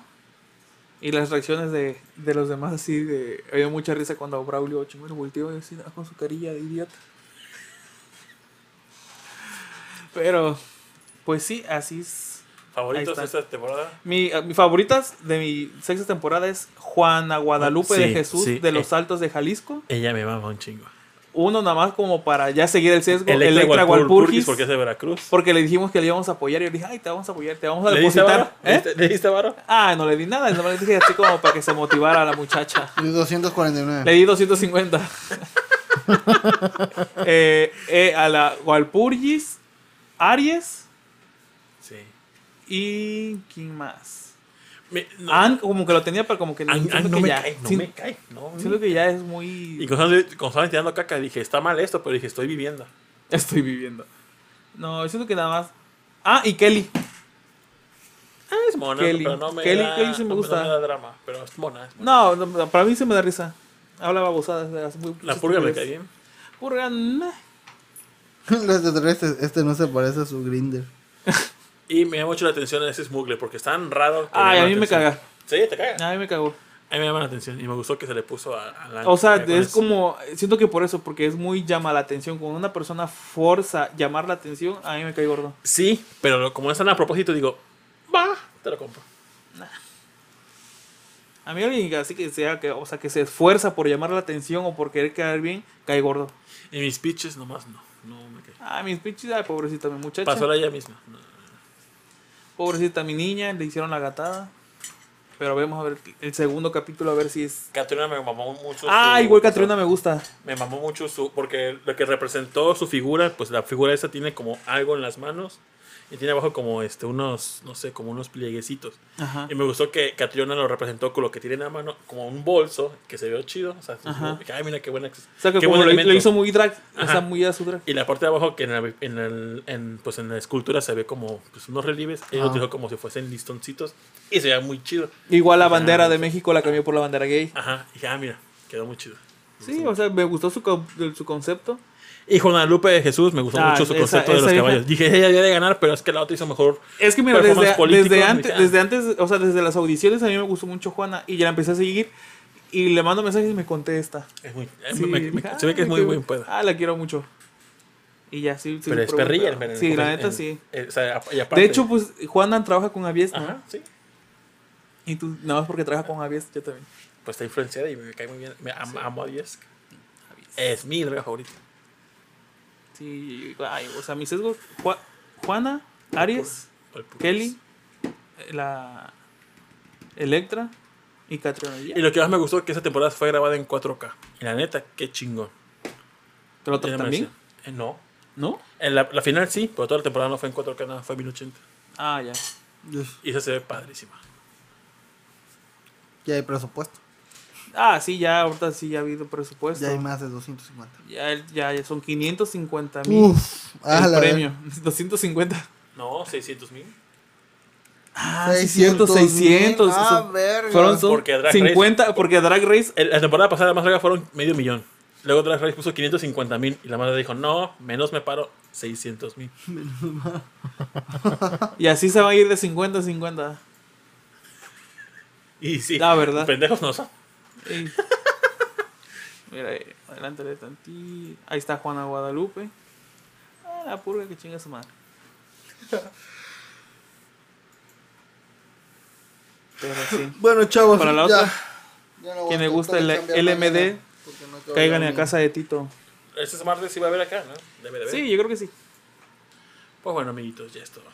Y las reacciones de, de los demás, así de. Había mucha risa cuando Braulio chingón volteó y así ah, con su carilla de idiota. Pero, pues sí, así es. ¿Favoritos de esta temporada? Mi, ah, mis favoritas de mi sexta temporada es Juana Guadalupe de Jesús sí, de los eh. Altos de Jalisco. Ella me mama un chingo. Uno nada más como para ya seguir el sesgo. Electra, Electra Walpurgis, Walpurgis. porque es de Veracruz. Porque le dijimos que le íbamos a apoyar y yo le dije, ay, te vamos a apoyar, te vamos a ¿Le depositar. ¿Le ¿Eh? diste- ¿Le diste varo? Ah, no le di nada, no le dije así como para que se motivara a la muchacha. Y 249. Le di 250. eh, eh, a la Walpurgis, Aries Sí. y ¿quién más? Me, no, Ann como que lo tenía, pero como que no que me ya, cae, no siento- me cae. No, siento que ya es Y muy... cuando cuando estaban tirando caca, dije, está mal esto, pero dije, estoy viviendo. Estoy viviendo. No, siento que nada más... Ah, y Kelly. Ah, es mona, Kelly. pero no me Kelly- da, Kelly sí me no gusta. No me da drama, pero es mona. es mona. No, no, para mí se me da risa. Habla babosadas. de las muy- La purga me cae bien. Purga. Los extraterrestres, este no se parece a su grinder. Y me llama mucho la atención ese smuggler, porque es tan raro. que Ay, a mí me caga. Sí, te caga. A mí me cagó. A mí me llama la atención y me gustó que se le puso a, a la. O sea, con es eso. como. Siento que por eso, porque es muy llama la atención. Cuando una persona forza llamar la atención, a mí me cae gordo. Sí, pero como están a propósito, digo, va, te lo compro. A mí alguien así que sea, que, o sea, que se esfuerza por llamar la atención o por querer quedar bien, cae gordo. Y mis pitches nomás no. No me cae. Ah, mis pinches, ay, pobrecita mi muchacha. Pasó la ella misma. No. Pobrecita mi niña, le hicieron la gatada. Pero vamos a ver el segundo capítulo a ver si es. Catriona me mamó mucho. Ah, su- igual Catriona me gusta. Me mamó mucho su. Porque lo que representó su figura, pues la figura esa tiene como algo en las manos. Y tiene abajo como este unos, no sé, como unos plieguecitos. Ajá. Y me gustó que Catriona lo representó con lo que tiene en la mano, como un bolso, que se vio chido. O sea, Ajá. dije, ay, mira qué buena. O sea, que qué como buen lo, elemento". lo hizo muy drag, o sea, Ajá. muy a su drag. Y la parte de abajo, que en, la, en, el, en, pues en la escultura se ve como pues, unos relieves. Él Ah. lo dijo como si fuesen listoncitos. Y se veía muy chido. Igual la bandera de México la cambió por la bandera gay. Ajá. Y dije, ah, mira, quedó muy chido. Sí, o sea, me gustó su, su concepto. Y Guadalupe de Jesús, me gustó Ah, mucho su esa- concepto de los vieja- caballos. Dije, ella debe de ganar, pero es que la otra hizo mejor. Es que mira, desde, desde, me antes, dije, ah. desde antes, o sea, desde las audiciones a mí me gustó mucho Juana y ya la empecé a seguir y le mando mensajes y me contesta. Es muy, Sí, me- me- dije, se ve que es "Ah, muy buen pedo. Ah, la quiero mucho. Y ya, sí. sí pero es perrilla. en- en- Sí, la neta en- sí. eh, o sea, y aparte- De hecho, pues Juana trabaja con Avies, ¿no? Ajá, sí. Y tú, nada más porque trabaja con Avies, yo también. Pues está influenciada y me cae muy bien. Me am- amo a Diez. Es mi droga favorita. Sí, ay, o sea, mis sesgos. Ju- Juana, Aries. Kelly, la Electra y Catriona. y lo que más me gustó es que esa temporada fue grabada en 4K. Y la neta, qué chingón. ¿Pero otra también? eh, no. ¿No? En la, la final sí, pero toda la temporada no fue en 4K, nada, fue en 1080. Ah, ya. Y esa se ve padrísima. Ya hay presupuesto. Ah, sí, ya, ahorita sí ya ha habido presupuesto. Ya hay más de 250. Ya, ya, ya son 550 mil. Uf. Ah, el la premio. 250. No, 600 mil. Ah, sí, cierto, 600. Ah, verga. fueron son Porque Drag 50, porque Drag Race. El- La temporada pasada más larga fueron medio millón. Luego Drag Race puso 550 mil y la madre dijo, no, menos me paro 600 mil. Y así se va a ir de 50 a 50. Y sí, La verdad. pendejos no son. Ey. Mira, ahí, adelántale tantito. Ahí está Juana Guadalupe. Ah, la purga que chinga su madre. Pero sí. Bueno, chavos. Para la ya. otra, Ya no le a gusta el LMD, no Caigan a casa de Tito. Este martes sí va a haber acá, ¿no? Debe de haber. Sí, yo creo que sí. Pues bueno, amiguitos, ya es todo.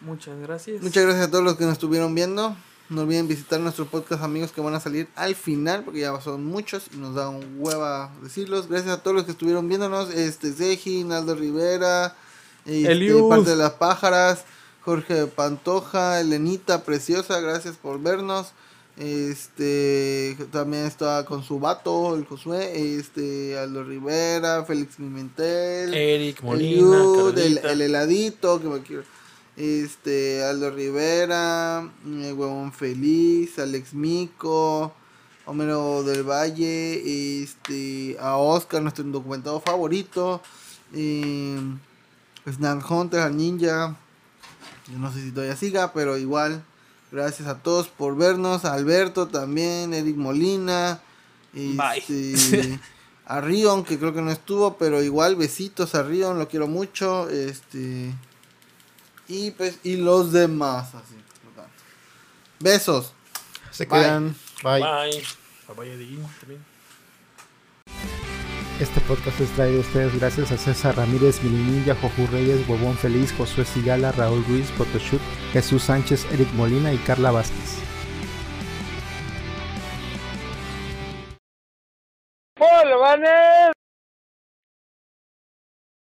Muchas gracias. Muchas gracias a todos los que nos estuvieron viendo. No olviden visitar nuestro podcast amigos que van a salir al final porque ya son muchos y nos da un hueva decirlos. Gracias a todos los que estuvieron viéndonos. Este Zeji, Naldo Rivera, este, parte de las pájaras, Jorge Pantoja, Elenita Preciosa, gracias por vernos. Este también está con su vato, el Josué, este Aldo Rivera, Félix Pimentel. Eric, Molina, Eliud, el, Carlita. el heladito que me quiero. Este, Aldo Rivera, eh, Huevón Feliz, Alex Mico, Homero del Valle, este, a Oscar, nuestro documentado favorito, eh, Hunter, al Ninja, yo no sé si todavía siga, pero igual, gracias a todos por vernos, a Alberto también, Eric Molina, Bye. este, a Rion, que creo que no estuvo, pero igual besitos a Rion, lo quiero mucho, este y pues y los demás así. por tanto. Besos. Se Bye. quedan. Bye. Bye. Bye, bye. Este podcast es traído a ustedes gracias a César Ramírez, Milinilla, Jojú Reyes, Huevón Feliz, Josué Sigala, Raúl Ruiz, Photoshoot, Jesús Sánchez, Eric Molina y Carla Vázquez.